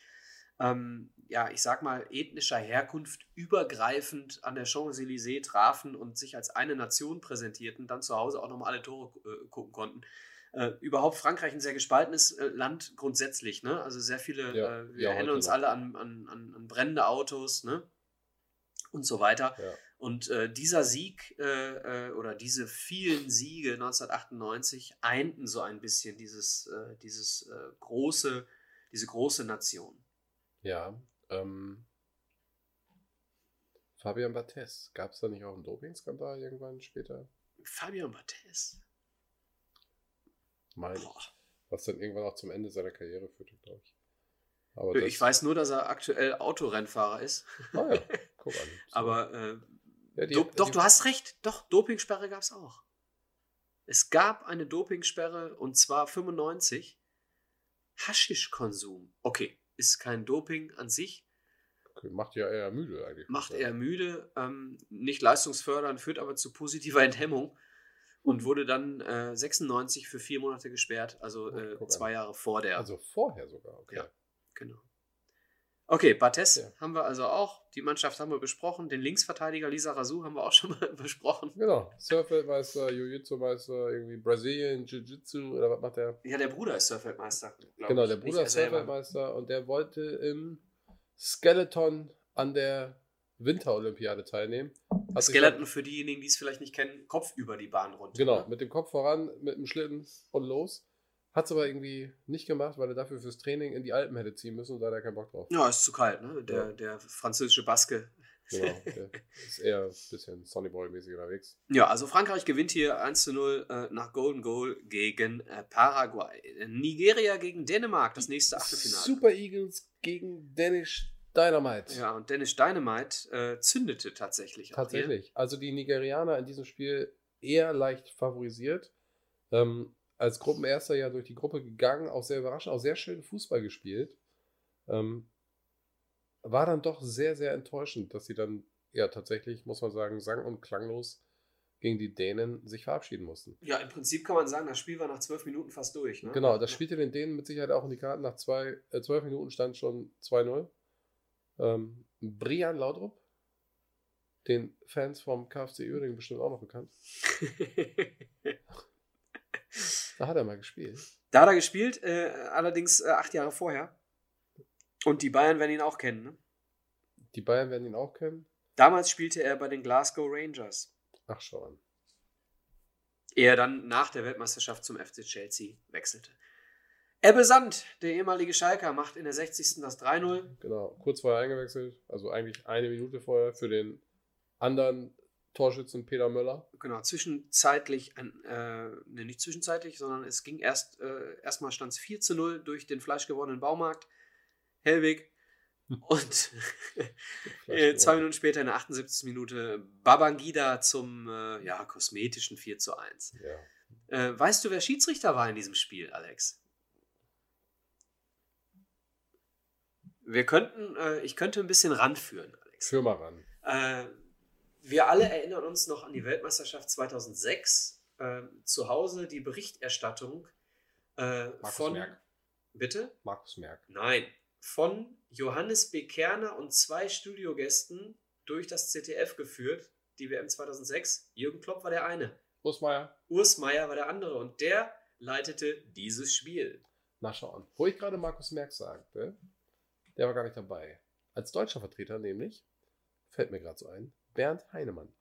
ähm, ja, ich sag mal, ethnischer Herkunft übergreifend an der Champs-Élysées trafen und sich als eine Nation präsentierten, dann zu Hause auch nochmal alle Tore äh, gucken konnten. Äh, überhaupt Frankreich ein sehr gespaltenes äh, Land grundsätzlich, ne? Also sehr viele, Ja, äh, wir ja, erinnern uns noch. alle an, an, an, an brennende Autos, ne? Und so weiter. Und äh, dieser Sieg äh, äh, oder diese vielen Siege 1998 einten so ein bisschen dieses, äh, dieses äh, große, diese große Nation. Ja. Ähm, Fabian Barthez, gab es da nicht auch einen Dopingskandal irgendwann später? Fabian Barthez. Ich. Boah. Was dann irgendwann auch zum Ende seiner Karriere führte, glaube ich. Aber Ich weiß nur, dass er aktuell Autorennfahrer ist. Ah ja, [LAUGHS] guck an. Aber äh, ja, die, Do doch, die, du hast recht. Doch, Dopingsperre gab es auch. Es gab eine Dopingsperre und zwar 95. Haschischkonsum. Okay, ist kein Doping an sich, Macht ja eher müde eigentlich. macht eher müde, ähm, nicht leistungsfördernd, führt aber zu positiver Enthemmung und wurde dann äh, 96 für vier Monate gesperrt, also Oh, äh, zwei Jahre vor der. Also vorher sogar, okay. Ja. Genau. Okay, Bartes Ja. haben wir also auch. Die Mannschaft haben wir besprochen. Den Linksverteidiger Lisa Razou haben wir auch schon mal [LAUGHS] besprochen. Genau. Surfweltmeister, Jiu-Jitsu-Meister, irgendwie Brasilien, Jiu-Jitsu oder was macht der? Ja, der Bruder ist Surfweltmeister. Genau, der Bruder er ist. Surfweltmeister und der wollte im Skeleton an der Winterolympiade teilnehmen. Hat Skeleton für diejenigen, die es vielleicht nicht kennen, Kopf über die Bahn runter. Genau, ne? mit dem Kopf voran, mit dem Schlitten und los. Hat es aber irgendwie nicht gemacht, weil er dafür fürs Training in die Alpen hätte ziehen müssen und da hat er keinen Bock drauf. Ja, ist zu kalt, ne? Der, Ja. der französische Baske. Genau, [LAUGHS] der ist eher ein bisschen Sonnyboy-mäßig unterwegs. Ja, also Frankreich gewinnt hier 1 zu 0 äh, nach Golden Goal gegen äh, Paraguay. Nigeria gegen Dänemark, das nächste Achtelfinale. Super Eagles gegen Danish Dynamite. Ja, und Dennis Dynamite äh, zündete tatsächlich. auch. Tatsächlich. Also die Nigerianer in diesem Spiel eher leicht favorisiert. Ähm, als Gruppenerster ja durch die Gruppe gegangen, auch sehr überraschend, auch sehr schön Fußball gespielt. Ähm, war dann doch sehr, sehr enttäuschend, dass sie dann ja tatsächlich, muss man sagen, sang- und klanglos gegen die Dänen sich verabschieden mussten. Ja, im Prinzip kann man sagen, das Spiel war nach zwölf Minuten fast durch. Ne? Genau, das spielte den Dänen mit Sicherheit auch in die Karten. Nach zwei, äh, 12 Minuten stand schon 2-0. Ähm, Brian Laudrup, den Fans vom KFC Uerdingen bestimmt auch noch bekannt. [LAUGHS] Da hat er mal gespielt. da hat er gespielt, äh, allerdings äh, acht Jahre vorher. Und die Bayern werden ihn auch kennen. Ne? Die Bayern werden ihn auch kennen. Damals spielte er bei den Glasgow Rangers. Ach, schau an. Ehe er dann nach der Weltmeisterschaft zum FC Chelsea wechselte. Ebbe Sand, der ehemalige Schalker, macht in der 60. das 3-0. Genau, kurz vorher eingewechselt. Also eigentlich eine Minute vorher für den anderen Torschützen Peter Möller. Genau, zwischenzeitlich, ein, äh, ne, nicht zwischenzeitlich, sondern es ging erst, äh, erstmal stand es 4 zu 0 durch den fleischgewordenen Baumarkt. Hellwig. Und [LAUGHS] [LAUGHS] äh, zwei Minuten später in der 78. Minute Babangida zum äh, ja, kosmetischen 4 zu 1. Ja. Äh, weißt du, wer Schiedsrichter war in diesem Spiel, Alex? Wir könnten, äh, ich könnte ein bisschen ranführen, Alex. Führ mal ran. Äh, wir alle erinnern uns noch an die Weltmeisterschaft 2006. Äh, zu Hause die Berichterstattung äh, Markus von. Merck. Bitte? Markus Merck. Nein. Von Johannes B. Kerner und zwei Studiogästen durch das ZDF geführt. Die WM 2006. Jürgen Klopp war der eine. Großmeier. Urs Meier war der andere. Und der leitete dieses Spiel. Nachschauen. Wo ich gerade Markus Merck sagte, der war gar nicht dabei. Als deutscher Vertreter nämlich, fällt mir gerade so ein, Bernd Heinemann.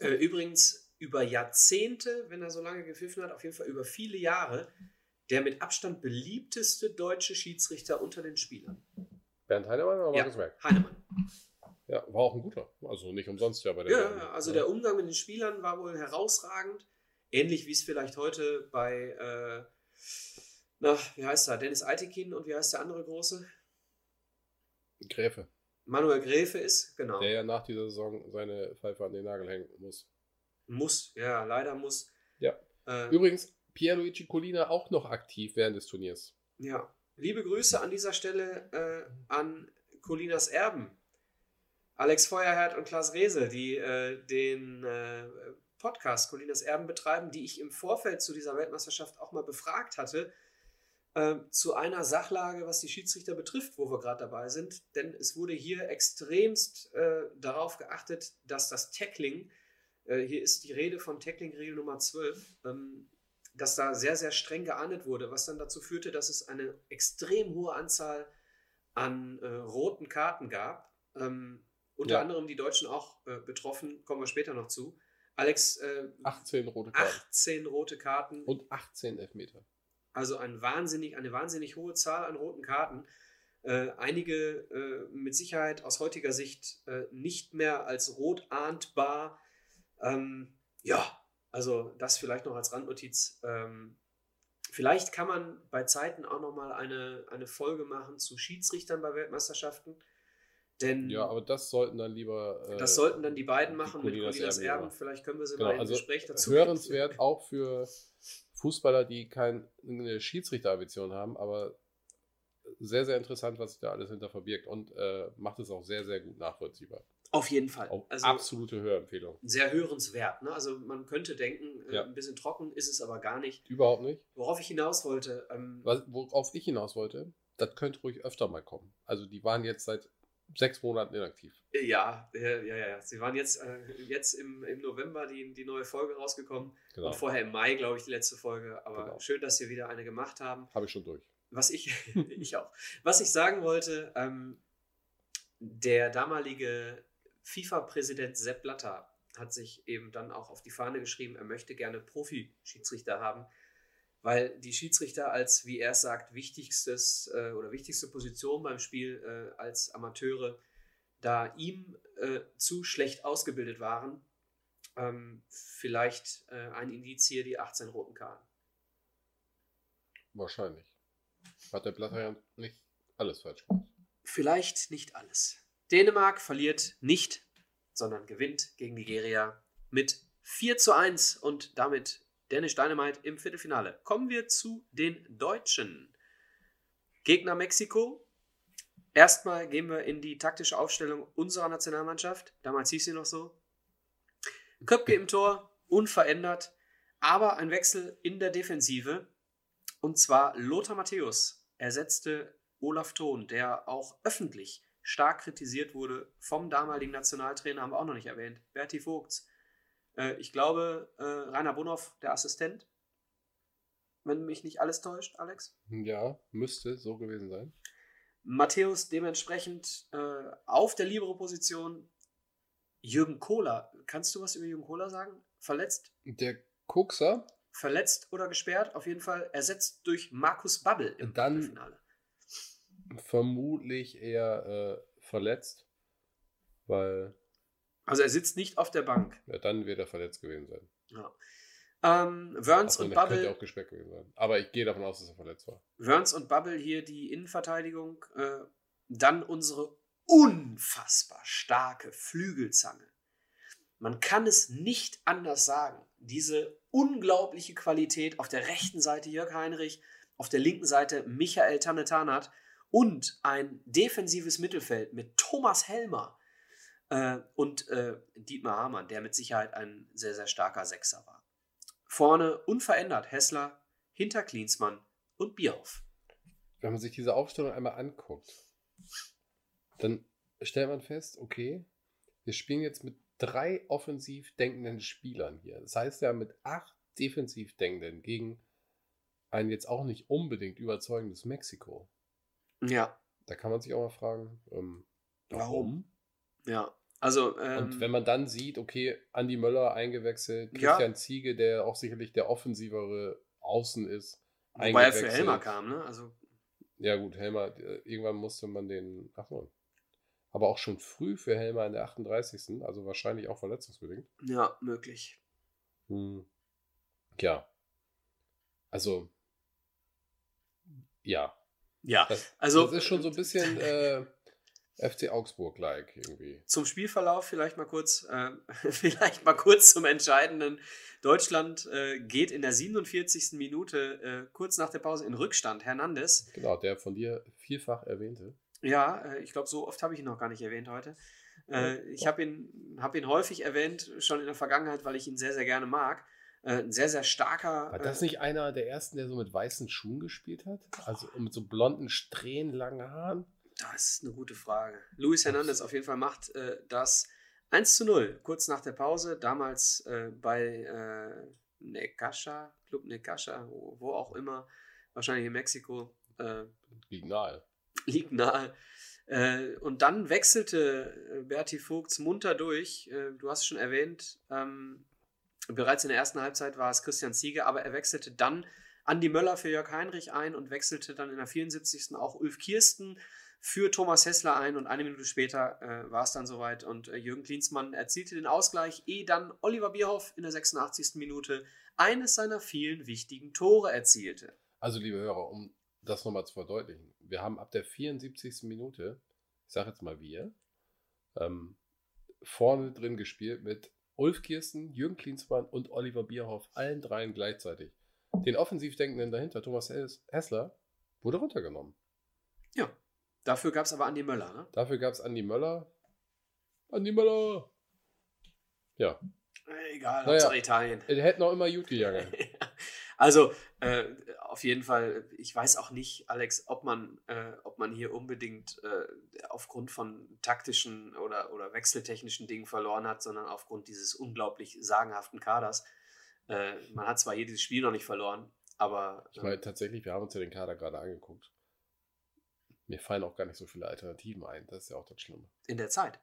Äh, übrigens über Jahrzehnte, wenn er so lange gepfiffen hat, auf jeden Fall über viele Jahre, der mit Abstand beliebteste deutsche Schiedsrichter unter den Spielern. Bernd Heinemann oder Ja. Markus Merck? Heinemann. Ja, war auch ein guter. Also nicht umsonst ja bei der Ja, WM. ja, also der Umgang mit den Spielern war wohl herausragend. Ähnlich wie es vielleicht heute bei, äh, na, wie heißt er, Dennis Eitekin und wie heißt der andere große? Gräfe, Manuel Gräfe ist, genau. der ja nach dieser Saison seine Pfeife an den Nagel hängen muss. Muss, ja, leider muss. Ja. Äh, Übrigens, Pierluigi Colina auch noch aktiv während des Turniers. Ja, liebe Grüße an dieser Stelle äh, an Colinas Erben. Alex Feuerherd und Klaas Rehse, die äh, den äh, Podcast Colinas Erben betreiben, die ich im Vorfeld zu dieser Weltmeisterschaft auch mal befragt hatte, äh, zu einer Sachlage, was die Schiedsrichter betrifft, wo wir gerade dabei sind. Denn es wurde hier extremst äh, darauf geachtet, dass das Tackling, äh, hier ist die Rede von Tackling-Regel Nummer 12, ähm, dass da sehr, sehr streng geahndet wurde, was dann dazu führte, dass es eine extrem hohe Anzahl an äh, roten Karten gab. Ähm, unter Ja. anderem die Deutschen auch äh, betroffen, kommen wir später noch zu. Alex, äh, 18 rote Karten 18 rote Karten, und 18 Elfmeter. Also ein wahnsinnig, eine wahnsinnig hohe Zahl an roten Karten. Äh, einige äh, mit Sicherheit aus heutiger Sicht äh, nicht mehr als rot ahndbar. Ähm, ja, also das vielleicht noch als Randnotiz. Ähm, vielleicht kann man bei Zeiten auch noch mal eine, eine Folge machen zu Schiedsrichtern bei Weltmeisterschaften. Denn Ja, aber das sollten dann lieber. äh, das sollten dann die beiden die machen mit Colinas Erben. Vielleicht können wir sie Genau, mal im also Gespräch dazu hörenswert auch für Fußballer, die keine Schiedsrichterambition haben, aber sehr, sehr interessant, was sich da alles hinter verbirgt und äh, macht es auch sehr, sehr gut nachvollziehbar. Auf jeden Fall. Also absolute Hörempfehlung. sehr hörenswert. Ne? Also man könnte denken, äh, Ja. ein bisschen trocken ist es aber gar nicht. Überhaupt nicht. Worauf ich hinaus wollte, ähm, Was, worauf ich hinaus wollte, das könnte ruhig öfter mal kommen. Also die waren jetzt seit sechs Monaten inaktiv. ja, ja, ja, ja. Sie waren jetzt, äh, jetzt im, im November die, die neue Folge rausgekommen Genau. und vorher im Mai, glaube ich, die letzte Folge. Aber Genau. schön, dass Sie wieder eine gemacht haben. Habe ich schon durch. Was ich, [LAUGHS] ich auch. Was ich sagen wollte, ähm, der damalige FIFA-Präsident Sepp Blatter hat sich eben dann auch auf die Fahne geschrieben, er möchte gerne Profi-Schiedsrichter haben, weil die Schiedsrichter als, wie er es sagt, wichtigstes äh, oder wichtigste Position beim Spiel äh, als Amateure da ihm äh, zu schlecht ausgebildet waren. Ähm, vielleicht äh, ein Indiz hier, die 18 roten Karten. Wahrscheinlich. Hat der Blatter ja nicht alles falsch gemacht. Vielleicht nicht alles. Dänemark verliert nicht, sondern gewinnt gegen Nigeria mit 4 zu 1 und damit Danish Dynamite im Viertelfinale. Kommen wir zu den Deutschen. Gegner Mexiko. Erstmal gehen wir in die taktische Aufstellung unserer Nationalmannschaft. Damals hieß sie noch so. Köpke im Tor, unverändert, aber ein Wechsel in der Defensive. Und zwar Lothar Matthäus ersetzte Olaf Thon, der auch öffentlich stark kritisiert wurde vom damaligen Nationaltrainer, haben wir auch noch nicht erwähnt, Berti Vogts. Äh, ich glaube, äh, Rainer Bonhoff, der Assistent, wenn mich nicht alles täuscht, Alex. Ja, müsste so gewesen sein. Matthäus dementsprechend äh, auf der Libero-Position. Jürgen Kohler, kannst du was über Jürgen Kohler sagen? Verletzt? Der Kuxer, Verletzt oder gesperrt? Auf jeden Fall ersetzt durch Markus Babbel im Dann- Finale. vermutlich eher äh, verletzt, weil Also er sitzt nicht auf der Bank. ja, dann wird er verletzt gewesen sein. Ja. Ähm, Wörns Achso, und der könnte Bubble, auch gesperrt gewesen sein. Aber ich gehe davon aus, dass er verletzt war. Wörns und Bubble hier die Innenverteidigung. Äh, dann unsere unfassbar starke Flügelzange. Man kann es nicht anders sagen. Diese unglaubliche Qualität auf der rechten Seite Jörg Heinrich, auf der linken Seite Michael Tannetanat und ein defensives Mittelfeld mit Thomas Helmer äh, und äh, Dietmar Hamann, der mit Sicherheit ein sehr, sehr starker Sechser war. Vorne unverändert Hessler, hinter Klinsmann und Bierhoff. Wenn man sich diese Aufstellung einmal anguckt, dann stellt man fest, okay, wir spielen jetzt mit drei offensiv denkenden Spielern hier. Das heißt ja mit acht defensiv denkenden gegen ein jetzt auch nicht unbedingt überzeugendes Mexiko. Ja, Da kann man sich auch mal fragen, ähm, Warum? Ja. Also, ähm, Und wenn man dann sieht, okay, Andi Möller eingewechselt, Ja. Christian Ziege, der auch sicherlich der offensivere Außen ist, wobei er für. Helmer kam, ne? Also, Ja, gut, Helmer, äh, irgendwann musste man den. Ach so. Aber auch schon früh für Helmer in der 38. Also wahrscheinlich auch verletzungsbedingt. ja, möglich. Hm. Ja. Also. Ja. Ja, Das, also das ist schon so ein bisschen äh, FC Augsburg-like irgendwie. zum Spielverlauf vielleicht mal kurz, äh, [LAUGHS] vielleicht mal kurz zum Entscheidenden. Deutschland äh, geht in der 47. Minute äh, kurz nach der Pause in Rückstand. Hernandez, Genau, der von dir vielfach erwähnte. ja, äh, ich glaube, so oft habe ich ihn noch gar nicht erwähnt heute. Äh, ich habe ihn, hab ihn häufig erwähnt, schon in der Vergangenheit, weil ich ihn sehr, sehr gerne mag. Äh, ein sehr, sehr starker. War das nicht einer der ersten, der so mit weißen Schuhen gespielt hat? Also mit so blonden Strähnen, langen Haaren? Das ist eine gute Frage. Luis Hernandez auf jeden Fall macht äh, das 1 zu 0, kurz nach der Pause, damals äh, bei äh, Necaxa, Club Necaxa, wo, wo auch immer, wahrscheinlich in Mexiko, äh, Liegt nahe. liegt nahe. Äh, und dann wechselte äh, Berti Vogts munter durch. Äh, du hast es schon erwähnt, ähm, bereits in der ersten Halbzeit war es Christian Ziege, aber er wechselte dann Andi Möller für Jörg Heinrich ein und wechselte dann in der 74. auch Ulf Kirsten für Thomas Hessler ein und eine Minute später äh, war es dann soweit und äh, Jürgen Klinsmann erzielte den Ausgleich, ehe dann Oliver Bierhoff in der 86. Minute eines seiner vielen wichtigen Tore erzielte. Also, liebe Hörer, um das nochmal zu verdeutlichen, wir haben ab der 74. Minute, ich sage jetzt mal wir, ähm, vorne drin gespielt mit Ulf Kirsten, Jürgen Klinsmann und Oliver Bierhoff, allen dreien gleichzeitig. Den Offensivdenkenden dahinter, Thomas Hess- Hessler, wurde runtergenommen. Ja, dafür gab es aber Andi Möller. Ne? Dafür gab es Andi Möller. Andi Möller! Ja, Äh, Egal, Naja. Italien. er hätte noch immer gut gegangen. [LAUGHS] Also, äh, auf jeden Fall, ich weiß auch nicht, Alex, ob man, äh, ob man hier unbedingt äh, aufgrund von taktischen oder, oder wechseltechnischen Dingen verloren hat, sondern aufgrund dieses unglaublich sagenhaften Kaders. Äh, man hat zwar jedes Spiel noch nicht verloren, aber Ich meine, tatsächlich, wir haben uns ja den Kader gerade angeguckt. Mir fallen auch gar nicht so viele Alternativen ein. Das ist ja auch das Schlimme. in der Zeit.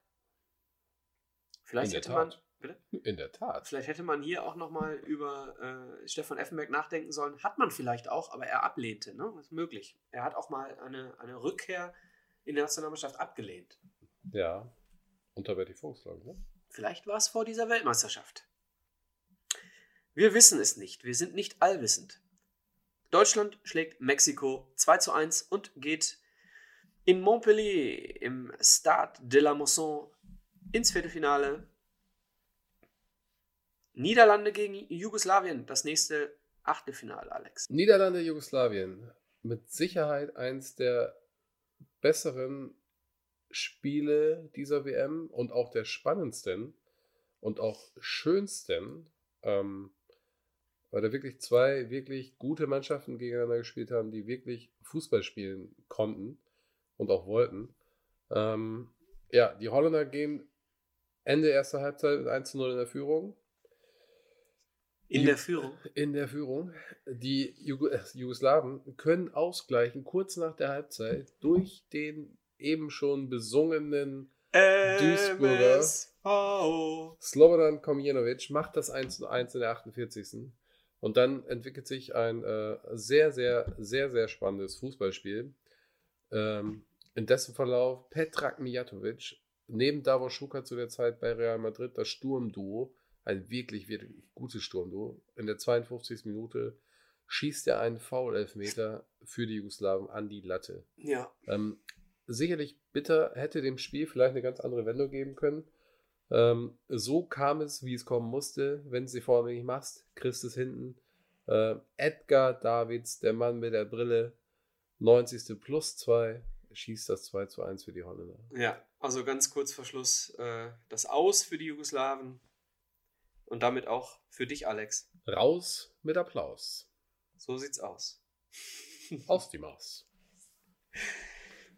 Vielleicht In der hätte man, bitte? In der Tat. Vielleicht hätte man hier auch nochmal über äh, Stefan Effenberg nachdenken sollen. Hat man vielleicht auch, aber er ablehnte. Ne? Das ist möglich. Er hat auch mal eine, eine Rückkehr in der Nationalmannschaft abgelehnt. Ja. Unter Betty Fuchs, glaube ich, ne? Vielleicht war es vor dieser Weltmeisterschaft. Wir wissen es nicht. Wir sind nicht allwissend. Deutschland schlägt Mexiko 2 zu 1 und geht in Montpellier im Stade de la Mosson ins Viertelfinale. Niederlande gegen Jugoslawien, das nächste Achtelfinale, Alex. Niederlande, Jugoslawien. Mit Sicherheit eins der besseren Spiele dieser WM und auch der spannendsten und auch schönsten, ähm, weil da wirklich zwei wirklich gute Mannschaften gegeneinander gespielt haben, die wirklich Fußball spielen konnten und auch wollten. Ähm, ja, die Holländer gehen Ende erster Halbzeit mit 1 zu 0 in der Führung. In Ju- der Führung. In der Führung. Die Jugo äh, Jugoslawen können ausgleichen kurz nach der Halbzeit durch den eben schon besungenen Duisburger. MSV. Slobodan Komjenovic macht das 1 zu 1 in der 48. Und dann entwickelt sich ein äh, sehr, sehr, sehr, sehr spannendes Fußballspiel. Ähm, in dessen Verlauf Petrak Mijatovic neben Davos Schuka zu der Zeit bei Real Madrid das Sturmduo, ein wirklich, wirklich gutes Sturmduo. In der 52. Minute schießt er einen Foul-Elfmeter für die Jugoslawen an die Latte. Ja, Ähm, sicherlich bitter hätte dem Spiel vielleicht eine ganz andere Wendung geben können. Ähm, so kam es, wie es kommen musste. Wenn du sie vorne nicht machst, kriegst du es hinten. Äh, Edgar Davids, der Mann mit der Brille, 90. plus 2, schießt das 2 zu 1 für die Holländer. Ja, also ganz kurz vor Schluss äh, das Aus für die Jugoslawen und damit auch für dich, Alex. Raus mit Applaus. So sieht's aus. [LAUGHS] Aus die Maus.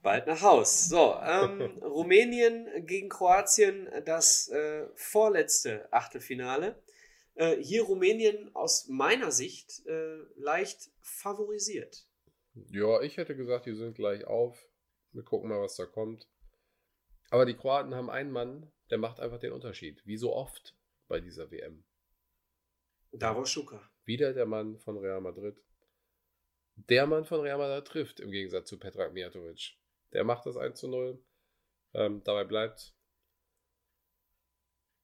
Bald nach Haus. So, ähm, [LAUGHS] Rumänien gegen Kroatien, das äh, vorletzte Achtelfinale. Äh, hier Rumänien aus meiner Sicht äh, leicht favorisiert. Ja, ich hätte gesagt, die sind gleich auf. Wir gucken mal, was da kommt. Aber die Kroaten haben einen Mann, der macht einfach den Unterschied. Wie so oft bei dieser WM. Davos Schuka. Wieder der Mann von Real Madrid. Der Mann von Real Madrid trifft im Gegensatz zu Petrak Mijatovic. Der macht das 1 zu 0. Ähm, dabei bleibt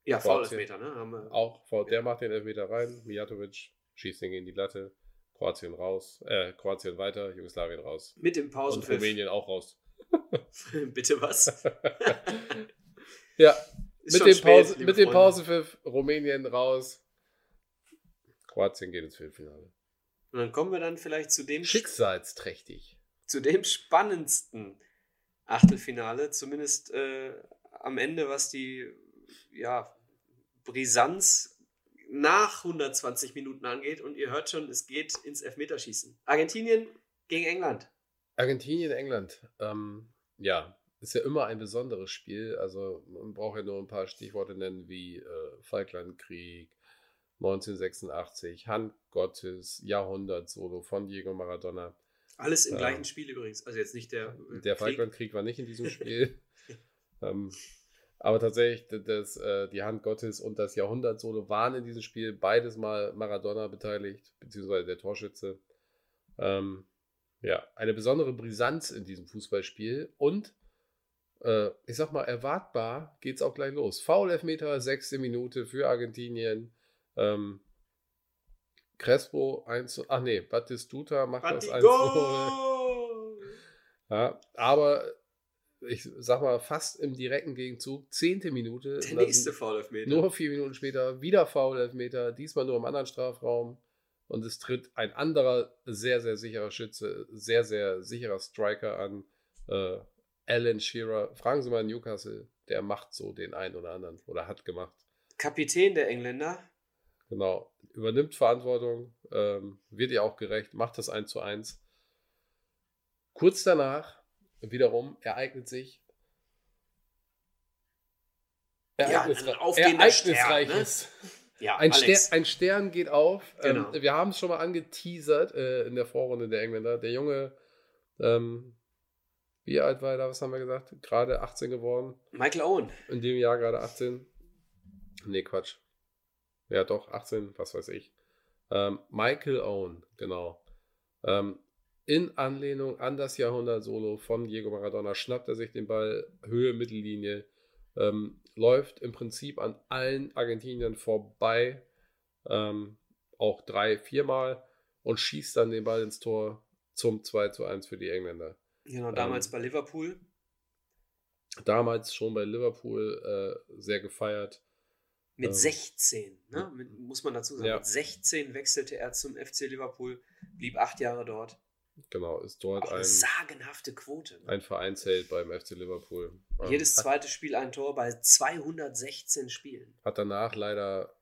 Ja. Foul-Elfmeter, ne? Auch, vor- der macht den Elfmeter rein. Mijatovic schießt den gegen die Latte. Kroatien raus. Äh, Kroatien weiter. Jugoslawien raus. Mit dem Und Pausenpfiff. Rumänien auch raus. [LAUGHS] Bitte was? [LAUGHS] ja, mit dem, spät, Pause, mit dem. Pausenpfiff Rumänien raus. Kroatien geht ins Viertelfinale. Und dann kommen wir dann vielleicht zu dem, Schicksalsträchtig. zu dem spannendsten Achtelfinale, zumindest äh, am Ende, was die ja, Brisanz nach 120 Minuten angeht und ihr hört schon, es geht ins Elfmeterschießen. Argentinien gegen England. Argentinien, England. Ähm, ja, ist ja immer ein besonderes Spiel. Also man braucht ja nur ein paar Stichworte nennen wie äh, Falklandkrieg, 1986, Hand Gottes, Jahrhundert-Solo von Diego Maradona. Alles im ähm, gleichen Spiel übrigens. Also jetzt nicht der. Äh, der Falklandkrieg war nicht in diesem [LAUGHS] Spiel. ähm, aber tatsächlich, das, äh, die Hand Gottes und das Jahrhundert-Solo waren in diesem Spiel beides mal Maradona beteiligt, beziehungsweise der Torschütze. Ähm, ja, eine besondere Brisanz in diesem Fußballspiel und äh, ich sag mal, erwartbar geht es auch gleich los. Foul-Elfmeter, sechste Minute für Argentinien. Ähm, Crespo 1 Ach nee, Batistuta macht Batigo! das 1 Ja, aber ich sag mal, fast im direkten Gegenzug, zehnte Minute. Der nächste Foul-Elfmeter. Nur vier Minuten später wieder Foul-Elfmeter, diesmal nur im anderen Strafraum. Und es tritt ein anderer sehr, sehr sicherer Schütze, sehr, sehr sicherer Striker an. Äh, Alan Shearer. Fragen Sie mal Newcastle, der macht so den einen oder anderen oder hat gemacht. Kapitän der Engländer. Genau. Übernimmt Verantwortung, ähm, wird ihr auch gerecht, macht das 1 zu 1. Kurz danach, wiederum, ereignet sich Ereignis, ja, ereignisreiches. Stern, ne? Ja, ein, Ster ein, Stern geht auf. Ähm, genau. Ähm, wir haben es schon mal angeteasert äh, in der Vorrunde der Engländer. Der Junge, ähm, wie alt war er da? Was haben wir gesagt? Gerade 18 geworden. Michael Owen. In dem Jahr gerade 18. Nee, Quatsch. Ja, doch, 18, was weiß ich. Ähm, Michael Owen, genau. Ähm, in Anlehnung an das Jahrhundert-Solo von Diego Maradona schnappt er sich den Ball Höhe Mittellinie ähm, läuft im Prinzip an allen Argentiniern vorbei, ähm, auch drei, viermal und schießt dann den Ball ins Tor zum 2 zu 1 für die Engländer. Genau, damals ähm, bei Liverpool. Damals schon bei Liverpool äh, sehr gefeiert. Mit ähm, 16, ne? Mit, muss man dazu sagen. Ja. Mit 16 wechselte er zum FC Liverpool, blieb acht Jahre dort. Genau, ist dort Auch eine ein, sagenhafte Quote. Ne? Ein Vereinsheld beim FC Liverpool. Ähm, Jedes zweite hat, Spiel ein Tor bei 216 Spielen. Hat danach leider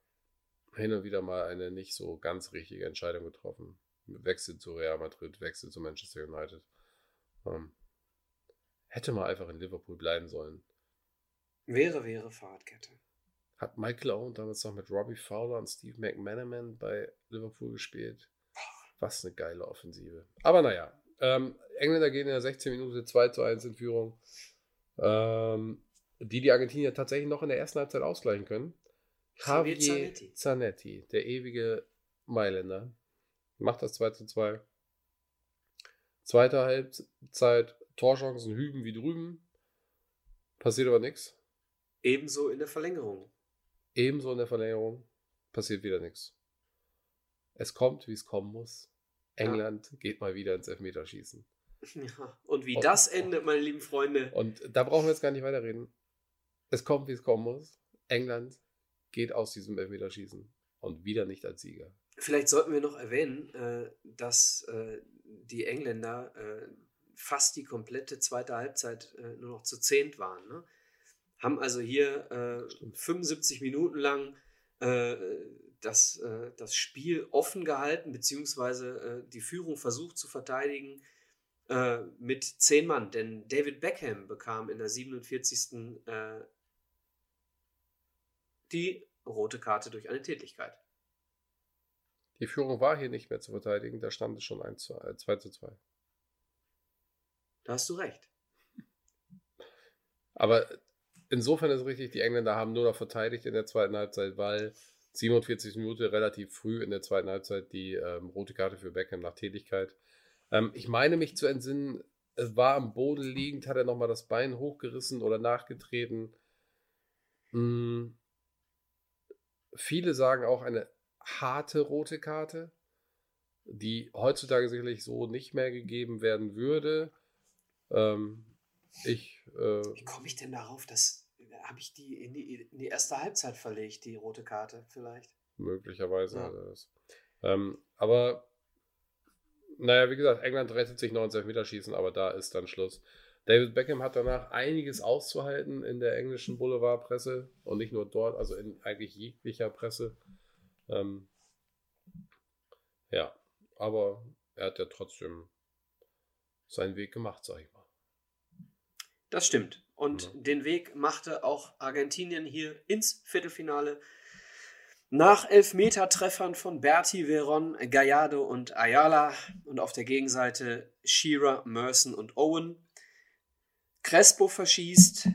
hin und wieder mal eine nicht so ganz richtige Entscheidung getroffen. Wechsel zu Real Madrid, Wechsel zu Manchester United. Ähm, hätte mal einfach in Liverpool bleiben sollen. Wäre, wäre Fahrradkette. Hat Michael Owen damals noch mit Robbie Fowler und Steve McManaman bei Liverpool gespielt? Was eine geile Offensive. Aber naja, ähm, Engländer gehen in der 16 Minute 2 zu 1 in Führung. Ähm, die die Argentinier tatsächlich noch in der ersten Halbzeit ausgleichen können. Javier Zanetti. Zanetti, der ewige Mailänder, macht das 2 zu 2. Zweite Halbzeit, Torchancen hüben wie drüben. Passiert aber nichts. Ebenso in der Verlängerung. Ebenso in der Verlängerung. Passiert wieder nichts. Es kommt, wie es kommen muss. England ja. geht mal wieder ins Elfmeterschießen. Ja, und wie und, das endet, meine lieben Freunde. Und da brauchen wir jetzt gar nicht weiterreden. Es kommt, wie es kommen muss. England geht aus diesem Elfmeterschießen und wieder nicht als Sieger. Vielleicht sollten wir noch erwähnen, äh, dass äh, die Engländer äh, fast die komplette zweite Halbzeit nur noch zu zehnt waren. Ne? Haben also hier 75 Minuten lang das, äh, das Spiel offen gehalten, beziehungsweise äh, die Führung versucht zu verteidigen äh, mit zehn Mann. Denn David Beckham bekam in der 47. Äh, die rote Karte durch eine Tätigkeit. Die Führung war hier nicht mehr zu verteidigen, da stand es schon 1 zu, äh, 2 zu 2. Da hast du recht. Aber insofern ist es richtig, die Engländer haben nur noch verteidigt in der zweiten Halbzeit, weil 47 Minuten relativ früh in der zweiten Halbzeit die ähm, rote Karte für Beckham nach Tätigkeit. Ähm, ich meine mich zu entsinnen, es war am Boden liegend, hat er nochmal das Bein hochgerissen oder nachgetreten. Hm. Viele sagen auch eine harte rote Karte, die heutzutage sicherlich so nicht mehr gegeben werden würde. Ähm, ich, äh, Wie komme ich denn darauf, dass habe ich die in, die in die erste Halbzeit verlegt, die rote Karte vielleicht. Möglicherweise. Ja. Das. Ähm, aber naja, wie gesagt, England rettet sich 90 Meter schießen, aber da ist dann Schluss. David Beckham hat danach einiges auszuhalten in der englischen Boulevardpresse und nicht nur dort, also in eigentlich jeglicher Presse. Ähm, ja, aber er hat ja trotzdem seinen Weg gemacht, sag ich mal. Das stimmt. Und Ja. den Weg machte auch Argentinien hier ins Viertelfinale. Nach Elfmetertreffern von Berti, Veron, Gallardo und Ayala und auf der Gegenseite Shearer, Merson und Owen. Crespo verschießt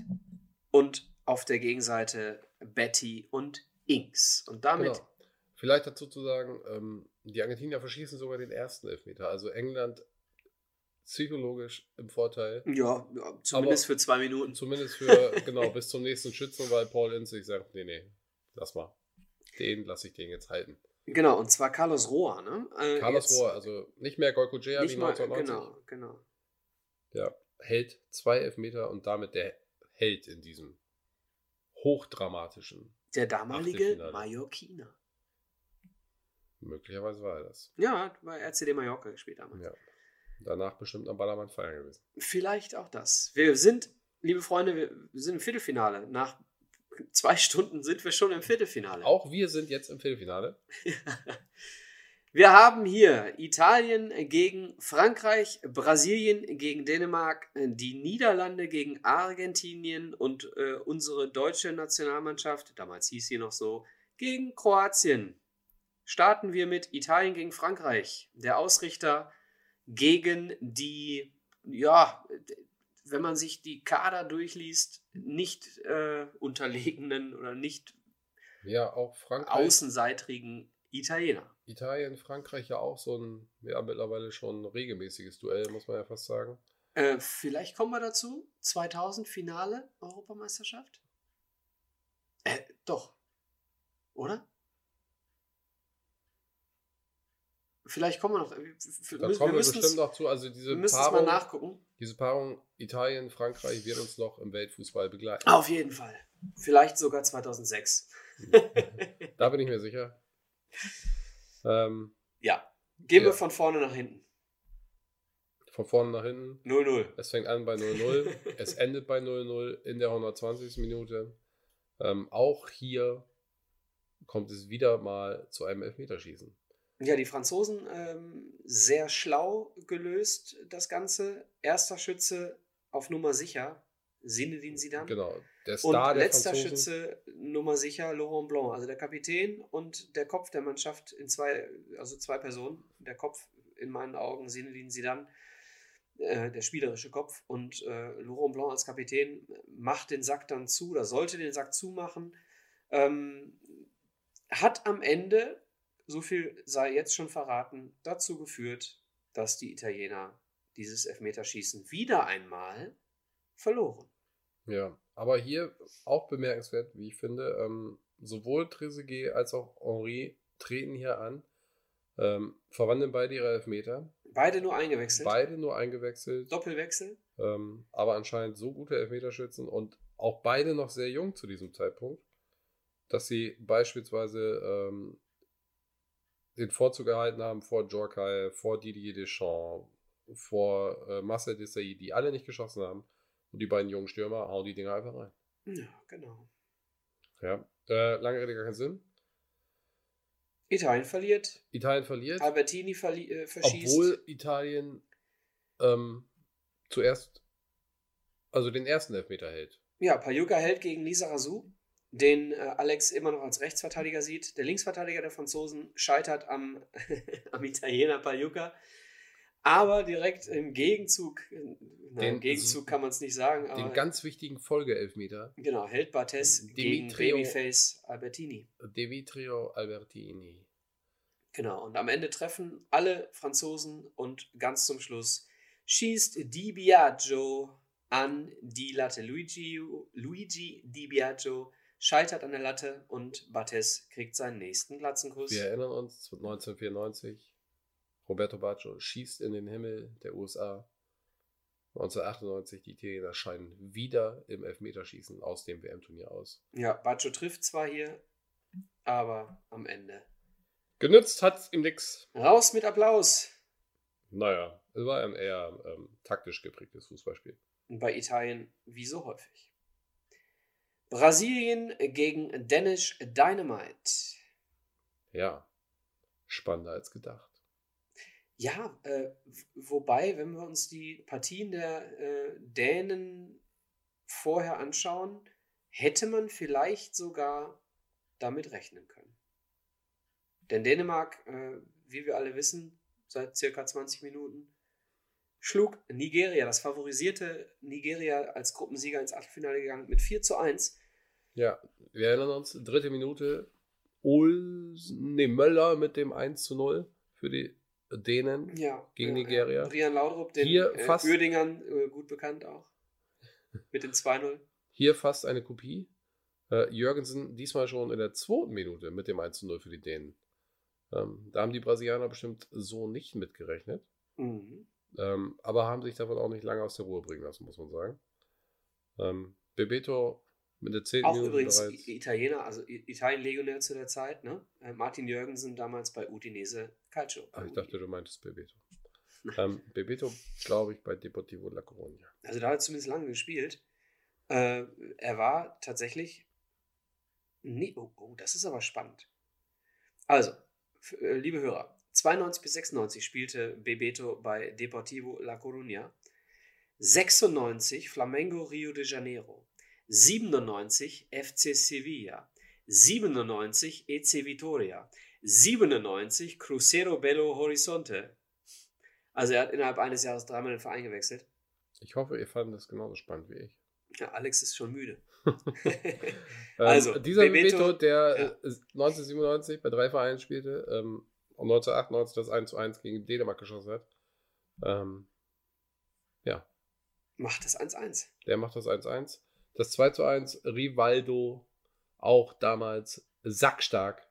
und auf der Gegenseite Betty und Inks. Und damit Genau. Vielleicht dazu zu sagen, ähm, die Argentinier verschießen sogar den ersten Elfmeter. Also England psychologisch im Vorteil. Ja, ja zumindest für zwei Minuten. Zumindest für, [LAUGHS] genau, bis zum nächsten Schützen, weil Paul Ince sich sagt, nee, nee, lass mal. Den lasse ich den jetzt halten. Genau, und zwar Carlos Roa, ne? Äh, Carlos jetzt Rohr, also nicht mehr Goikojea wie Nicht mal, 1990. genau, genau. Der hält zwei Elfmeter und damit der Held in diesem hochdramatischen. Der damalige. Mallorquiner. Möglicherweise war er das. Ja, hat bei RCD Mallorca gespielt damals. Ja. Danach bestimmt am Ballermann feiern gewesen. Vielleicht auch das. Wir sind, liebe Freunde, wir sind im Viertelfinale. Nach zwei Stunden sind wir schon im Viertelfinale. Auch wir sind jetzt im Viertelfinale. [LAUGHS] Wir haben hier Italien gegen Frankreich, Brasilien gegen Dänemark, die Niederlande gegen Argentinien und äh, unsere deutsche Nationalmannschaft, damals hieß sie noch so, gegen Kroatien. Starten wir mit Italien gegen Frankreich. Der Ausrichter gegen die, ja, wenn man sich die Kader durchliest, nicht äh, unterlegenen oder nicht Ja, auch Frankreich. außenseitrigen Italiener. Italien, Frankreich ja auch so ein, ja, mittlerweile schon regelmäßiges Duell, muss man ja fast sagen. Äh, vielleicht kommen wir dazu. 2000 Finale Europameisterschaft? Äh, doch. Oder? Vielleicht kommen wir noch. äh, Da wir kommen wir bestimmt noch zu. Also Wir diese es mal Paarung, nachgucken. diese Paarung Italien, Frankreich wird uns noch im Weltfußball begleiten. Auf jeden Fall. Vielleicht sogar 2006. [LAUGHS] Da bin ich mir sicher. Ähm, Ja. Gehen wir Ja. von vorne nach hinten. von vorne nach hinten. 0-0. Es fängt an bei 0-0, es [LAUGHS] endet bei 0-0 in der 120. Minute. Ähm, auch hier kommt es wieder mal zu einem Elfmeterschießen. Ja, die Franzosen ähm, sehr schlau gelöst, das Ganze. Erster Schütze auf Nummer sicher, Zinedine Zidane. Genau. Der Und Star der letzter Franzosen. Schütze Nummer sicher Laurent Blanc, also der Kapitän und der Kopf der Mannschaft in zwei, also zwei Personen. Der Kopf in meinen Augen Zinedine Zidane, äh, der spielerische Kopf und äh, Laurent Blanc als Kapitän macht den Sack dann zu oder sollte den Sack zumachen. Ähm, hat am Ende, so viel sei jetzt schon verraten, dazu geführt, dass die Italiener dieses Elfmeterschießen wieder einmal verloren. Ja, aber hier auch bemerkenswert, wie ich finde, ähm, sowohl Trezeguet als auch Henri treten hier an, ähm, verwandeln beide ihre Elfmeter, Beide nur eingewechselt. beide nur eingewechselt, Doppelwechsel. ähm, aber anscheinend so gute Elfmeterschützen und auch beide noch sehr jung zu diesem Zeitpunkt, dass sie beispielsweise ähm, den Vorzug erhalten haben vor Jorkai, vor Didier Deschamps, vor äh, Marcel Desailly, die alle nicht geschossen haben. Und die beiden jungen Stürmer hauen die Dinger einfach rein. Ja, genau. Ja. Äh, lange Rede, gar keinen Sinn. Italien verliert. Italien verliert, Albertini verli äh, verschießt. obwohl Italien ähm, zuerst, also den ersten Elfmeter hält. Ja, Pajuka hält gegen Lisa Razou, den äh, Alex immer noch als Rechtsverteidiger sieht. Der Linksverteidiger der Franzosen scheitert am, [LAUGHS] am Italiener Pajuka. Aber direkt im Gegenzug, äh, na, Den- im Gegenzug kann man es nicht sagen, aber Den ganz wichtigen Folgeelfmeter, genau, hält Bartes gegen Dimitrio- Babyface Albertini. Demetrio Albertini. Genau, und am Ende treffen alle Franzosen und ganz zum Schluss schießt Di Biagio an die Latte. Luigi, Luigi Di Biagio scheitert an der Latte und Bates kriegt seinen nächsten Glatzenkuss. Wir erinnern uns, 1994, Roberto Baggio schießt in den Himmel der USA. 1998, die Italiener scheiden wieder im Elfmeterschießen aus dem WM-Turnier aus. Ja, Baggio trifft zwar hier, aber am Ende. Genützt hat ihm nix. Raus mit Applaus! Naja, es war ein eher ähm, taktisch geprägtes Fußballspiel. Und bei Italien wie so häufig. Brasilien gegen Danish Dynamite. ja, spannender als gedacht. Ja, äh, wobei, wenn wir uns die Partien der äh, Dänen vorher anschauen, hätte man vielleicht sogar damit rechnen können. Denn Dänemark, äh, wie wir alle wissen, seit circa 20 Minuten, schlug Nigeria, das favorisierte Nigeria als Gruppensieger ins Achtelfinale gegangen mit 4 zu 1. Ja, wir erinnern uns, dritte Minute, Olsen, nee, Möller mit dem 1 zu 0 für die Dänen ja, gegen ja, Nigeria. Ja. Brian Laudrup, den Hier äh, fast- Uerdingern äh, gut bekannt auch. Mit dem 2-0. Hier fast eine Kopie. Äh, Jürgensen diesmal schon in der zweiten Minute mit dem 1 zu 0 für die Dänen. Ähm, da haben die Brasilianer bestimmt so nicht mitgerechnet. Mhm. Ähm, aber haben sich davon auch nicht lange aus der Ruhe bringen lassen, muss man sagen. Ähm, Bebeto mit der 10. Auch Minute übrigens bereits. Italiener, also Italien-Legionär zu der Zeit, ne? Äh, Martin Jürgensen damals bei Udinese Calcio. Ah, ich dachte, du meintest Bebeto. ähm, Bebeto, glaube ich, bei Deportivo La Coruña. Also da hat er zumindest lange gespielt. Äh, er war tatsächlich. Nee, oh, oh, das ist aber spannend. Also, äh, liebe Hörer, 92 bis 96 spielte Bebeto bei Deportivo La Coruña. 96 Flamengo Rio de Janeiro. 97 FC Sevilla. 97 EC Vitoria. 97 Cruzeiro Belo Horizonte. Also er hat innerhalb eines Jahres dreimal den Verein gewechselt. Ich hoffe, ihr fandet das genauso spannend wie ich. Ja, Alex ist schon müde. [LAUGHS] [LAUGHS] Ähm, Also, dieser Bebeto- Bebeto, der ja. äh, 1997 bei drei Vereinen spielte ähm, und 1998 das 1 zu 1 gegen Dänemark geschossen hat. Ähm, ja, Macht das 1-1. der macht das 1-1. Das 2 zu 1, Rivaldo, auch damals sackstark.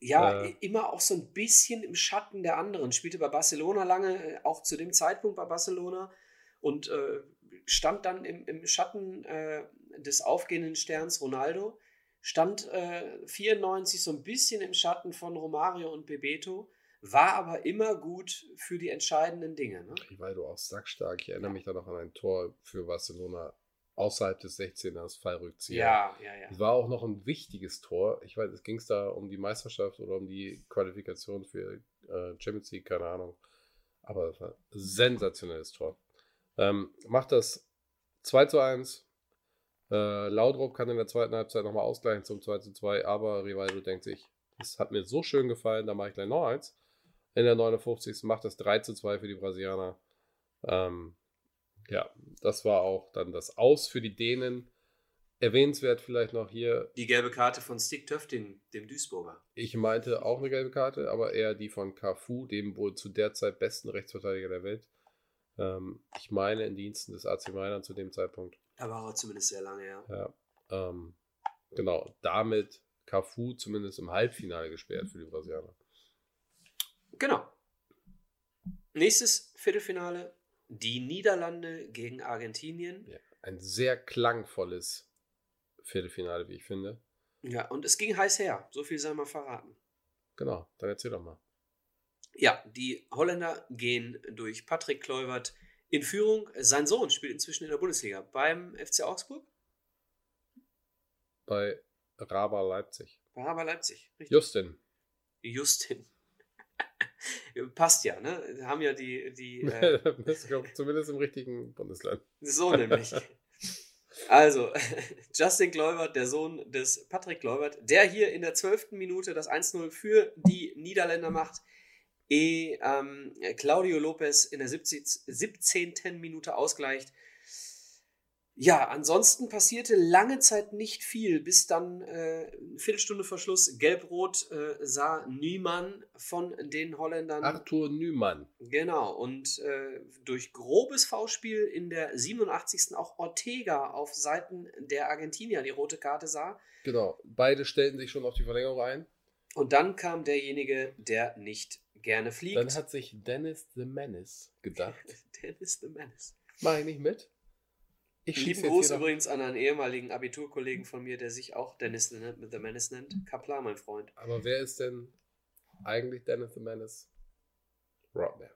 Ja, Äh. immer auch so ein bisschen im Schatten der anderen. Spielte bei Barcelona lange, äh, auch zu dem Zeitpunkt bei Barcelona und äh, stand dann im, im Schatten äh, des aufgehenden Sterns Ronaldo. Stand äh, 94 so ein bisschen im Schatten von Romario und Bebeto, war aber immer gut für die entscheidenden Dinge. Ne? Rivaldo auch sackstark. Ich erinnere mich da noch an ein Tor für Barcelona außerhalb des 16ers Fallrückzieher. Ja, ja, ja. Es war auch noch ein wichtiges Tor. Ich weiß, es ging es da um die Meisterschaft oder um die Qualifikation für äh, Champions League, keine Ahnung. Aber es war ein sensationelles Tor. Ähm, macht das 2 zu 1. Äh, Laudrup kann in der zweiten Halbzeit nochmal ausgleichen zum 2 zu 2, aber Rivaldo denkt sich, das hat mir so schön gefallen, da mache ich gleich noch eins. In der 59. macht das 3 zu 2 für die Brasilianer. Ähm, ja, das war auch dann das Aus für die Dänen. Erwähnenswert vielleicht noch hier, Die gelbe Karte von Stick Töftin, dem Duisburger. ich meinte auch eine gelbe Karte, aber eher die von Cafu, dem wohl zu der Zeit besten Rechtsverteidiger der Welt. Ähm, ich meine in Diensten des AC Mailand zu dem Zeitpunkt. Da war er zumindest sehr lange, ja. Ja, ähm, genau, damit Cafu zumindest im Halbfinale gesperrt für die Brasilianer. Genau. Nächstes Viertelfinale. Die Niederlande gegen Argentinien. Ja, ein sehr klangvolles Viertelfinale, wie ich finde. Ja, und es ging heiß her. So viel sei mal verraten. Genau, dann erzähl doch mal. Ja, die Holländer gehen durch Patrick Kluivert in Führung. Sein Sohn spielt inzwischen in der Bundesliga beim FC Augsburg. Bei Raba Leipzig. Bei Haber Leipzig. Richtig. Justin. Justin. [LAUGHS] Passt ja, ne? Haben ja die, die [LAUGHS] äh, Zumindest im richtigen Bundesland. So nämlich. Also, [LAUGHS] Justin Kluivert, der Sohn des Patrick Kluivert, der hier in der 12. Minute das 1-0 für die Niederländer macht, ehe ähm, Claudio Lopez in der 70, 17. Minute ausgleicht. Ja, ansonsten passierte lange Zeit nicht viel, bis dann äh, eine Viertelstunde vor Schluss gelb-rot äh, sah Niemann von den Holländern. Arthur Nümann. Genau, und äh, durch grobes Foulspiel in der 87. auch Ortega auf Seiten der Argentinier die rote Karte sah. Genau. Beide stellten sich schon auf die Verlängerung ein. Und dann kam derjenige, der nicht gerne fliegt. Dann hat sich Dennis the Menace gedacht. [LAUGHS] Dennis the Menace. Mach ich nicht mit? Ich Lieben Gruß übrigens an einen ehemaligen Abiturkollegen von mir, der sich auch Dennis the the Menace nennt. Kaplan, mein Freund. Aber wer ist denn eigentlich Dennis the Menace? Rodman.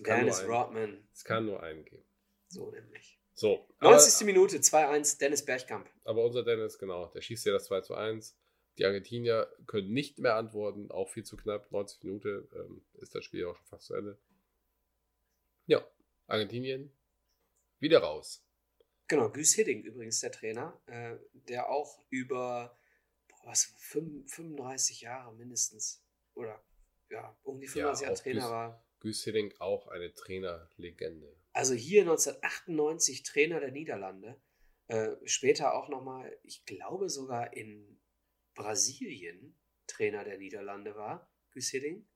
Dennis Rodman. es kann nur einen geben. So nämlich. So. Aber, 90. Minute, 2-1, Dennis Bergkamp. aber unser Dennis, genau, der schießt ja das 2 zu 1. Die Argentinier können nicht mehr antworten, auch viel zu knapp. 90 Minuten ähm, ist das Spiel auch schon fast zu Ende. Ja, Argentinien wieder raus. Genau, Güs Hidding übrigens der Trainer, äh, der auch über boah, was, 35 Jahre mindestens oder ja, um die 35 Jahre Trainer Güs, war. Güs Hidding auch eine Trainerlegende. Also hier 1998 Trainer der Niederlande. Äh, später auch nochmal, ich glaube sogar in Brasilien Trainer der Niederlande war, Güs Hidding.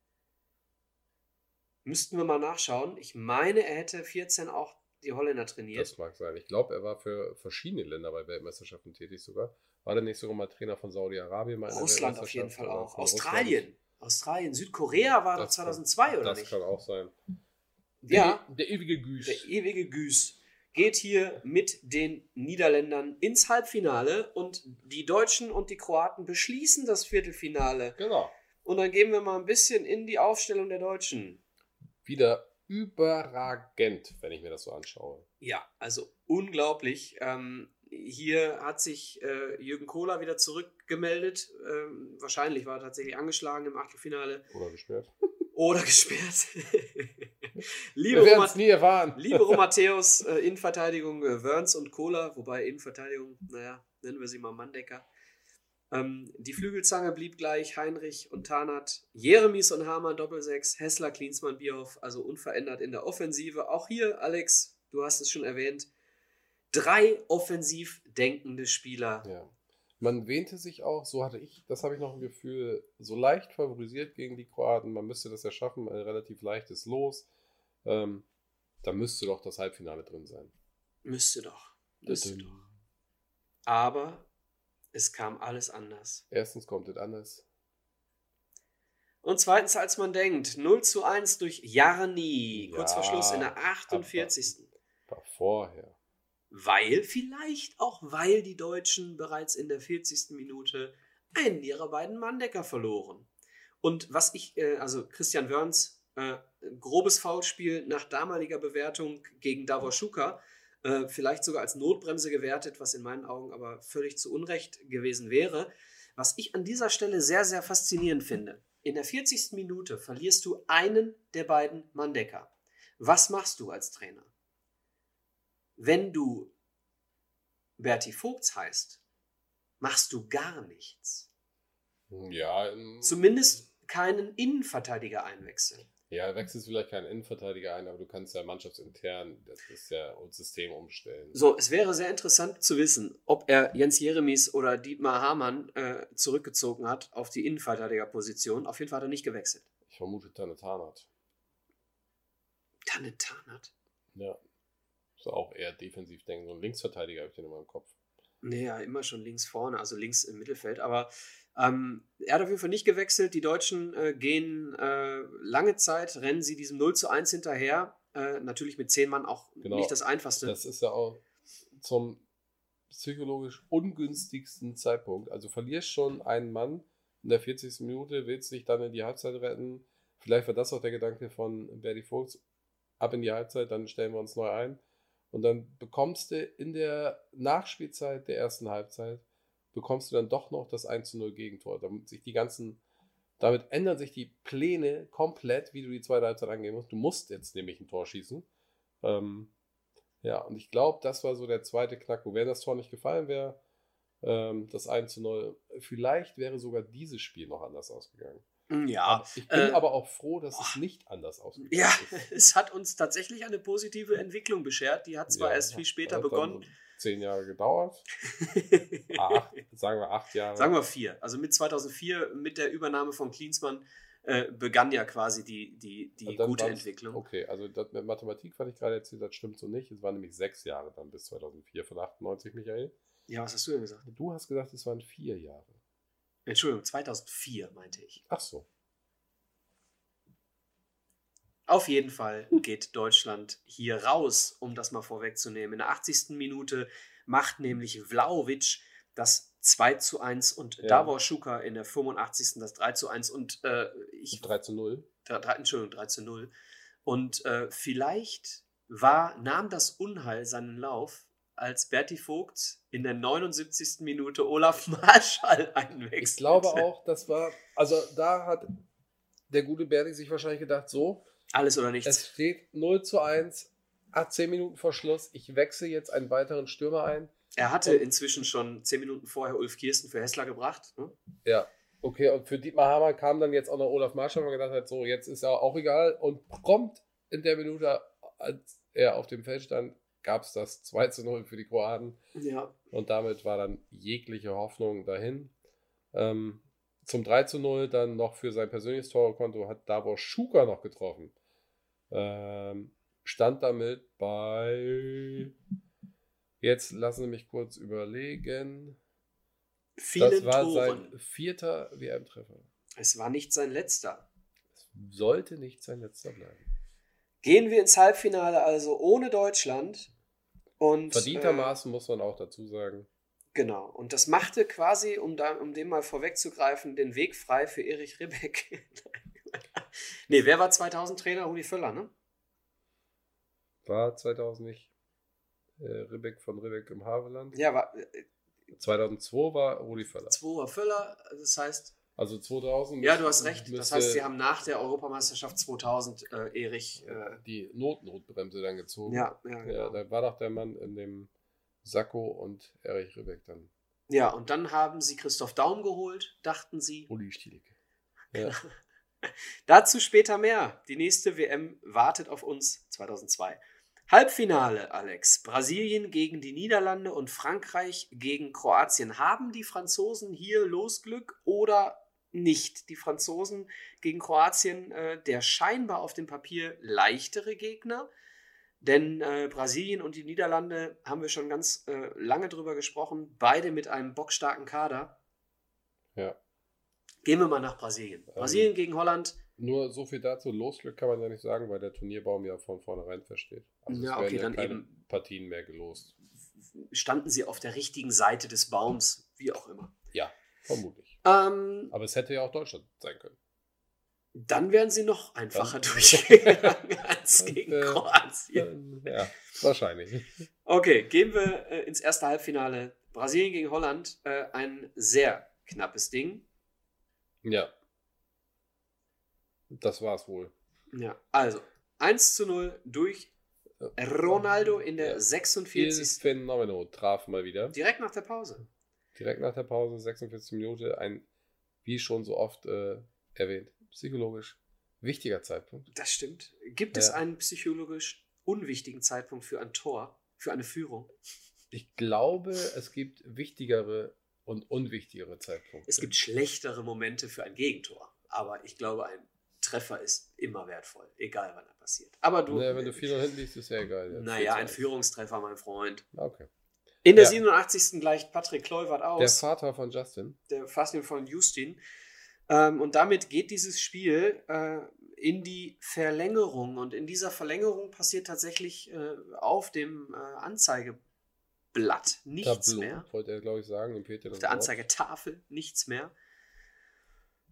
Müssten wir mal nachschauen. Ich meine, er hätte 14 auch die Holländer trainiert. Das mag sein. Ich glaube, er war für verschiedene Länder bei Weltmeisterschaften tätig sogar. War der nicht sogar mal Trainer von Saudi-Arabien? Russland auf jeden Fall auch. Australien. Russland? Australien. Südkorea war doch 2002 kann, oder das nicht? Das kann auch sein. Der, ja. Der ewige Güß. Der ewige Güß geht hier mit den Niederländern ins Halbfinale und die Deutschen und die Kroaten beschließen das Viertelfinale. Genau. Und dann gehen wir mal ein bisschen in die Aufstellung der Deutschen. Wieder überragend, wenn ich mir das so anschaue. Ja, also unglaublich. Ähm, hier hat sich äh, Jürgen Kohler wieder zurückgemeldet. Ähm, wahrscheinlich war er tatsächlich angeschlagen im Achtelfinale. Oder gesperrt. [LAUGHS] Oder gesperrt. [LAUGHS] liebe Wir nie erfahren. [LAUGHS] liebe Romateus, äh, Innenverteidigung äh, Wörns und Kohler, wobei Innenverteidigung, naja, nennen wir sie mal Manndecker. Ähm, die Flügelzange blieb gleich, Heinrich und Tarnat, Jeremies und Hamann Doppelsechs, Hessler, Klinsmann, Bierhoff, also unverändert in der Offensive. Auch hier, Alex, du hast es schon erwähnt, drei offensiv denkende Spieler. Ja. Man wähnte sich auch, so hatte ich, das habe ich noch ein Gefühl, so leicht favorisiert gegen die Kroaten. Man müsste das ja schaffen, ein relativ leichtes Los. Ähm, da müsste doch das Halbfinale drin sein. Müsste doch. Müsste doch. Aber es kam alles anders. Erstens kommt es anders. Und zweitens, als man denkt, 0 zu 1 durch Jarni, kurz ja, vor Schluss in der 48. War vorher. Weil, vielleicht auch weil die Deutschen bereits in der 40. Minute einen ihrer beiden Manndecker verloren. Und was ich, äh, also Christian Wörns, äh, grobes Foulspiel nach damaliger Bewertung gegen Davor Schuka, äh, vielleicht sogar als Notbremse gewertet, was in meinen Augen aber völlig zu Unrecht gewesen wäre. Was ich an dieser Stelle sehr, sehr faszinierend finde. In der 40. Minute verlierst du einen der beiden Manndecker. Was machst du als Trainer? Wenn du Berti Vogts heißt, machst du gar nichts. Ja. Zumindest keinen Innenverteidiger einwechseln. Ja, wechselst vielleicht keinen Innenverteidiger ein, aber du kannst ja mannschaftsintern das ist ja System umstellen. So, es wäre sehr interessant zu wissen, ob er Jens Jeremies oder Dietmar Hamann äh, zurückgezogen hat auf die Innenverteidigerposition. Auf jeden Fall hat er nicht gewechselt. Ich vermute Tanne Tarnat. Tanne Tarnat? Ja. So auch eher defensiv denken. So ein Linksverteidiger habe ich den immer im Kopf. Nee, ja, immer schon links vorne, also links im Mittelfeld. Aber ähm, er hat auf jeden Fall nicht gewechselt. Die Deutschen äh, gehen äh, lange Zeit, rennen sie diesem 0 zu 1 hinterher. Äh, natürlich mit 10 Mann auch genau. nicht das Einfachste. Das ist ja auch zum psychologisch ungünstigsten Zeitpunkt. Also verlierst schon einen Mann in der 40. Minute, willst dich dann in die Halbzeit retten. Vielleicht war das auch der Gedanke von Berdy Vogts. Ab in die Halbzeit, dann stellen wir uns neu ein. Und dann bekommst du in der Nachspielzeit der ersten Halbzeit bekommst du dann doch noch das 1 zu 0 Gegentor. Damit sich die ganzen, damit ändern sich die Pläne komplett, wie du die zweite Halbzeit angehen musst. Du musst jetzt nämlich ein Tor schießen. Ähm, ja, und ich glaube, das war so der zweite Knack. Wo Wenn das Tor nicht gefallen wäre, ähm, das 1 zu 0, vielleicht wäre sogar dieses Spiel noch anders ausgegangen. Mm, ja. Ich bin äh, aber auch froh, dass es nicht anders ausgegangen ja, ist. [LAUGHS] Es hat uns tatsächlich eine positive Entwicklung beschert. Die hat zwar ja, erst viel später begonnen zehn Jahre gedauert. [LAUGHS] acht, sagen wir acht Jahre. Sagen wir vier. Also mit 2004, mit der Übernahme von Klinsmann, äh, begann ja quasi die, die, die gute Entwicklung. Okay, also das mit Mathematik, was ich gerade erzählt das stimmt so nicht. Es waren nämlich sechs Jahre dann bis 2004 von 98, Michael. Ja, was hast du denn gesagt? Du hast gesagt, es waren vier Jahre. Entschuldigung, 2004 meinte ich. Ach so. Auf jeden Fall geht Deutschland hier raus, um das mal vorwegzunehmen. In der 80. Minute macht nämlich Vlaovic das 2 zu 1 und ja. Davor Schuka in der 85. das 3 zu 1 und äh, ich. 3 zu 0. 3, 3, Entschuldigung, 3 zu 0. Und äh, vielleicht war, nahm das Unheil seinen Lauf, als Berti Vogt in der 79. Minute Olaf [LAUGHS] Marschall einwechselt. Ich glaube auch, das war, also da hat der gute Berti sich wahrscheinlich gedacht, so, Alles oder nichts. es steht 0 zu 1, hat 10 Minuten vor Schluss, ich wechsle jetzt einen weiteren Stürmer ein. er hatte inzwischen schon 10 Minuten vorher Ulf Kirsten für Hessler gebracht. Ne? Ja, okay, und für Dietmar Hammer kam dann jetzt auch noch Olaf Marschall, weil man gedacht hat, so, jetzt ist ja auch egal. Und prompt in der Minute, als er auf dem Feld stand, gab es das 2 zu 0 für die Kroaten. Ja. Und damit war dann jegliche Hoffnung dahin. Ähm, zum 3 zu 0 dann noch für sein persönliches Torkonto hat Davor Schuka noch getroffen. Ähm, stand damit bei. Jetzt lassen Sie mich kurz überlegen. Vielen das war Toren. sein vierter WM-Treffer. Es war nicht sein letzter. Es sollte nicht sein letzter bleiben. Gehen wir ins Halbfinale also ohne Deutschland. Und, Verdientermaßen muss man auch dazu sagen. Äh, genau. Und das machte quasi, um, da, um dem mal vorwegzugreifen, den Weg frei für Erich Ribbeck. [LAUGHS] nee, wer war 2000 Trainer? Rudi Völler, ne? War 2000 nicht äh, Ribbeck von Ribbeck im Havelland? Ja, war äh, 2002 war Rudi Völler. 2 war Völler. Das heißt, Also 2000. ja, du hast recht. Das heißt, sie haben nach der Europameisterschaft 2000 äh, Erich. Äh, die Not-Notbremse dann gezogen. ja, ja, ja. genau. Da war doch der Mann in dem Sakko und Erich Ribbeck dann. Ja, und dann haben sie Christoph Daum geholt, dachten sie. Uli Stielicke. [LAUGHS] Ja. Dazu später mehr. Die nächste WM wartet auf uns 2002. Halbfinale, Alex. Brasilien gegen die Niederlande und Frankreich gegen Kroatien. Haben die Franzosen hier Losglück oder nicht? Die Franzosen gegen Kroatien, äh, der scheinbar auf dem Papier leichtere Gegner. Denn äh, Brasilien und die Niederlande haben wir schon ganz äh, lange drüber gesprochen. Beide mit einem bockstarken Kader. ja. Gehen wir mal nach Brasilien. Brasilien gegen Holland. Nur so viel dazu. Losglück kann man ja nicht sagen, weil der Turnierbaum ja von vornherein versteht. Also Ja, okay, dann keine eben. Partien mehr gelost. standen sie auf der richtigen Seite des Baums, wie auch immer. Ja, vermutlich. Ähm, Aber es hätte ja auch Deutschland sein können. dann wären sie noch einfacher Dann- [LAUGHS] durchgegangen als gegen Äh, Kroatien. Ja, wahrscheinlich. Okay, gehen wir äh, ins erste Halbfinale. Brasilien gegen Holland. Äh, ein sehr knappes Ding. Ja. Das war's wohl. Ja, also 1 zu 0 durch Ronaldo in der Ja. Il 46. Fenomeno traf mal wieder. Direkt nach der Pause. Direkt nach der Pause, 46 Minuten, ein, wie schon so oft äh, erwähnt, psychologisch wichtiger Zeitpunkt. Das stimmt. Gibt es Ja. einen psychologisch unwichtigen Zeitpunkt für ein Tor, für eine Führung? Ich glaube, es gibt wichtigere und unwichtigere Zeitpunkte. Es gibt schlechtere Momente für ein Gegentor. Aber ich glaube, ein Treffer ist immer wertvoll, egal wann er passiert. Aber du, naja, wenn du 4 hinten liegst, ist ja egal. Ja, naja, 4 ein zu 1. Führungstreffer, mein Freund. Okay. In der Ja. 87. gleicht Patrick Kluivert Der aus, Vater von Justin. der Fastien von Justin. Ähm, und damit geht dieses Spiel äh, in die Verlängerung. Und in dieser Verlängerung passiert tatsächlich äh, auf dem äh, Anzeigeblatt nichts Tableau, mehr. wollte er, glaube ich, sagen. Fehlt ja Auf der. Anzeigetafel nichts mehr.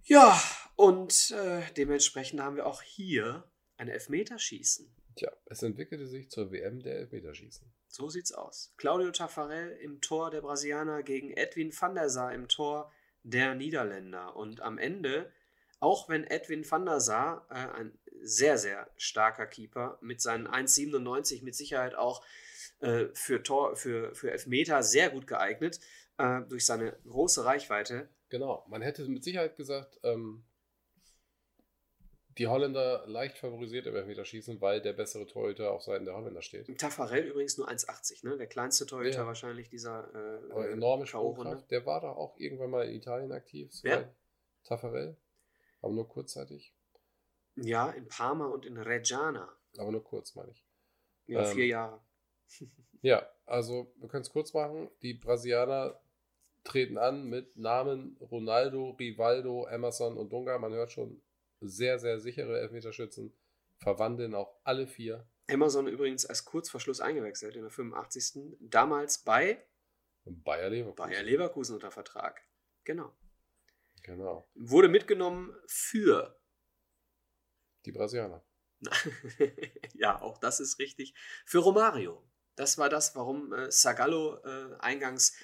Ja, und äh, dementsprechend haben wir auch hier ein Elfmeterschießen. Tja, es entwickelte sich zur WM der Elfmeterschießen. So sieht's aus. Claudio Taffarel im Tor der Brasilianer gegen Edwin van der Sar im Tor der Niederländer. Und am Ende, auch wenn Edwin van der Sar, äh, ein sehr, sehr starker Keeper, mit seinen 1,97 mit Sicherheit auch äh, für, Tor, für, für Elfmeter sehr gut geeignet, äh, durch seine große Reichweite, Genau, man hätte mit Sicherheit gesagt, ähm, die Holländer leicht favorisiert im Elfmeterschießen, weil der bessere Torhüter auf Seiten der Holländer steht. Taffarel übrigens nur 1,80, ne? Der kleinste Torhüter Ja. wahrscheinlich dieser äh, Aber äh, enorme K.O.-Runde. Sprungkraft. Der war doch auch irgendwann mal in Italien aktiv. Wer? Taffarel. Aber nur kurzzeitig. Ja, in Parma und in Reggiana. Aber nur kurz, meine ich. Ja, Ähm, vier Jahre. [LAUGHS] Ja, also wir können es kurz machen. Die Brasilianer treten an mit Namen Ronaldo, Rivaldo, Emerson und Dunga. Man hört schon sehr, sehr sichere Elfmeterschützen. Verwandeln auch alle vier. Emerson übrigens als kurz vor Schluss eingewechselt in der 85. Damals bei Bayer Leverkusen. Bayer Leverkusen unter Vertrag. Genau. Genau. Wurde mitgenommen für. Die Brasilianer. [LAUGHS] ja, auch das ist richtig. Für Romario. Das war das, warum äh, Sagallo äh, eingangs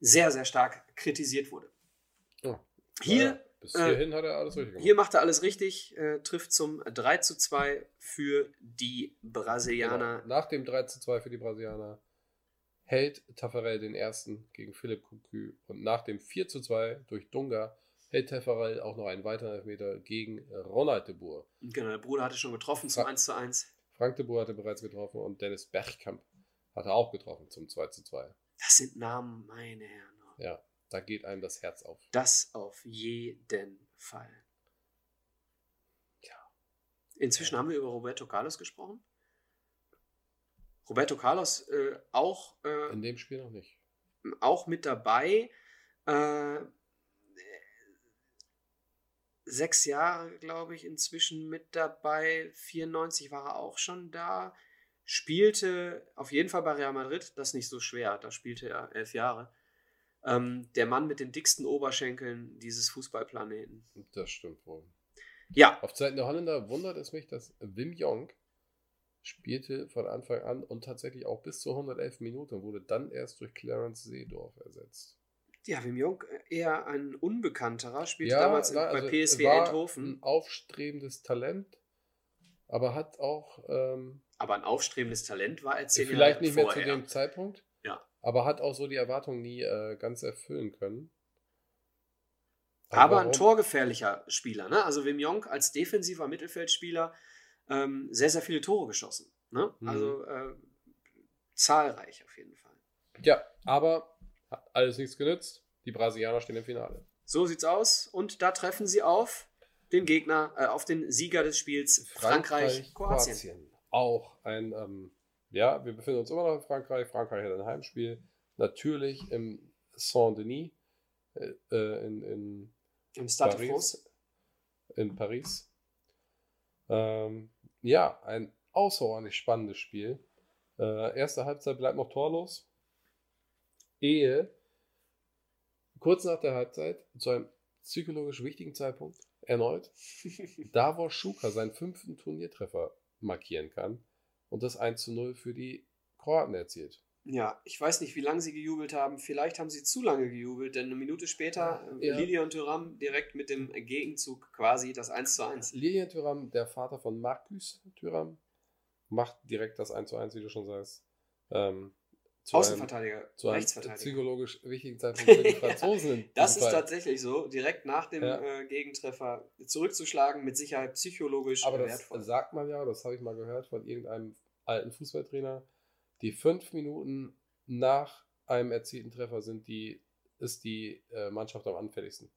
sehr, sehr stark kritisiert wurde. Ja. Hier, Ja, bis hierhin hat er alles richtig gemacht. hier macht er alles richtig, äh, trifft zum 3 zu 2 für die Brasilianer. Genau. Nach dem 3 zu 2 für die Brasilianer hält Taffarel den ersten gegen Philipp Cocu und nach dem 4 zu 2 durch Dunga hält Taffarel auch noch einen weiteren Elfmeter gegen Ronald de Boer. Genau, der Bruder hatte schon getroffen zum Ja. 1 zu 1. Frank de Boer hatte bereits getroffen und Dennis Bergkamp hatte auch getroffen zum 2 zu 2. Das sind Namen, meine Herren. Ja, da geht einem das Herz auf. Das auf jeden Fall. Ja. Inzwischen haben wir über Roberto Carlos gesprochen. Roberto Carlos äh, auch, äh, In dem Spiel noch nicht. auch mit dabei. Äh, sechs Jahre, glaube ich, inzwischen mit dabei. 94 war er auch schon da. Spielte auf jeden Fall bei Real Madrid, das ist nicht so schwer, da spielte er elf Jahre. Ähm, der Mann mit den dicksten Oberschenkeln dieses Fußballplaneten. Das stimmt wohl. Ja, Auf Zeiten der Holländer wundert es mich, dass Wim Jonk spielte von Anfang an und tatsächlich auch bis zu 111 Minuten und wurde dann erst durch Clarence Seedorf ersetzt. ja, Wim Jonk eher ein Unbekannterer, spielte Ja, damals na, bei also PSW war Eindhoven. Ein aufstrebendes Talent, aber hat auch ähm, Aber ein aufstrebendes Talent war er zehn vielleicht Jahre nicht mehr vorher. zu dem Zeitpunkt. Aber hat auch so die Erwartungen nie äh, ganz erfüllen können. Aber ein warum? torgefährlicher Spieler. Ne? Also Wim Jonk als defensiver Mittelfeldspieler ähm, sehr, sehr viele Tore geschossen. Ne? Mhm. Also äh, zahlreich auf jeden Fall. Ja, aber hat alles nichts genützt. Die Brasilianer stehen im Finale. So sieht's aus. Und da treffen sie auf den Gegner, äh, auf den Sieger des Spiels, Frankreich, Kroatien. Auch ein, ähm, ja, wir befinden uns immer noch in Frankreich. Frankreich hat ein Heimspiel. Natürlich im Saint-Denis äh, äh, in, in Im Stade de Paris. France. in Paris. Ähm, ja, ein außerordentlich spannendes Spiel. Äh, erste Halbzeit bleibt noch torlos. Ehe kurz nach der Halbzeit, zu einem psychologisch wichtigen Zeitpunkt, erneut, [LAUGHS] Davor Schuka seinen fünften Turniertreffer markieren kann und das 1 zu 0 für die Kroaten erzielt. Ja, ich weiß nicht, wie lange sie gejubelt haben. Vielleicht haben sie zu lange gejubelt, denn eine Minute später äh, Ja. Lilian Thuram direkt mit dem Gegenzug quasi das 1 zu 1. Lilian Thuram, der Vater von Marcus Thuram, macht direkt das 1 zu 1, wie du schon sagst. Ähm, zu einem, Außenverteidiger, zu einem Rechtsverteidiger. psychologisch wichtigen Zeitpunkt für die [LAUGHS] Franzosen. in Das ist Fall. tatsächlich so, direkt nach dem Ja. äh, Gegentreffer zurückzuschlagen, mit Sicherheit psychologisch Aber das wertvoll. sagt man ja, das habe ich mal gehört von irgendeinem alten Fußballtrainer. Die fünf Minuten nach einem erzielten Treffer sind die, ist die äh, Mannschaft am anfälligsten.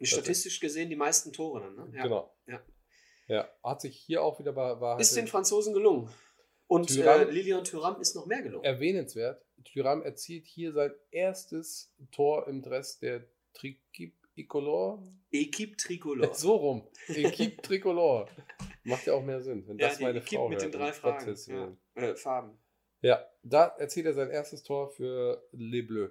Statistisch gesehen die meisten Tore dann, ne? Ja. Genau. Ja. Ja, hat sich hier auch wieder bei, war Ist den Franzosen gelungen. Und Thuram- äh, Lilian Thuram ist noch mehr gelungen. erwähnenswert. Thuram erzielt hier sein erstes Tor im Dress der Tricolore. Equipe [LAUGHS] Tricolore. So rum. Equipe Tricolore. Macht ja auch mehr Sinn, wenn ja, das meine Equipe Frau mit den drei Fragen. Ja. Äh, Farben. Ja, da erzielt er sein erstes Tor für Les Bleus.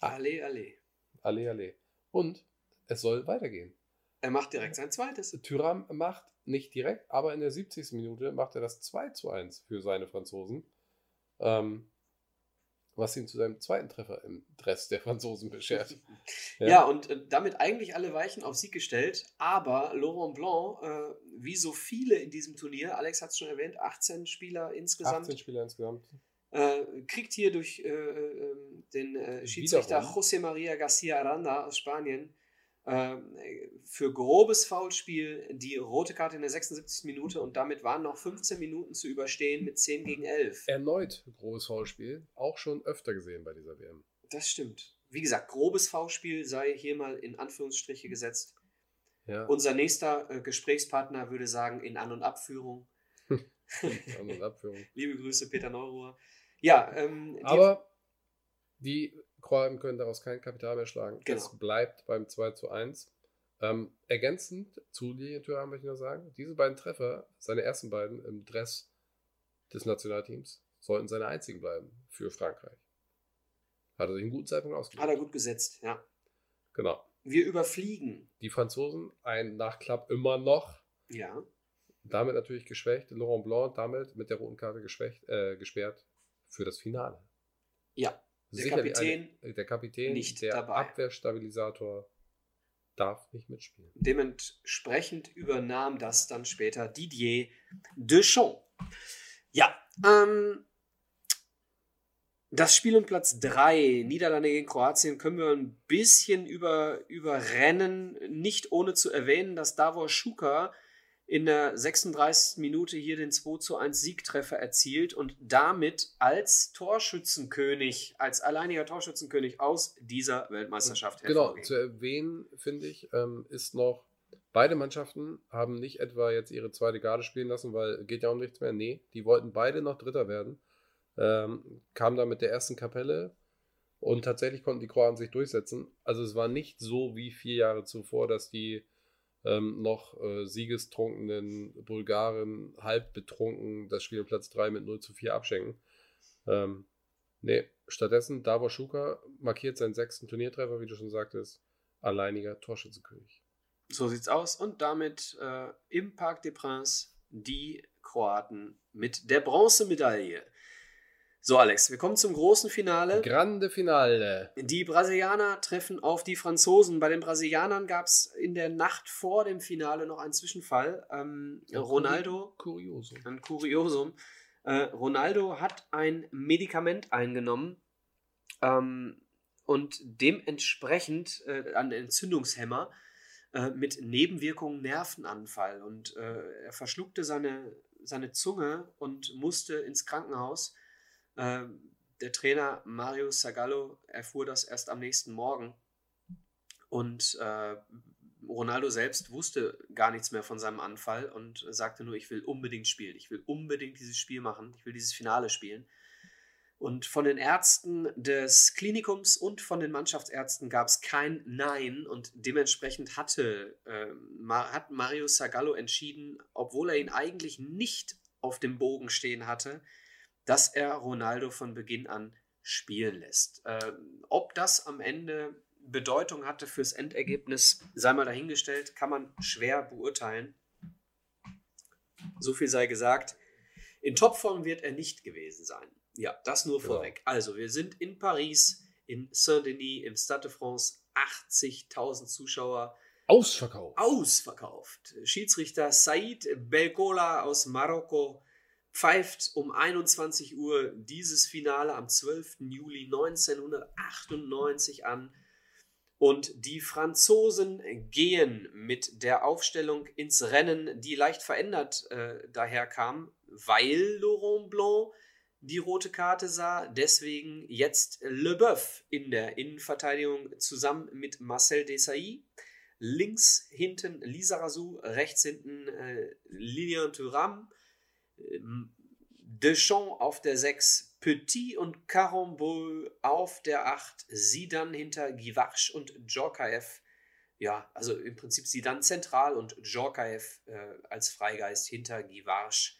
Ah. Allez, allez. Alle, alle. Und es soll weitergehen. Er macht direkt sein zweites. Thuram macht nicht direkt, aber in der 70. Minute macht er das 2 zu 1 für seine Franzosen. Ähm, was ihn zu seinem zweiten Treffer im Dress der Franzosen beschert. [LAUGHS] Ja, und äh, damit eigentlich alle Weichen auf Sieg gestellt. Aber Laurent Blanc, äh, wie so viele in diesem Turnier, Alex hat es schon erwähnt, 18 Spieler insgesamt, 18 Spieler insgesamt. äh, kriegt hier durch äh, äh, den äh, Schiedsrichter. José María García Aranda aus Spanien für grobes Foulspiel die rote Karte in der 76. Minute und damit waren noch 15 Minuten zu überstehen mit 10 gegen 11. Erneut grobes Foulspiel. Auch schon öfter gesehen bei dieser WM. Das stimmt. Wie gesagt, grobes Foulspiel sei hier mal in Anführungsstriche gesetzt. Ja. Unser nächster äh, Gesprächspartner würde sagen, in An- und Abführung. [LAUGHS] An- und Abführung. [LAUGHS] Liebe Grüße, Peter Neuruhr. Ja, ähm, die- Aber die Kroaten können daraus kein Kapital mehr schlagen. Genau. Es bleibt beim 2 zu 1. Ähm, ergänzend zu Lilian Thuram möchte ich noch sagen, diese beiden Treffer, seine ersten beiden im Dress des Nationalteams, sollten seine einzigen bleiben für Frankreich. Hat er sich einen guten Zeitpunkt hat ausgesucht. er gut gesetzt, ja. Genau. Wir überfliegen. Die Franzosen, ein Nachklapp immer noch, Ja. damit natürlich geschwächt. Laurent Blanc damit mit der roten Karte geschwächt, äh, gesperrt für das Finale. Ja, der Kapitän eine, der Kapitän, nicht der dabei. Abwehrstabilisator darf nicht mitspielen. Dementsprechend übernahm das dann später Didier Deschamps. Ja, ähm, das Spiel um Platz 3, Niederlande gegen Kroatien, können wir ein bisschen über, überrennen, nicht ohne zu erwähnen, dass Davor Schuka in der 36. Minute hier den 2 zu 1 Siegtreffer erzielt und damit als Torschützenkönig, als alleiniger Torschützenkönig aus dieser Weltmeisterschaft Genau, zu erwähnen, finde ich, ähm, ist noch, beide Mannschaften haben nicht etwa jetzt ihre zweite Garde spielen lassen, weil geht ja um nichts mehr. Nee, die wollten beide noch Dritter werden. Ähm, kamen da mit der ersten Kapelle und tatsächlich konnten die Kroaten sich durchsetzen. Also es war nicht so wie vier Jahre zuvor, dass die ähm, noch äh, siegestrunkenen Bulgaren halb betrunken das Spiel Platz 3 mit 0 zu 4 abschenken. Ähm, nee, stattdessen Davor Schuka markiert seinen sechsten Turniertreffer, wie du schon sagtest, alleiniger Torschützenkönig. So sieht's aus. Und damit äh, im Parc des Princes die Kroaten mit der Bronzemedaille. So, Alex, wir kommen zum großen Finale. Grande Finale. Die Brasilianer treffen auf die Franzosen. Bei den Brasilianern gab es in der Nacht vor dem Finale noch einen Zwischenfall. Ähm, Ronaldo, Kuriosum. ein Kuriosum. Äh, Ronaldo hat ein Medikament eingenommen ähm, und dementsprechend äh, einen Entzündungshemmer äh, mit Nebenwirkungen Nervenanfall. Und äh, er verschluckte seine, seine Zunge und musste ins Krankenhaus. Ähm, der Trainer Mario Zagallo erfuhr das erst am nächsten Morgen. Und äh, Ronaldo selbst wusste gar nichts mehr von seinem Anfall und sagte nur, ich will unbedingt spielen. Ich will unbedingt dieses Spiel machen. Ich will dieses Finale spielen. Und von den Ärzten des Klinikums und von den Mannschaftsärzten gab es kein Nein und dementsprechend hatte, äh, hat Mario Zagallo entschieden, obwohl er ihn eigentlich nicht auf dem Bogen stehen hatte, dass er Ronaldo von Beginn an spielen lässt. Ähm, ob das am Ende Bedeutung hatte fürs Endergebnis, sei mal dahingestellt, kann man schwer beurteilen. So viel sei gesagt. In Topform wird er nicht gewesen sein. Ja, das nur Genau. vorweg. Also, wir sind in Paris, in Saint-Denis, im Stade de France. 80.000 Zuschauer Ausverkauf. ausverkauft. Schiedsrichter Said Belgola aus Marokko pfeift um 21 Uhr dieses Finale am 12. Juli 1998 an. Und die Franzosen gehen mit der Aufstellung ins Rennen, die leicht verändert äh, daherkam, weil Laurent Blanc die rote Karte sah. Deswegen jetzt Leboeuf in der Innenverteidigung zusammen mit Marcel Desailly. Links hinten Lisa Razou, rechts hinten äh, Lilian Thuram. Ähm, Deschamps auf der 6, Petit und Carambol auf der 8, sie dann hinter Givarch und Djorkaeff. Ja, also im Prinzip sie dann zentral und Djorkaeff äh, als Freigeist hinter Givarch.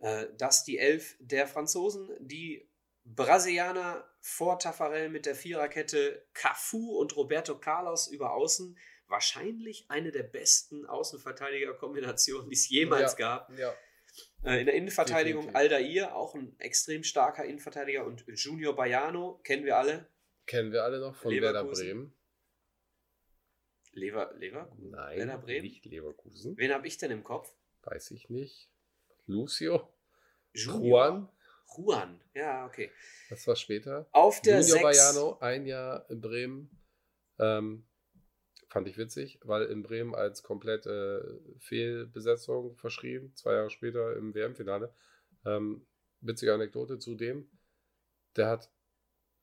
Äh, das die Elf der Franzosen, die Brasilianer vor Tafarel mit der Viererkette, Cafu und Roberto Carlos über Außen. Wahrscheinlich eine der besten Außenverteidiger-Kombinationen, die es jemals Ja. gab. Ja. Äh, in der Innenverteidigung Definitiv. Aldair, auch ein extrem starker Innenverteidiger und Junior Baiano, kennen wir alle. Kennen wir alle noch von Werder Leverkusen. Bremen? Lever, Leverkusen? Nein, Werder Bremen? nicht Leverkusen. Wen habe ich denn im Kopf? Weiß ich nicht. Lucio? Junior. Juan? Juan, ja, okay. Das war später. Auf der Junior 6. Baiano, ein Jahr in Bremen. Ähm, fand ich witzig, weil in Bremen als komplette Fehlbesetzung verschrien, zwei Jahre später im WM-Finale. Ähm, witzige Anekdote zudem. Der hat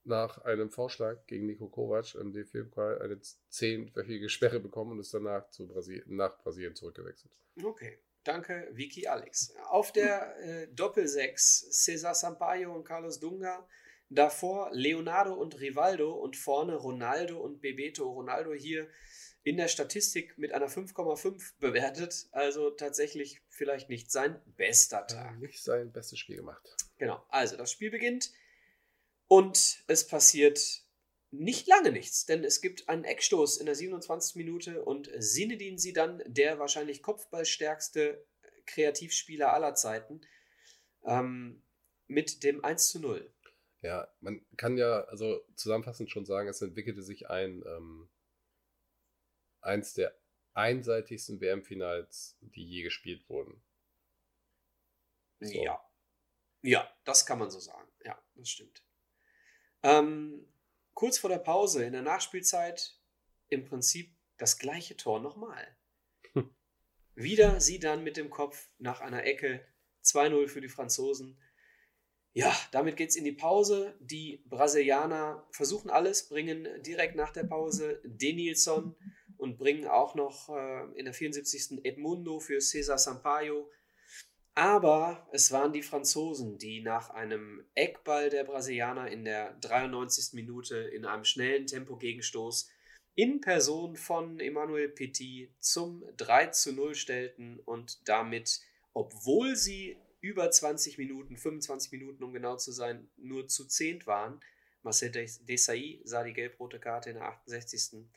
nach einem Vorschlag gegen Nico Kovac im DFB-Pokal eine zehnwöchige Sperre bekommen und ist danach zu Brasil nach Brasilien zurückgewechselt. Okay, danke, Vicky Alex. Auf der äh, Doppel-6 Cesar Sampaio und Carlos Dunga. Davor Leonardo und Rivaldo und vorne Ronaldo und Bebeto. Ronaldo hier in der Statistik mit einer 5,5 bewertet. Also tatsächlich vielleicht nicht sein bester Tag. Äh, nicht sein bestes Spiel gemacht. Genau, also das Spiel beginnt und es passiert nicht lange nichts, denn es gibt einen Eckstoß in der 27. Minute und Sinedin Sidan, der wahrscheinlich kopfballstärkste Kreativspieler aller Zeiten, ähm, mit dem 1 zu 0. Ja, man kann ja also zusammenfassend schon sagen, es entwickelte sich ein ähm, eins der einseitigsten WM-Finals, die je gespielt wurden. So. Ja. Ja, das kann man so sagen. Ja, das stimmt. Ähm, kurz vor der Pause, in der Nachspielzeit, im Prinzip das gleiche Tor nochmal. Wieder sie dann mit dem Kopf nach einer Ecke. 2-0 für die Franzosen. Ja, damit geht es in die Pause. Die Brasilianer versuchen alles, bringen direkt nach der Pause Denilson und bringen auch noch äh, in der 74. Edmundo für Cesar Sampaio. Aber es waren die Franzosen, die nach einem Eckball der Brasilianer in der 93. Minute in einem schnellen Tempo-Gegenstoß in Person von Emmanuel Petit zum 3 zu 0 stellten und damit, obwohl sie über 20 Minuten, 25 Minuten um genau zu sein, nur zu zehnt waren, Marcel Desailly sah die gelb-rote Karte in der 68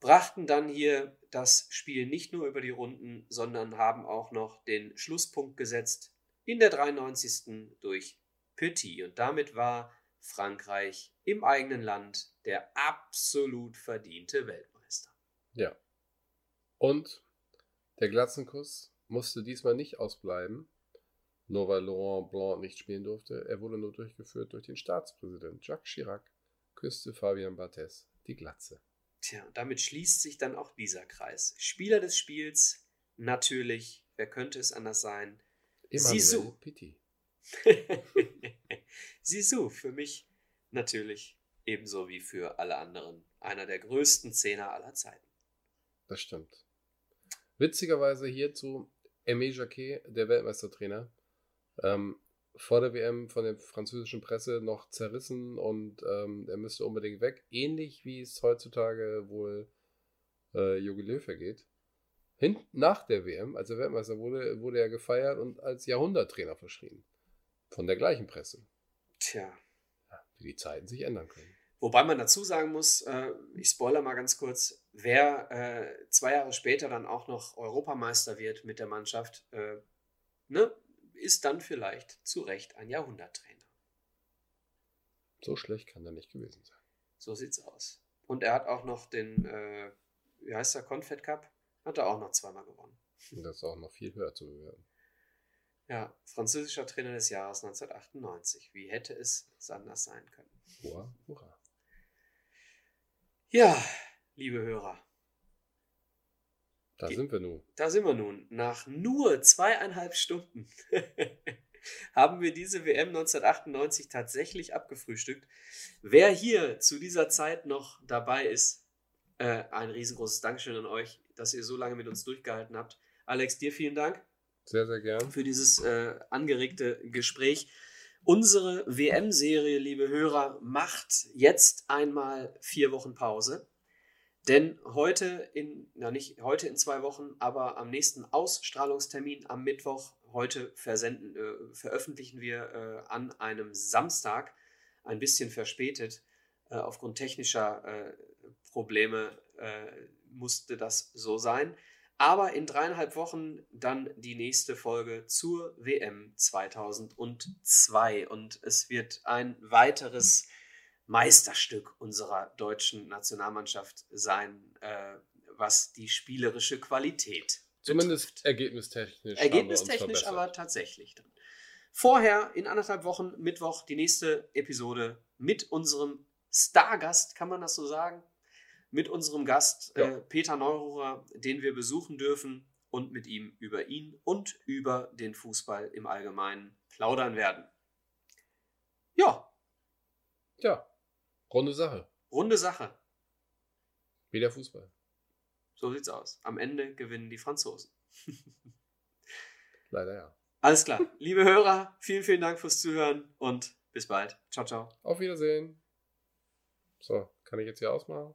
brachten dann hier das Spiel nicht nur über die Runden, sondern haben auch noch den Schlusspunkt gesetzt in der 93. durch Petit. Und damit war Frankreich im eigenen Land der absolut verdiente Weltmeister. Ja. Und der Glatzenkuss musste diesmal nicht ausbleiben, nur weil Laurent Blanc nicht spielen durfte. Er wurde nur durchgeführt durch den Staatspräsident Jacques Chirac, küsste Fabian Barthez die Glatze. Tja, und damit schließt sich dann auch dieser Kreis. Spieler des Spiels, natürlich, wer könnte es anders sein? Sisu. Pitti. [LAUGHS] Sisu, für mich natürlich ebenso wie für alle anderen einer der größten Zehner aller Zeiten. Das stimmt. Witzigerweise hierzu Aimé Jacquet, der Weltmeistertrainer, ähm, vor der WM von der französischen Presse noch zerrissen und ähm, er müsste unbedingt weg. Ähnlich wie es heutzutage wohl äh, Jogi Löw vergeht. Hin nach der WM, als er Weltmeister wurde, wurde er gefeiert und als Jahrhunderttrainer verschrien. Von der gleichen Presse. Tja. Ja, wie die Zeiten sich ändern können. Wobei man dazu sagen muss, äh, ich spoiler mal ganz kurz, wer äh, zwei Jahre später dann auch noch Europameister wird mit der Mannschaft, äh, ne, ist dann vielleicht zu Recht ein Jahrhunderttrainer. So schlecht kann er nicht gewesen sein. So sieht's aus. Und er hat auch noch den, äh, wie heißt der, Confed Cup? Hat er auch noch zweimal gewonnen. Und das ist auch noch viel höher zu bewerten. Ja, französischer Trainer des Jahres 1998. Wie hätte es anders sein können? Hurra, hurra. Ja, liebe Hörer, da sind wir nun. Da sind wir nun. Nach nur zweieinhalb Stunden [LAUGHS] haben wir diese WM 1998 tatsächlich abgefrühstückt. Wer hier zu dieser Zeit noch dabei ist, äh, ein riesengroßes Dankeschön an euch, dass ihr so lange mit uns durchgehalten habt. Alex, dir vielen Dank. Sehr, sehr gern. Für dieses äh, angeregte Gespräch. Unsere WM-Serie, liebe Hörer, macht jetzt einmal vier Wochen Pause. Denn heute in, na nicht heute in zwei Wochen, aber am nächsten Ausstrahlungstermin am Mittwoch, heute versenden, äh, veröffentlichen wir äh, an einem Samstag, ein bisschen verspätet. Äh, aufgrund technischer äh, Probleme äh, musste das so sein. Aber in dreieinhalb Wochen dann die nächste Folge zur WM 2002. Und es wird ein weiteres Meisterstück unserer deutschen Nationalmannschaft sein, äh, was die spielerische Qualität Zumindest betrifft. ergebnistechnisch. Ergebnistechnisch aber tatsächlich dann. Vorher in anderthalb Wochen, Mittwoch, die nächste Episode mit unserem Stargast, kann man das so sagen? Mit unserem Gast ja. äh, Peter Neururer, den wir besuchen dürfen und mit ihm über ihn und über den Fußball im Allgemeinen plaudern werden. Ja. Ja, Runde Sache. Runde Sache. Wie der Fußball. So sieht's aus. Am Ende gewinnen die Franzosen. [LAUGHS] Leider ja. Alles klar. Liebe Hörer, vielen, vielen Dank fürs Zuhören und bis bald. Ciao, ciao. Auf Wiedersehen. So, kann ich jetzt hier ausmachen?